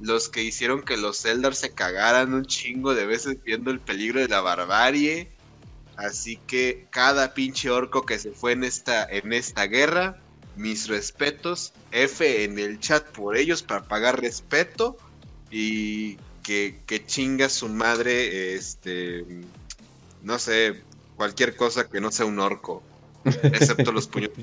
Los que hicieron que los Eldar se cagaran un chingo de veces viendo el peligro de la barbarie. Así que cada pinche orco que se fue en esta, en esta guerra, mis respetos. F en el chat por ellos para pagar respeto. Y que, que chinga su madre, este, no sé, cualquier cosa que no sea un orco. Excepto los puños.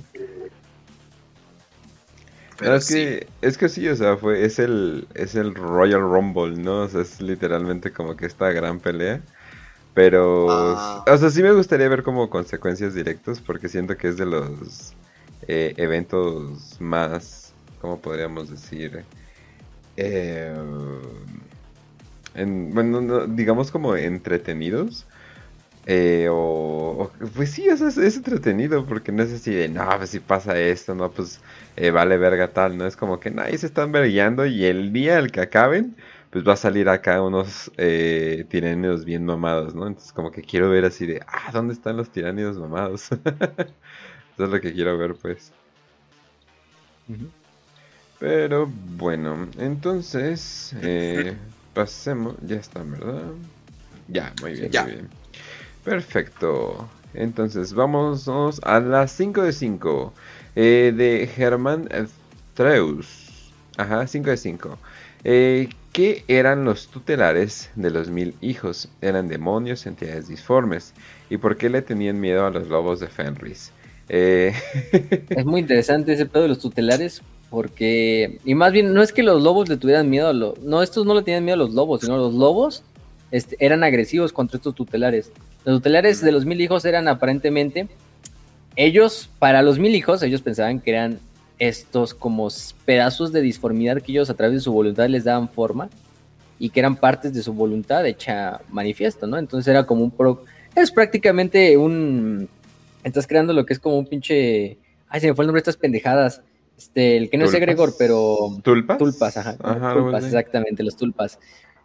Pero es que, es que sí, o sea, fue, es el, es el Royal Rumble, ¿no? O sea, es literalmente como que esta gran pelea. Pero, Ah. o sea, sí me gustaría ver como consecuencias directas porque siento que es de los eh, eventos más, ¿cómo podríamos decir? Eh, en- bueno, no, digamos como entretenidos. Eh, o, o- pues sí, o sea, es, es entretenido porque no es así de, no, pues si pasa esto, no, pues eh, vale verga tal, ¿no? Es como que nadie se están vergueando y el día al que acaben, pues va a salir acá unos eh, tiranidos bien mamados, ¿no? Entonces como que quiero ver así de, ah, ¿dónde están los tiranidos mamados? Eso es lo que quiero ver, pues. Pero bueno, entonces eh, pasemos, ya están, ¿verdad? Ya, muy bien, Ya. muy bien. Perfecto. Entonces vamos a las 5 de 5 eh, de Germán Treus. Ajá, 5 de 5. Eh, ¿Qué eran los tutelares de los mil hijos? Eran demonios, entidades disformes. ¿Y por qué le tenían miedo a los lobos de Fenris? Eh, Es muy interesante ese pedo de los tutelares, porque. Y más bien, no es que los lobos le tuvieran miedo a los. No, estos no le tenían miedo a los lobos, sino los lobos este, eran agresivos contra estos tutelares. Los tutelares de los mil hijos eran aparentemente. Ellos, para los mil hijos, ellos pensaban que eran estos como pedazos de disformidad que ellos a través de su voluntad les daban forma y que eran partes de su voluntad hecha manifiesto, ¿no? Entonces era como un pro. Es prácticamente un. Estás creando lo que es como un pinche. Ay, se me fue el nombre de estas pendejadas. Este, el que no es egregor, pero. ¿Tulpas? Tulpas, ajá. tulpas, exactamente, los tulpas.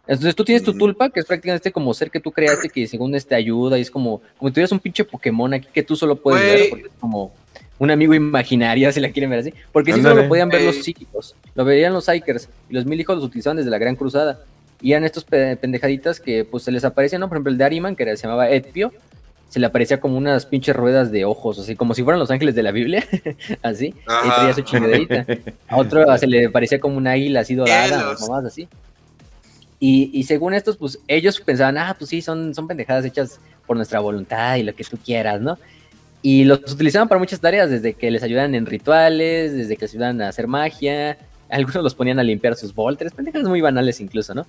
Entonces tú tienes tu Mm. tulpa, que es prácticamente como ser que tú creaste, que según este ayuda, y es como, como si tuvieras un pinche Pokémon aquí que tú solo puedes ver, porque es como un amigo imaginario, si la quieren ver así. Porque si solo lo podían ver los psíquicos, lo veían los Psykers, y los mil hijos los utilizaban desde la Gran Cruzada. Y eran estos pe- pendejaditas que pues se les aparecían, ¿no? Por ejemplo, el de Ariman, que era- se llamaba Edpio, se le aparecía como unas pinches ruedas de ojos, así como si fueran los ángeles de la Biblia, así, y Ajá. traía su chingaderita. A otro se le parecía como un águila así dorada, mamás así. Y, y según estos, pues ellos pensaban, ah, pues sí, son, son pendejadas hechas por nuestra voluntad y lo que tú quieras, ¿no? Y los utilizaban para muchas tareas, desde que les ayudaban en rituales, desde que les ayudaban a hacer magia, algunos los ponían a limpiar sus volters, pendejadas muy banales incluso, ¿no?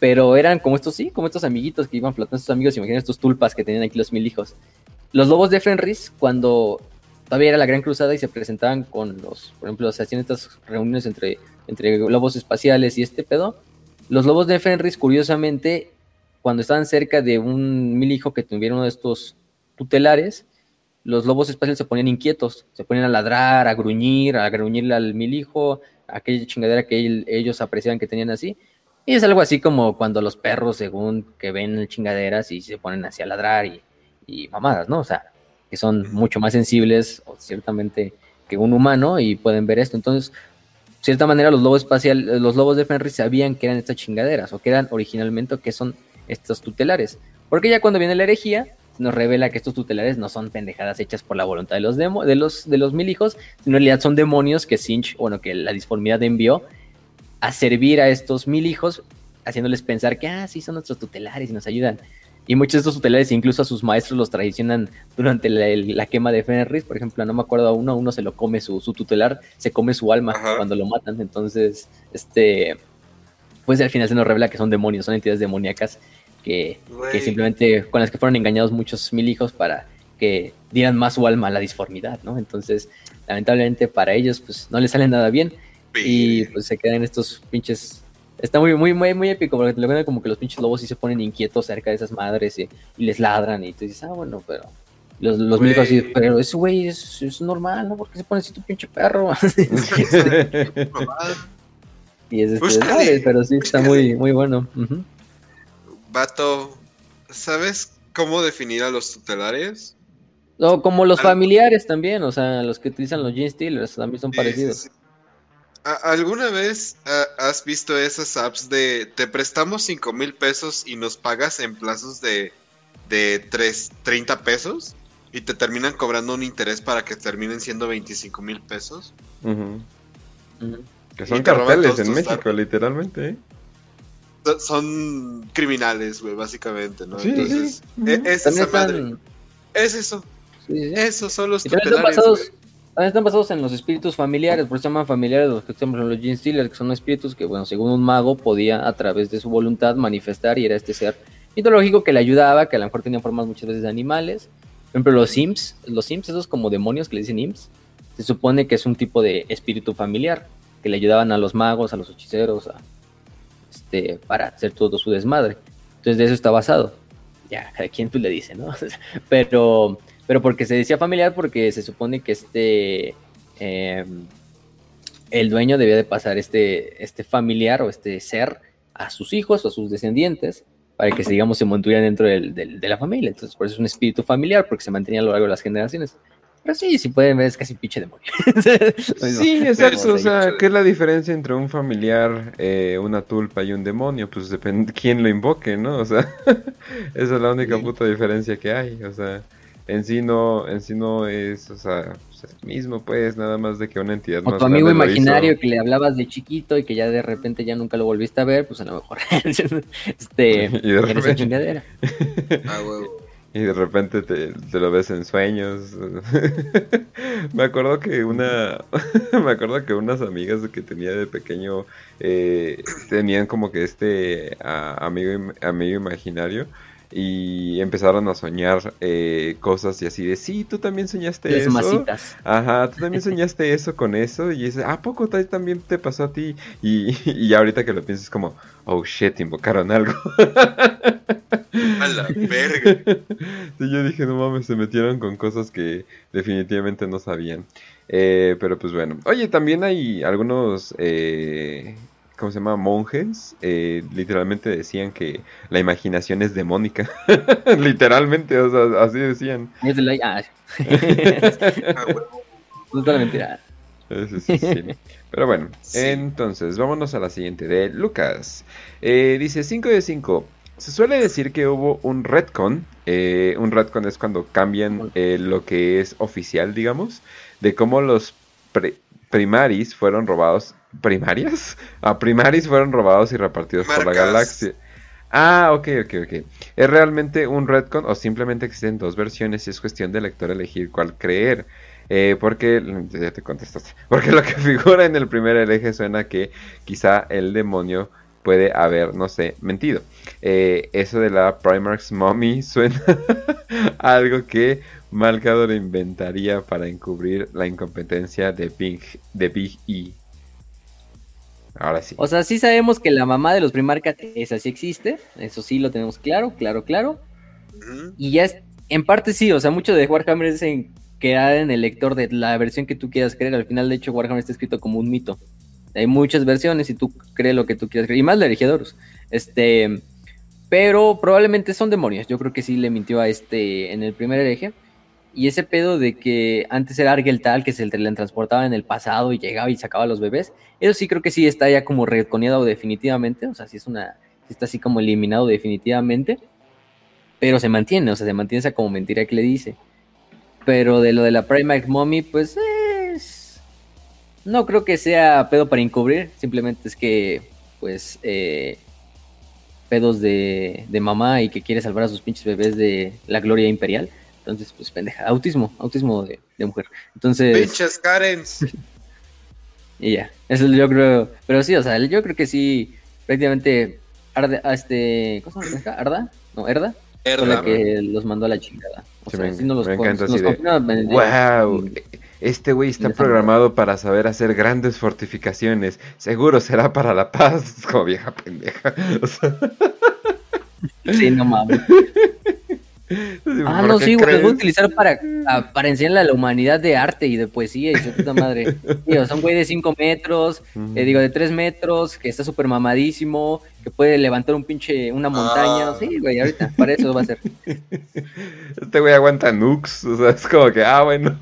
Pero eran como estos, sí, como estos amiguitos que iban flotando, estos amigos, imaginen estos tulpas que tenían aquí los mil hijos. Los lobos de Fenris, cuando todavía era la Gran Cruzada y se presentaban con los, por ejemplo, se hacían estas reuniones entre, entre lobos espaciales y este pedo, los lobos de Fenris, curiosamente, cuando estaban cerca de un mil hijo que tuviera uno de estos tutelares, los lobos espaciales se ponían inquietos, se ponían a ladrar, a gruñir, a gruñirle al mil hijo, aquella chingadera que el- ellos apreciaban que tenían así. Y es algo así como cuando los perros, según que ven chingaderas y se ponen así a ladrar y, y mamadas, ¿no? O sea, que son mucho más sensibles, o ciertamente, que un humano y pueden ver esto. Entonces, de cierta manera, los lobos espacial, los lobos de Fenris sabían que eran estas chingaderas, o que eran originalmente, o que son estos tutelares. Porque ya cuando viene la herejía, nos revela que estos tutelares no son pendejadas hechas por la voluntad de los, demo, de los, de los mil hijos, sino en realidad son demonios que Sinch, bueno, que la disformidad envió a servir a estos mil hijos, haciéndoles pensar que, ah, sí, son nuestros tutelares y nos ayudan. Y muchos de estos tutelares, incluso a sus maestros, los traicionan durante la, quema de Fenris. Por ejemplo, no me acuerdo a uno, uno se lo come su, su tutelar, se come su alma Ajá. cuando lo matan. Entonces, este, pues al final se nos revela que son demonios, son entidades demoníacas que, que simplemente con las que fueron engañados muchos mil hijos para que dieran más su alma a la disformidad, ¿no? Entonces, lamentablemente para ellos, pues no les sale nada bien y pues se quedan estos pinches. Está muy, muy, muy, muy épico, porque te lo como que los pinches lobos sí se ponen inquietos cerca de esas madres y, y les ladran, y tú dices, ah, bueno, pero. Los, los médicos así, pero ese güey es, es normal, ¿no? ¿Por qué se pone así tu pinche perro? Y es este, Búscale, pero sí está muy, muy bueno. Ujú. Vato, ¿sabes cómo definir a los tutelares? O como los familiares también, o sea, los que utilizan los Gene Stealers también son Sí, parecidos. sí, sí. ¿A- ¿Alguna vez has visto esas apps de te prestamos 5 mil pesos y nos pagas en plazos de, de tres- 30 pesos? Y te terminan cobrando un interés para que terminen siendo 25 mil pesos. Que son carteles en México, literalmente. ¿eh? So- Son criminales, güey, básicamente, ¿no? Sí, Entonces, sí. e- es También esa madre. están, Es eso. Esos son los y tutelares, están basados en los espíritus familiares, por eso se llaman familiares los que estamos en los Gene Stealers, que son espíritus que, bueno, según un mago podía a través de su voluntad manifestar y era este ser mitológico que le ayudaba, que a lo mejor tenía formas muchas veces de animales. Por ejemplo, los Sims, los Sims, esos como demonios que le dicen Imps, se supone que es un tipo de espíritu familiar que le ayudaban a los magos, a los hechiceros, a, este, para hacer todo su desmadre. Entonces de eso está basado. Ya, cada quien tú le dice, ¿no? pero, pero porque se decía familiar, porque se supone que este eh, el dueño debía de pasar este, este familiar o este ser a sus hijos o a sus descendientes para que digamos se mantuvieran dentro del- del- de la familia. Entonces, por eso es un espíritu familiar, porque se mantenía a lo largo de las generaciones. Pero sí, si pueden ver, es casi pinche demonio. Sí, exacto. O sea. ¿qué es la diferencia entre un familiar, eh, una tulpa y un demonio? Pues depende quién lo invoque, ¿no? O sea, esa es la única puta diferencia que hay. O sea, en sí no, en sí no es, o sea, pues es mismo, pues, nada más de que una entidad O más tu amigo imaginario que le hablabas de chiquito y que ya de repente ya nunca lo volviste a ver, pues a lo mejor este, Y de eres repente- chingadera. Ah, huevo. Y de repente te, te lo ves en sueños. me acuerdo que una. me acuerdo que unas amigas que tenía de pequeño eh, tenían como que este a- amigo, amigo imaginario. Y empezaron a soñar eh, cosas y así de sí, tú también soñaste Las eso. masitas. Ajá, tú también soñaste eso con eso. Y dices, ¿a poco también te pasó a ti? Y, y ahorita que lo piensas, como, oh shit, invocaron algo. A la verga. Sí, yo dije, no mames, se metieron con cosas que definitivamente no sabían. Eh, pero pues bueno. Oye, también hay algunos, eh, ¿cómo se llama? Monjes. eh, literalmente decían que la imaginación es demónica. literalmente, o sea, así decían. Es de la- ah, Ah, no es la mentira. Sí, sí, sí. Pero bueno, Sí. entonces vámonos a la siguiente de Lucas. Eh, dice 5 de 5. Se suele decir que hubo un retcon. eh, un retcon es cuando cambian eh, lo que es oficial, digamos, de cómo los pre- primaris fueron robados. ¿Primarias? Ah, primaris fueron robados y repartidos por la galaxia. Ah, ok, ok, ok. ¿Es realmente un retcon o simplemente existen dos versiones y es cuestión del lector elegir cuál creer? Eh, porque, ya te contestaste, porque lo que figura en el primer eje suena que quizá el demonio puede haber, no sé, mentido. Eh, eso de la Primarch's Mommy suena a algo que Malcador inventaría para encubrir la incompetencia de Big, de Big E. Ahora sí. O sea, sí sabemos que la mamá de los Primarcas esa sí existe, eso sí lo tenemos claro, claro, claro. Y ya es, en parte sí, o sea, mucho de Warhammer es en quedar en el lector de la versión que tú quieras creer. Al final, de hecho, Warhammer está escrito como un mito. Hay muchas versiones y tú crees lo que tú quieras creer. Y más la Heregiadorus. Este, pero probablemente son demonios. Yo creo que sí le mintió a este en el primer hereje. Y ese pedo de que antes era Argel tal, que se le transportaba en el pasado y llegaba y sacaba a los bebés. Eso sí creo que sí está ya como reconeado definitivamente. O sea, sí es una. está así como eliminado definitivamente. Pero se mantiene, o sea, se mantiene esa como mentira que le dice. Pero de lo de la Primarch Mommy, pues es. No creo que sea pedo para encubrir. Simplemente es que, pues, eh, pedos de, de mamá y que quiere salvar a sus pinches bebés de la gloria imperial. Entonces, pues, pendeja. Autismo, autismo de, de mujer. Entonces. Pinches Karens. Y ya, eso yo creo, pero sí, o sea, yo creo que sí, prácticamente, Arde, a este, ¿cómo se llama? ¿Arda? No, Erda, fue la Herda. que los mandó a la chingada. O Sí, sea, me- sí nos los me con- encanta así de, ¡Wow! Este güey está programado para saber hacer grandes fortificaciones. Seguro será para la paz. Como vieja pendeja. O sea, Sí, no mames. Ah, ¿por no, qué sí, güey, los voy a utilizar para, a- para enseñarle a la humanidad de arte y de poesía y su puta madre. Sí, o sea, un güey de 5 metros, eh, digo, de 3 metros, que está súper mamadísimo, que puede levantar un pinche, una montaña. Ah. Sí, güey, ahorita, para eso va a ser. Este güey aguanta nukes. O sea, es como que, ah, bueno.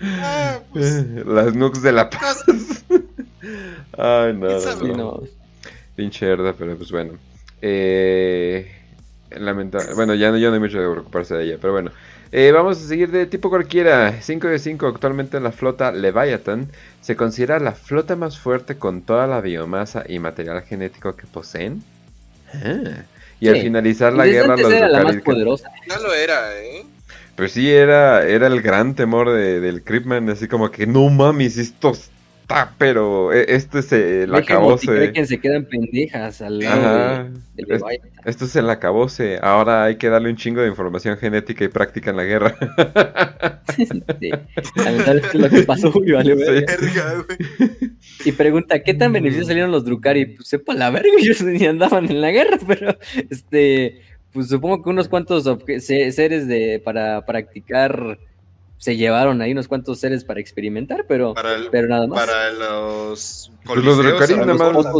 Ah, pues. Las nukes de la paz. Ay, no. no. Pinche herda, pero pues bueno. Eh, lamenta- Bueno, ya no, ya no hay mucho que preocuparse de ella, pero bueno. Eh, vamos a seguir de tipo cualquiera. 5 de 5 actualmente en la flota Leviathan. Se considera la flota más fuerte con toda la biomasa y material genético que poseen. Ah. Y al Sí. finalizar Y la guerra los era la más poderosa. Ya lo era, ¿eh? pues sí, era, era el gran temor de, del Creepman, así como que no mames, esto está, pero e, esto es el acabose. que se quedan pendejas al lado de, de Esto es el acabose, ahora hay que darle un chingo de información genética y práctica en la guerra. sí, Lamentablemente lo que pasó, güey, vale, Y pregunta, ¿qué tan beneficiosos salieron los Drukari? Pues sepa la verga, ellos ni andaban en la guerra, pero este pues supongo que unos cuantos seres de para practicar se llevaron ahí unos cuantos seres para experimentar, pero, pero nada más. Para los pues los Drucaris nada más, los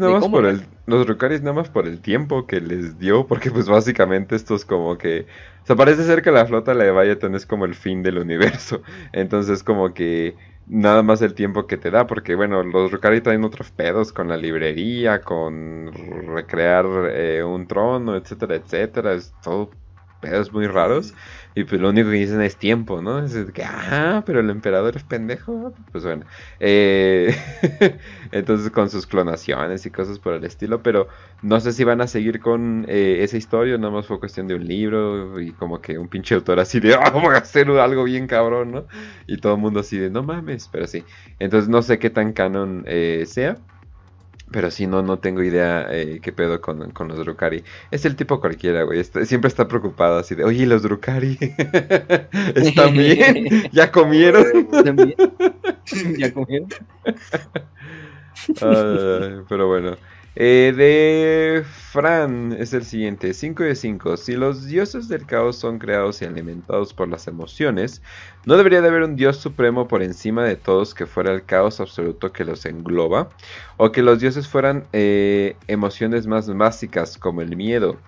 nada más por el los Drucaris nada más por el tiempo que les dio, porque pues básicamente esto es como que o sea, parece ser que la flota de Leviathan es como el fin del universo. Entonces como que nada más el tiempo que te da, porque bueno, los Rukari traen otros pedos con la librería, con recrear eh, un trono, etcétera, etcétera, es todo pedos muy raros. Y pues lo único que dicen es tiempo, ¿no? Es que, ah, pero el emperador es pendejo. Pues bueno. Eh, entonces con sus clonaciones y cosas por el estilo. Pero no sé si van a seguir con eh, esa historia. Nada más fue cuestión de un libro. Y como que un pinche autor así de, ah, voy a hacer algo bien cabrón, ¿no? Y todo el mundo así de, no mames. Pero sí. Entonces no sé qué tan canon eh, sea. Pero sí, no, no tengo idea eh, qué pedo con, los Drukari. Es el tipo cualquiera, güey. siempre está preocupado así de, oye, los Drukari. ¿Están bien? ¿Ya comieron? ¿Ya comieron? pero bueno. Eh, de Fran es el siguiente, 5 de 5. Si los dioses del caos son creados y alimentados por las emociones, ¿no debería de haber un dios supremo por encima de todos que fuera el caos absoluto que los engloba? ¿O que los dioses fueran eh, emociones más básicas como el miedo?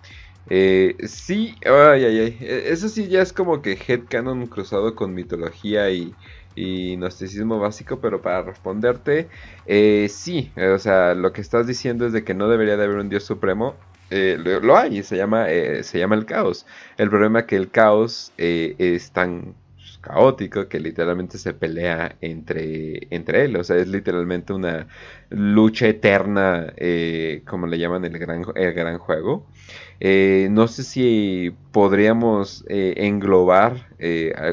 Eh, sí, ay, ay, ay. E, eso sí ya es como que headcanon cruzado con mitología y y gnosticismo básico, pero para responderte, eh, sí, o sea, lo que estás diciendo es de que no debería de haber un Dios supremo. Eh, lo, hay, se llama, eh, se llama el caos. El problema es que el caos es tan caótico que literalmente se pelea entre, entre él. O sea, es literalmente una lucha eterna, eh, como le llaman el gran, el gran juego. Eh, no sé si podríamos eh, englobar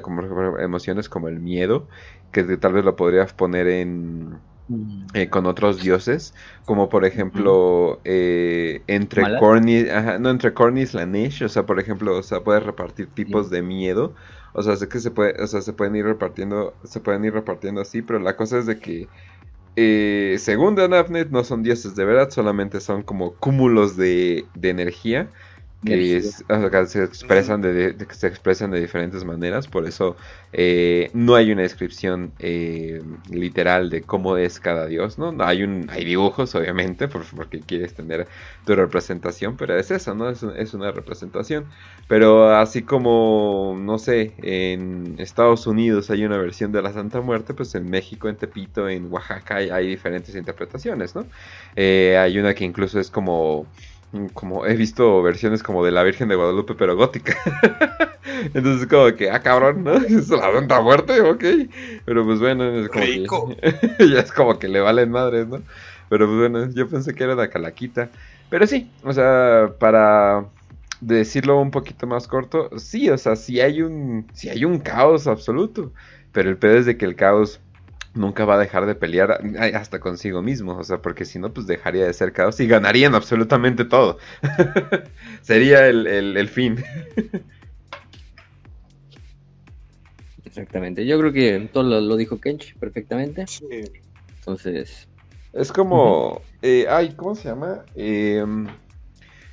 como emociones como el miedo, que tal vez lo podrías poner en... Mm. con otros dioses, como por ejemplo entre Corny, no entre Slanesh, o sea, por ejemplo, o sea, puedes repartir tipos de miedo, o sea, sé que se puede, o sea, se pueden ir repartiendo, se pueden ir repartiendo así, pero la cosa es de que eh, según Danafnet no son dioses de verdad, solamente son como cúmulos de energía que se expresan de, se expresan de diferentes maneras por eso eh, no hay una descripción eh, literal de cómo es cada dios no hay un hay dibujos obviamente porque quieres tener tu representación pero es eso no es, es, una representación. Pero así como no sé en Estados Unidos hay una versión de la Santa Muerte pues en México en Tepito en Oaxaca hay, hay diferentes interpretaciones no eh, hay una que incluso es como como he visto versiones como de la Virgen de Guadalupe, pero gótica. Entonces, como que, ah, cabrón, ¿no? Es la Santa Muerte, ok. Pero pues bueno, es como que. ya es como que le valen madres, ¿no? Pero pues bueno, yo pensé que era la calaquita. Pero sí, o sea, para decirlo un poquito más corto, sí, o sea, sí hay un, sí hay un caos absoluto. Pero el pedo es de que el caos nunca va a dejar de pelear hasta consigo mismo, o sea, porque si no, pues dejaría de ser caos y ganarían absolutamente todo. Sería el, fin. Exactamente, yo creo que todo lo, dijo Kench perfectamente. Entonces... Es como... Eh, ay, ¿cómo se llama? Em,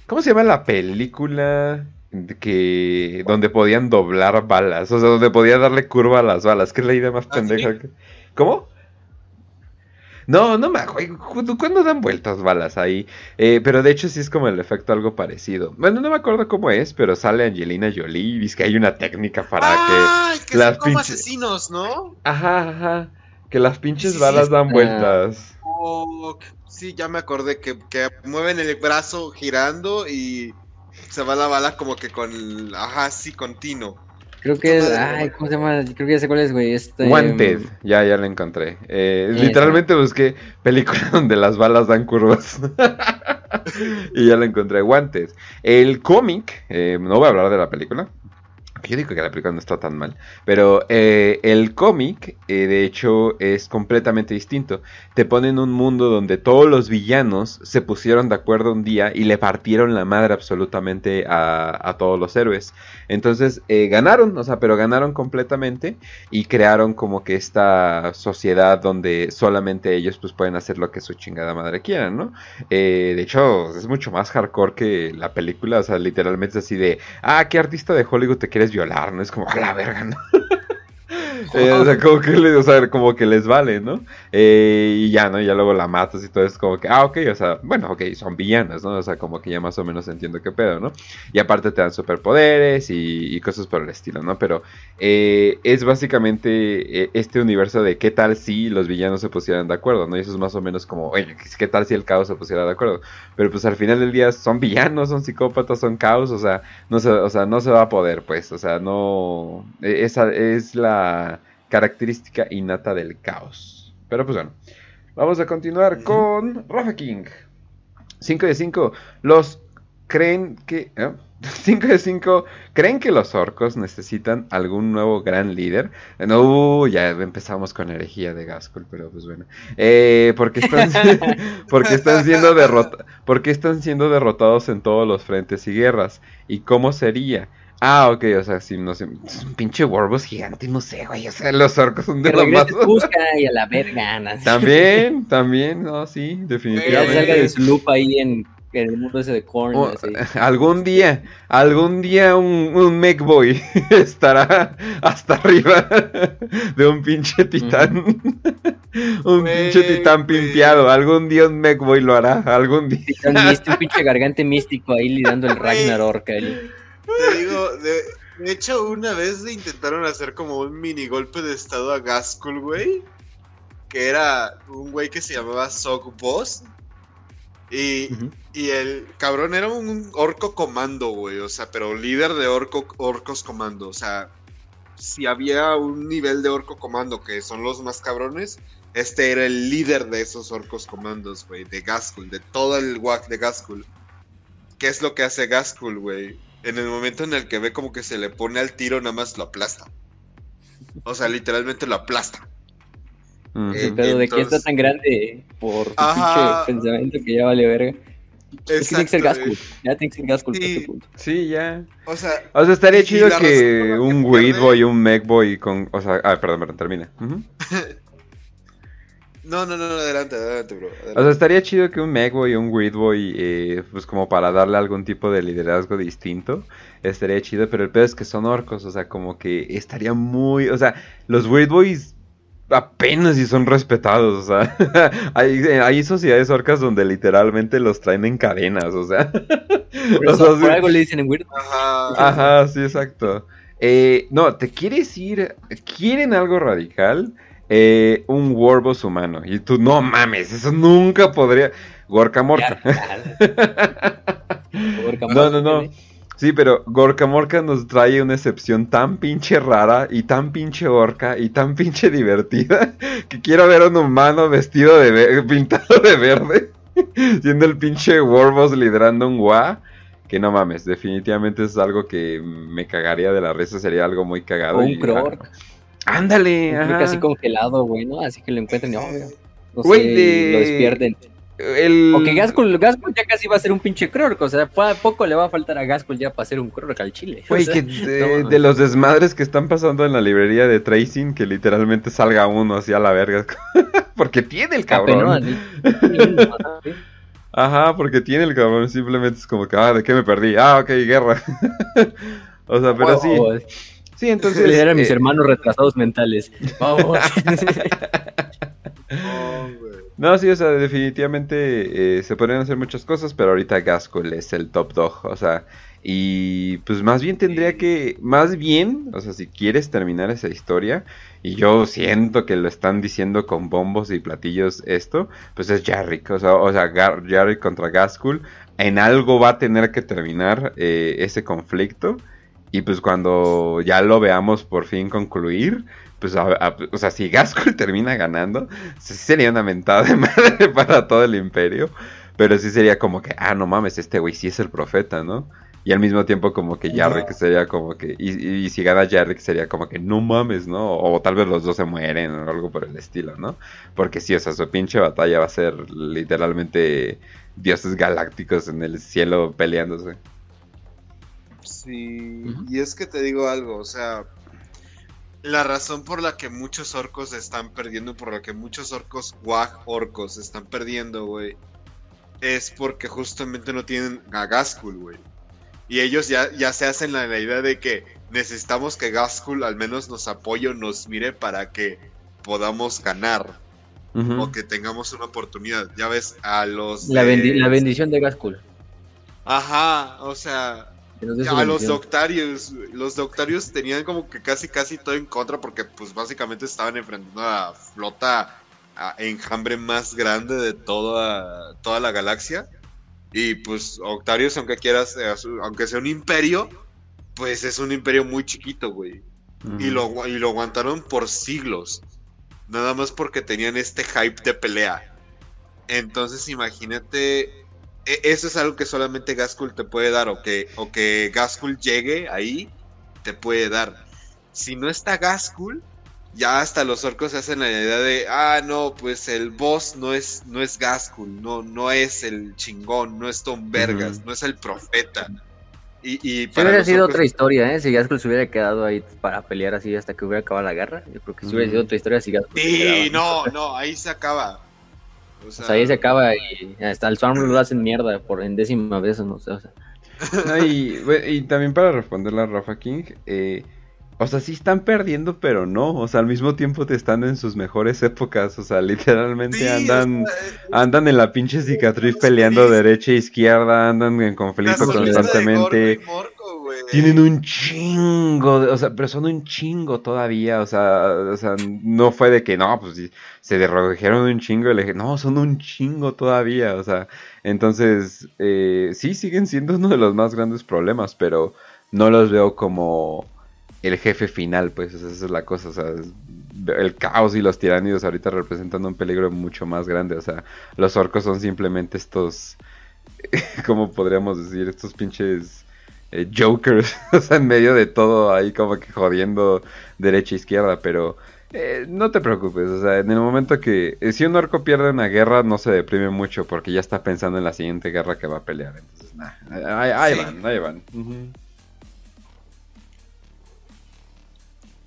¿Cómo se llama la película? que donde podían doblar balas, o sea, donde podía darle curva a las balas, que es la idea más ah, pendeja. que... ¿Cómo? No, no me acuerdo. ¿Cuándo dan vueltas balas ahí? Eh, pero de hecho sí es como el efecto algo parecido. Bueno, no me acuerdo cómo es, pero sale Angelina Jolie y dice que hay una técnica para que, que las pinches... asesinos, ¿no? Ajá, ajá. Que las pinches balas dan vueltas. Oh, sí, ya me acordé que, que mueven el brazo girando y se va la bala como que con... Ajá, sí, continuo. Creo que es. Ay, ¿cómo se llama? Creo que ya sé cuál es, güey. Este, Wanted. Mm, ya, ya lo encontré. Eh, literalmente busqué película donde las balas dan curvas. y ya lo encontré. Wanted. El cómic, eh, no voy a hablar de la película. Yo digo que la película no está tan mal. Pero eh, el cómic, eh, de hecho, es completamente distinto. Te ponen un mundo donde todos los villanos se pusieron de acuerdo un día y le partieron la madre absolutamente a, todos los héroes. Entonces, eh, ganaron, o sea, pero ganaron completamente y crearon como que esta sociedad donde solamente ellos pues pueden hacer lo que su chingada madre quieran, ¿no? de hecho, es mucho más hardcore que la película, o sea, literalmente es así de, ah, ¿qué artista de Hollywood te quieres violar, ¿no? Es como, a la verga, ¿no? Eh, o, sea, como que les, o como que les vale, ¿no? Eh, y ya, ¿no? Ya luego la matas y todo es como que, ah, ok, o sea, bueno, ok, son villanas, ¿no? O sea, como que ya más o menos entiendo qué pedo, ¿no? Y aparte te dan superpoderes y, cosas por el estilo, ¿no? Pero eh, es básicamente este universo de qué tal si los villanos se pusieran de acuerdo, ¿no? Y eso es más o menos como, oye, ¿qué tal si el caos se pusiera de acuerdo? Pero pues al final del día son villanos, son psicópatas, son caos, o sea, no se, o sea, no se va a poder, pues, o sea, no... E, esa es la característica innata del caos. Pero pues bueno, vamos a continuar con Rafa King. 5 de 5. Los creen que... 5 ¿eh? de 5. ¿Creen que los orcos necesitan algún nuevo gran líder? No, ya empezamos con herejía de Gaskull, pero pues bueno. Eh, porque están, porque están siendo derrotados. Porque están siendo derrotados en todos los frentes y guerras. ¿Y cómo sería? Ah, ok, o sea, sí, no sé, es un pinche Warboss gigante, no sé, güey, o sea, los orcos son de los más... busca y a la verga, También, también, no, sí, definitivamente. Ya salga de su loop ahí en, el mundo ese de Korn. Oh, algún día, algún día un, un Boy estará hasta arriba de un pinche titán. un pinche titán pimpeado, algún día un Boy lo hará, algún día. un pinche gargante místico ahí lidiando el Ragnarok ahí. Te digo, de, hecho, una vez le intentaron hacer como un mini golpe de estado a Gaskell, güey. Que era un güey que se llamaba Sock Boss. Y, y, el cabrón era un orco comando, güey. O sea, pero líder de orco, orcos comando. O sea, si había un nivel de orco comando que son los más cabrones, este era el líder de esos orcos comandos, güey. De Gaskell, de todo el WAC de Gaskell. ¿Qué es lo que hace Gaskell, güey? En el momento en el que ve como que se le pone al tiro, nada más lo aplasta. O sea, literalmente lo aplasta. Eh, pero de que está tan grande por su pinche pensamiento que ya vale verga. Es que tiene que ser Gaskull. Ya tiene que ser Gaskull sí. este punto. Sí, ya. O sea, o sea estaría chido que un Weedboy y un Megboy con. O sea, ah, perdón, perdón, termina. No, no, no, adelante, adelante, bro. O sea, estaría chido que un Megboy y un Weedboy, eh, pues como para darle algún tipo de liderazgo distinto, estaría chido, pero el peor es que son orcos, o sea, como que estaría muy, o sea, los Weedboys apenas si son respetados, o sea, hay, hay, sociedades orcas donde literalmente los traen en cadenas, o sea. Por, algo le dicen en Weird. Ajá, Ajá sí, exacto. Eh, no, ¿te quieres ir? ¿Quieren algo radical? Eh, un Warboss humano. Y tú, no mames, eso nunca podría. Gorka Morka. no, no, no. Sí, pero Gorka Morka nos trae una excepción tan pinche rara y tan pinche orca y tan pinche divertida que quiero ver a un humano vestido de pintado de verde siendo el pinche Warboss liderando un Wa. Que no mames, definitivamente es algo que me cagaría de la risa, sería algo muy cagado. un Krork. Ándale. Casi congelado, güey, ¿no? Así que lo encuentran y obvio. No sé, lo despierten. El... O que Gaskull, ya casi va a ser un pinche Krork, o sea, poco le va a faltar a Gaskull ya para ser un Krork al chile. Güey, que de, los desmadres que están pasando en la librería de Tracing, que literalmente salga uno así a la verga. porque tiene el cabrón. Ajá, porque tiene el cabrón, simplemente es como que, ah, ¿de qué me perdí? Ah, ok, guerra. o sea, pero sí. Sí, entonces. eran mis eh, hermanos retrasados mentales. Vamos. no, sí, o sea, definitivamente eh, se podrían hacer muchas cosas, pero ahorita Gaskull es el top dog, o sea, y pues más bien tendría que, más bien, o sea, si quieres terminar esa historia, y yo siento que lo están diciendo con bombos y platillos esto, pues es Jarrick, o sea, o sea Jarrick contra Gaskull, en algo va a tener que terminar eh, ese conflicto. Y pues cuando ya lo veamos por fin concluir, pues, o sea, si Gaskull termina ganando, sí sería una mentada de madre para todo el imperio. Pero sí sería como que, ah, no mames, este güey sí es el profeta, ¿no? Y al mismo tiempo como que Jarrick sería como que... Y, si gana Jarrick sería como que no mames, ¿no? O, tal vez los dos se mueren o algo por el estilo, ¿no? Porque sí, o sea, su pinche batalla va a ser literalmente dioses galácticos en el cielo peleándose. Sí, y es que te digo algo, o sea, la razón por la que muchos orcos están perdiendo, por la que muchos orcos guaj orcos están perdiendo, güey, es porque justamente no tienen a Gaskul, güey. Y ellos ya, ya se hacen la, idea de que necesitamos que Gaskul al menos nos apoye nos mire para que podamos ganar. O que tengamos una oportunidad. Ya ves, a los. La, la bendición de Gaskul. Ajá, o sea, a los doctarios, los doctarios tenían como que casi casi todo en contra porque pues básicamente estaban enfrentando a la flota a enjambre más grande de toda, toda la galaxia. Y pues Octarios, aunque quieras, aunque sea un imperio, pues es un imperio muy chiquito, güey. y, lo, y lo aguantaron por siglos. Nada más porque tenían este hype de pelea. Entonces imagínate eso es algo que solamente Gaskul te puede dar, o que, o que Gaskul llegue ahí, te puede dar. Si no está Gaskul, ya hasta los orcos se hacen la idea de, ah, no, pues el boss no es, no es Gaskul, no, no es el chingón, no es Tom Vergas, no es el profeta. Y, y para hubiera sido otra historia, ¿eh? Si Gaskul se hubiera quedado ahí para pelear así hasta que hubiera acabado la guerra. Yo creo que si hubiera sido otra historia si Gaskul Sí, no, no, ahí se acaba. O sea, ahí se acaba y hasta el Swarm lo hacen mierda por enésima vez, no sé. O sea. y, también para responderle a Rafa King, eh, o sea, sí están perdiendo, pero no. O sea, al mismo tiempo te están en sus mejores épocas. O sea, literalmente andan, andan en la pinche cicatriz peleando derecha e izquierda, andan en conflicto constantemente. Tienen un chingo, de, o sea, pero son un chingo todavía, o sea, o sea, no fue de que no, pues se derrojeron un chingo y le dije, no, son un chingo todavía, o sea, entonces, eh, sí, siguen siendo uno de los más grandes problemas, pero no los veo como el jefe final, pues, esa es la cosa, o sea, el caos y los tiranidos ahorita representan un peligro mucho más grande, o sea, los orcos son simplemente estos, ¿cómo podríamos decir? Estos pinches eh, jokers, o sea, en medio de todo ahí como que jodiendo derecha e izquierda, pero eh, no te preocupes, o sea, en el momento que eh, si un orco pierde una guerra no se deprime mucho porque ya está pensando en la siguiente guerra que va a pelear, entonces, nah, ahí, van, ahí van.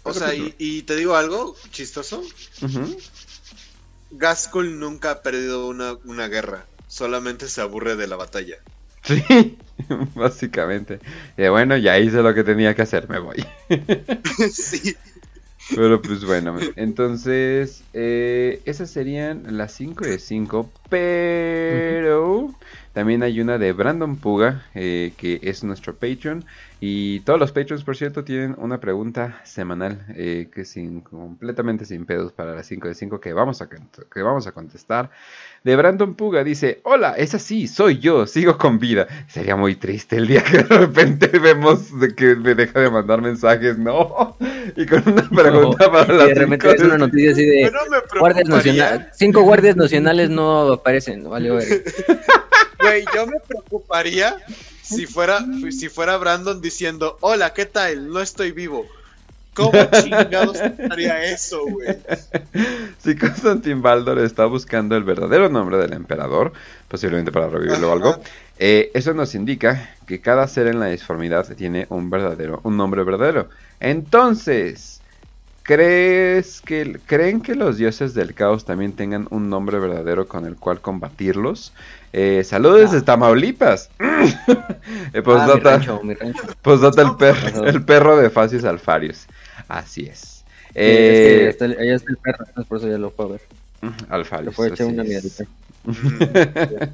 O sea, y, te digo algo chistoso. Gaskell nunca ha perdido una, una guerra, solamente se aburre de la batalla. Sí, básicamente. Y bueno, ya hice lo que tenía que hacer, me voy. sí. Pero pues bueno, entonces eh, esas serían las 5 de 5, pero también hay una de Brandon Puga, eh, que es nuestro Patreon. Y todos los Patreons, por cierto, tienen una pregunta semanal eh, que es completamente sin pedos para las 5 de 5 que vamos, a, que vamos a contestar de Brandon Puga. Dice, hola, es así, soy yo, sigo con vida. Sería muy triste el día que de repente vemos de que me deja de mandar mensajes, ¿no? Y con una pregunta para la... De repente es una noticia así de... Guardias nacionales, cinco guardias nacionales no aparecen, vale, Güey, yo me preocuparía si fuera, si fuera Brandon diciendo, hola, ¿qué tal? No estoy vivo. ¿Cómo chingados haría eso, güey? Si Constantin Baldor está buscando el verdadero nombre del emperador, posiblemente para revivirlo o algo, eh, eso nos indica que cada ser en la disformidad tiene un verdadero, un nombre verdadero. Entonces, ¿crees que, ¿creen que los dioses del caos también tengan un nombre verdadero con el cual combatirlos? Eh, saludos desde Tamaulipas. eh, pues ah, pues el, perro, el perro de Facios Alfarius. Así es. Eh, está, está el perro, por eso ya lo puedo ver. Alfarius. Lo puedo echar una miradita.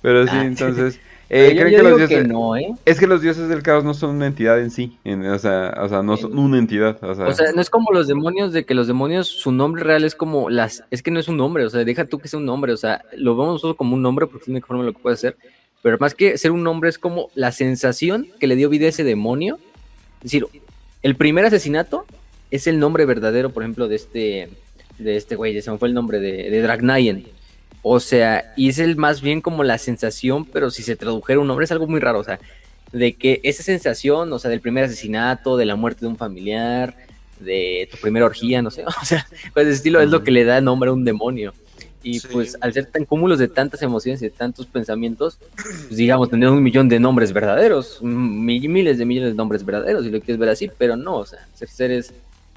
Pero sí, ah. entonces. Eh, ¿creen que los dioses... no, ¿eh? Es que los dioses del caos no son una entidad en sí. o, sea, o sea, no son una entidad. O sea... o sea, no es como los demonios, de que los demonios, su nombre real es como las. Es que no es un nombre, o sea, deja tú que sea un nombre. O sea, lo vemos nosotros como un nombre porque es la única forma lo que puede ser. Pero más que ser un nombre, es como la sensación que le dio vida a ese demonio. Es decir, el primer asesinato es el nombre verdadero, por ejemplo, de este. De este güey, se me fue el nombre de, de Dragnayen o sea, y es el más bien como la sensación, pero si se tradujera un nombre es algo muy raro. O sea, de que esa sensación, o sea, del primer asesinato, de la muerte de un familiar, de tu primera orgía, no sé, o sea, pues ese estilo es lo que le da nombre a un demonio. Y pues al ser tan cúmulos de tantas emociones y de tantos pensamientos, pues digamos, tener un millón de nombres verdaderos, miles de millones de nombres verdaderos, si lo quieres ver así, pero no, o sea, ser seres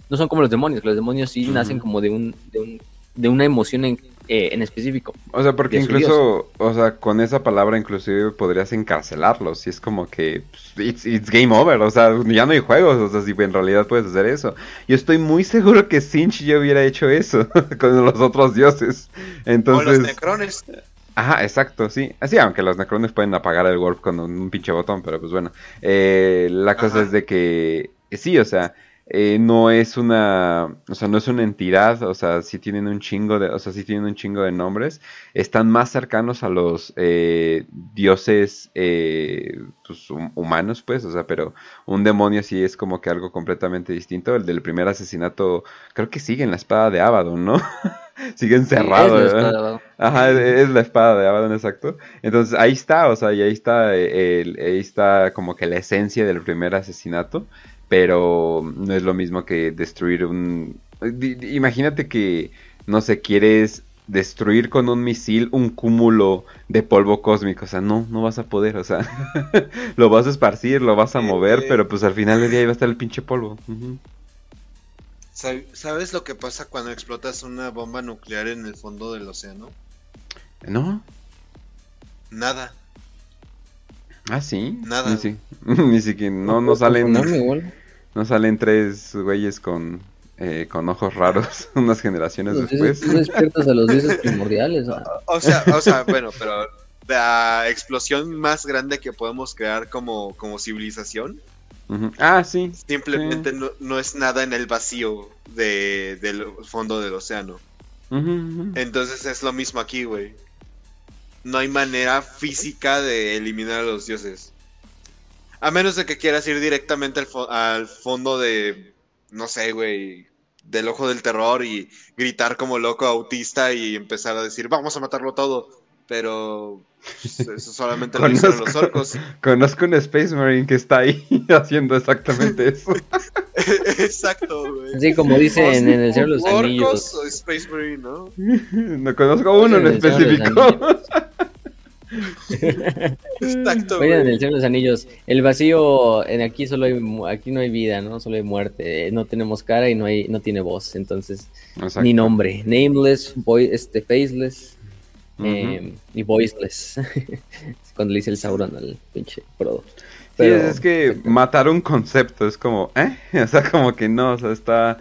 no son como los demonios, los demonios sí nacen como de un, de un de una emoción en, eh, en específico. O sea, porque incluso, o sea, con esa palabra inclusive podrías encarcelarlos. Si es como que pues, it's, game over, o sea, ya no hay juegos, o sea, si en realidad puedes hacer eso. Yo estoy muy seguro que Sinch ya hubiera hecho eso con los otros dioses. Entonces... O los necrones. Ajá, exacto, sí. Así, aunque los necrones pueden apagar el warp con un, pinche botón, pero pues bueno. Eh, la cosa es de que sí, o sea, eh, no es una, o sea, no es una entidad, o sea, sí tienen un chingo de, o sea, sí tienen un chingo de nombres, están más cercanos a los eh, dioses eh, pues, humanos, pues, o sea, pero un demonio sí es como que algo completamente distinto. El del primer asesinato, creo que sigue en la espada de Abaddon, ¿no? sigue encerrado. Ajá, es, la espada de Abaddon, exacto. Entonces ahí está, o sea, y ahí está, ahí está como que la esencia del primer asesinato pero no es lo mismo que destruir un... Imagínate que, no sé, quieres destruir con un misil un cúmulo de polvo cósmico, o sea, no, no vas a poder, o sea, lo vas a esparcir, lo vas a mover, pero pues al final del día ahí va a estar el pinche polvo. ¿Sabes lo que pasa cuando explotas una bomba nuclear en el fondo del océano? No. Nada. Ah, sí. Nada. Ni, siquiera, no, no salen. No salen tres güeyes con, eh, con ojos raros unas generaciones después. Despiertas a los dioses primordiales. O sea, o sea, bueno, pero la explosión más grande que podemos crear como, como civilización. Ah, sí. Simplemente No, es nada en el vacío de, del fondo del océano. Entonces es lo mismo aquí, güey. No hay manera física de eliminar a los dioses. A menos de que quieras ir directamente al, fondo de, no sé, güey, del ojo del terror y gritar como loco autista y empezar a decir, vamos a matarlo todo. Pero pues, eso solamente lo hicieron los orcos. Conozco un Space Marine que está ahí haciendo exactamente eso. Exacto, güey. Así como dicen en el cielo de los Anillos. o Space Marine, ¿no? No conozco uno en específico. Exacto. Oigan, el Señor de los Anillos. El vacío, en aquí solo hay, aquí no hay vida, ¿no? Solo hay muerte. No tenemos cara y no hay, no tiene voz. Entonces, ni nombre. Nameless, este, faceless em, y voiceless. Cuando le dice el Sauron al pinche Frodo. Pero, sí, es que matar un concepto es como, ¿eh? O sea, como que no, o sea, está,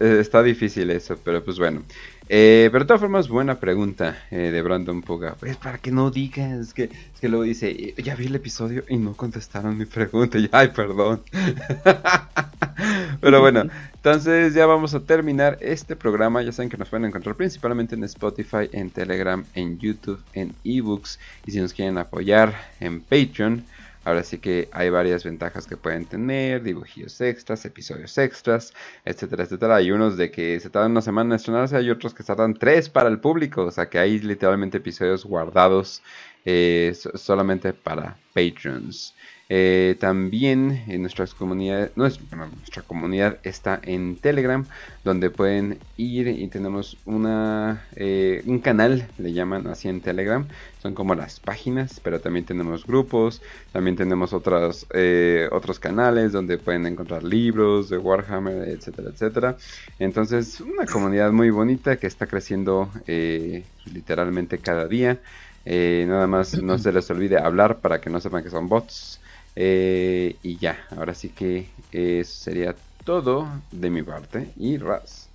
está difícil eso, pero pues bueno. Eh, pero de todas formas, buena pregunta eh, de Brandon Puga. Pues para que no digas, que, es que luego dice, eh, ya vi el episodio y no contestaron mi pregunta. Y, ay, perdón. pero bueno, entonces ya vamos a terminar este programa. Ya saben que nos pueden encontrar principalmente en Spotify, en Telegram, en YouTube, en eBooks. Y si nos quieren apoyar en Patreon. Ahora sí que hay varias ventajas que pueden tener, dibujillos extras, episodios extras, etcétera, etcétera. Hay unos de que se tardan una semana en estrenarse, hay otros que tardan tres para el público, o sea que hay literalmente episodios guardados eh, solamente para patrons. Eh, también en nuestras comunidades, nuestra comunidad está en Telegram, donde pueden ir y tenemos una, eh, un canal, le llaman así en Telegram, son como las páginas, pero también tenemos grupos, también tenemos otros, eh, otros canales donde pueden encontrar libros de Warhammer, etcétera, etcétera. Entonces, una comunidad muy bonita que está creciendo literalmente cada día. nada más no se les olvide hablar para que no sepan que son bots. Eh, y ya, ahora sí que eso sería todo de mi parte. Y Raz.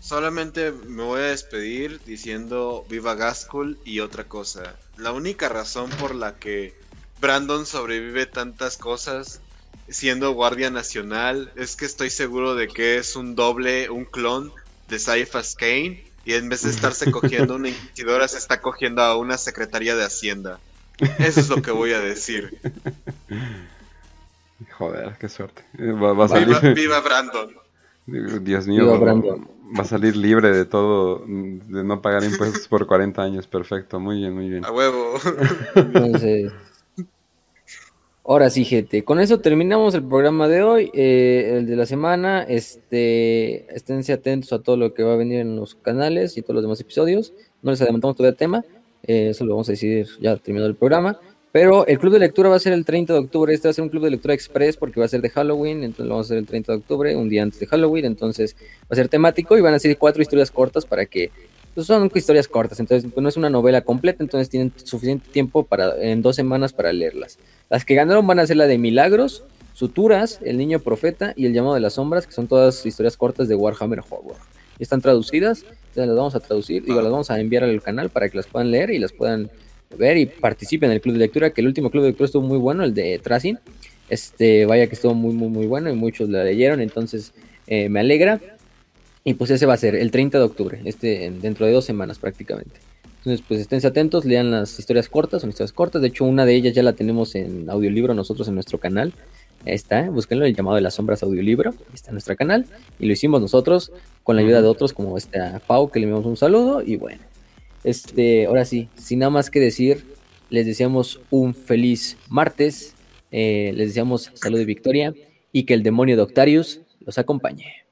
Solamente me voy a despedir diciendo viva Gaskell y otra cosa. La única razón por la que Brandon sobrevive tantas cosas siendo guardia nacional es que estoy seguro de que es un doble, un clon de Cyphas Kane y en vez de estarse cogiendo una inquisidora se está cogiendo a una secretaria de Hacienda. Eso es lo que voy a decir. Joder, qué suerte. Va, a salir... viva, Brandon. Dios mío, va a salir libre de todo, de no pagar impuestos por 40 años. Perfecto, muy bien, muy bien. A huevo. Entonces, Ahora sí, gente, con eso terminamos el programa de hoy, eh, el de la semana. Este, esténse atentos a todo lo que va a venir en los canales y todos los demás episodios. No les adelantamos todavía el tema, eh, eso lo vamos a decidir ya terminado el programa. Pero el club de lectura va a ser el 30 de octubre. Este va a ser un club de lectura express porque va a ser de Halloween. Entonces lo vamos a hacer el 30 de octubre, un día antes de Halloween. Entonces va a ser temático y van a ser cuatro historias cortas para que. Pues son historias cortas, entonces pues, no es una novela completa, entonces tienen suficiente tiempo para en dos semanas para leerlas. Las que ganaron van a ser la de Milagros, Suturas, El Niño Profeta y El Llamado de las Sombras, que son todas historias cortas de Warhammer Horror. Están traducidas, entonces las vamos a traducir, digo, las vamos a enviar al canal para que las puedan leer y las puedan ver y participen en el club de lectura, que el último club de lectura estuvo muy bueno, el de Tracing. Este, vaya que estuvo muy, muy, muy bueno y muchos la leyeron, entonces eh, me alegra. Y pues ese va a ser el 30 de octubre, este, dentro de dos semanas prácticamente. Entonces, pues esténse atentos, lean las historias cortas, son historias cortas. De hecho, una de ellas ya la tenemos en audiolibro nosotros en nuestro canal. Ahí está, búsquenlo, el llamado de las sombras audiolibro. Está en nuestro canal. Y lo hicimos nosotros con la ayuda de otros como este Pau, que le enviamos un saludo. Y bueno, este, ahora sí, sin nada más que decir, les deseamos un feliz martes. Eh, les deseamos salud y victoria. Y que el demonio de Octarius los acompañe.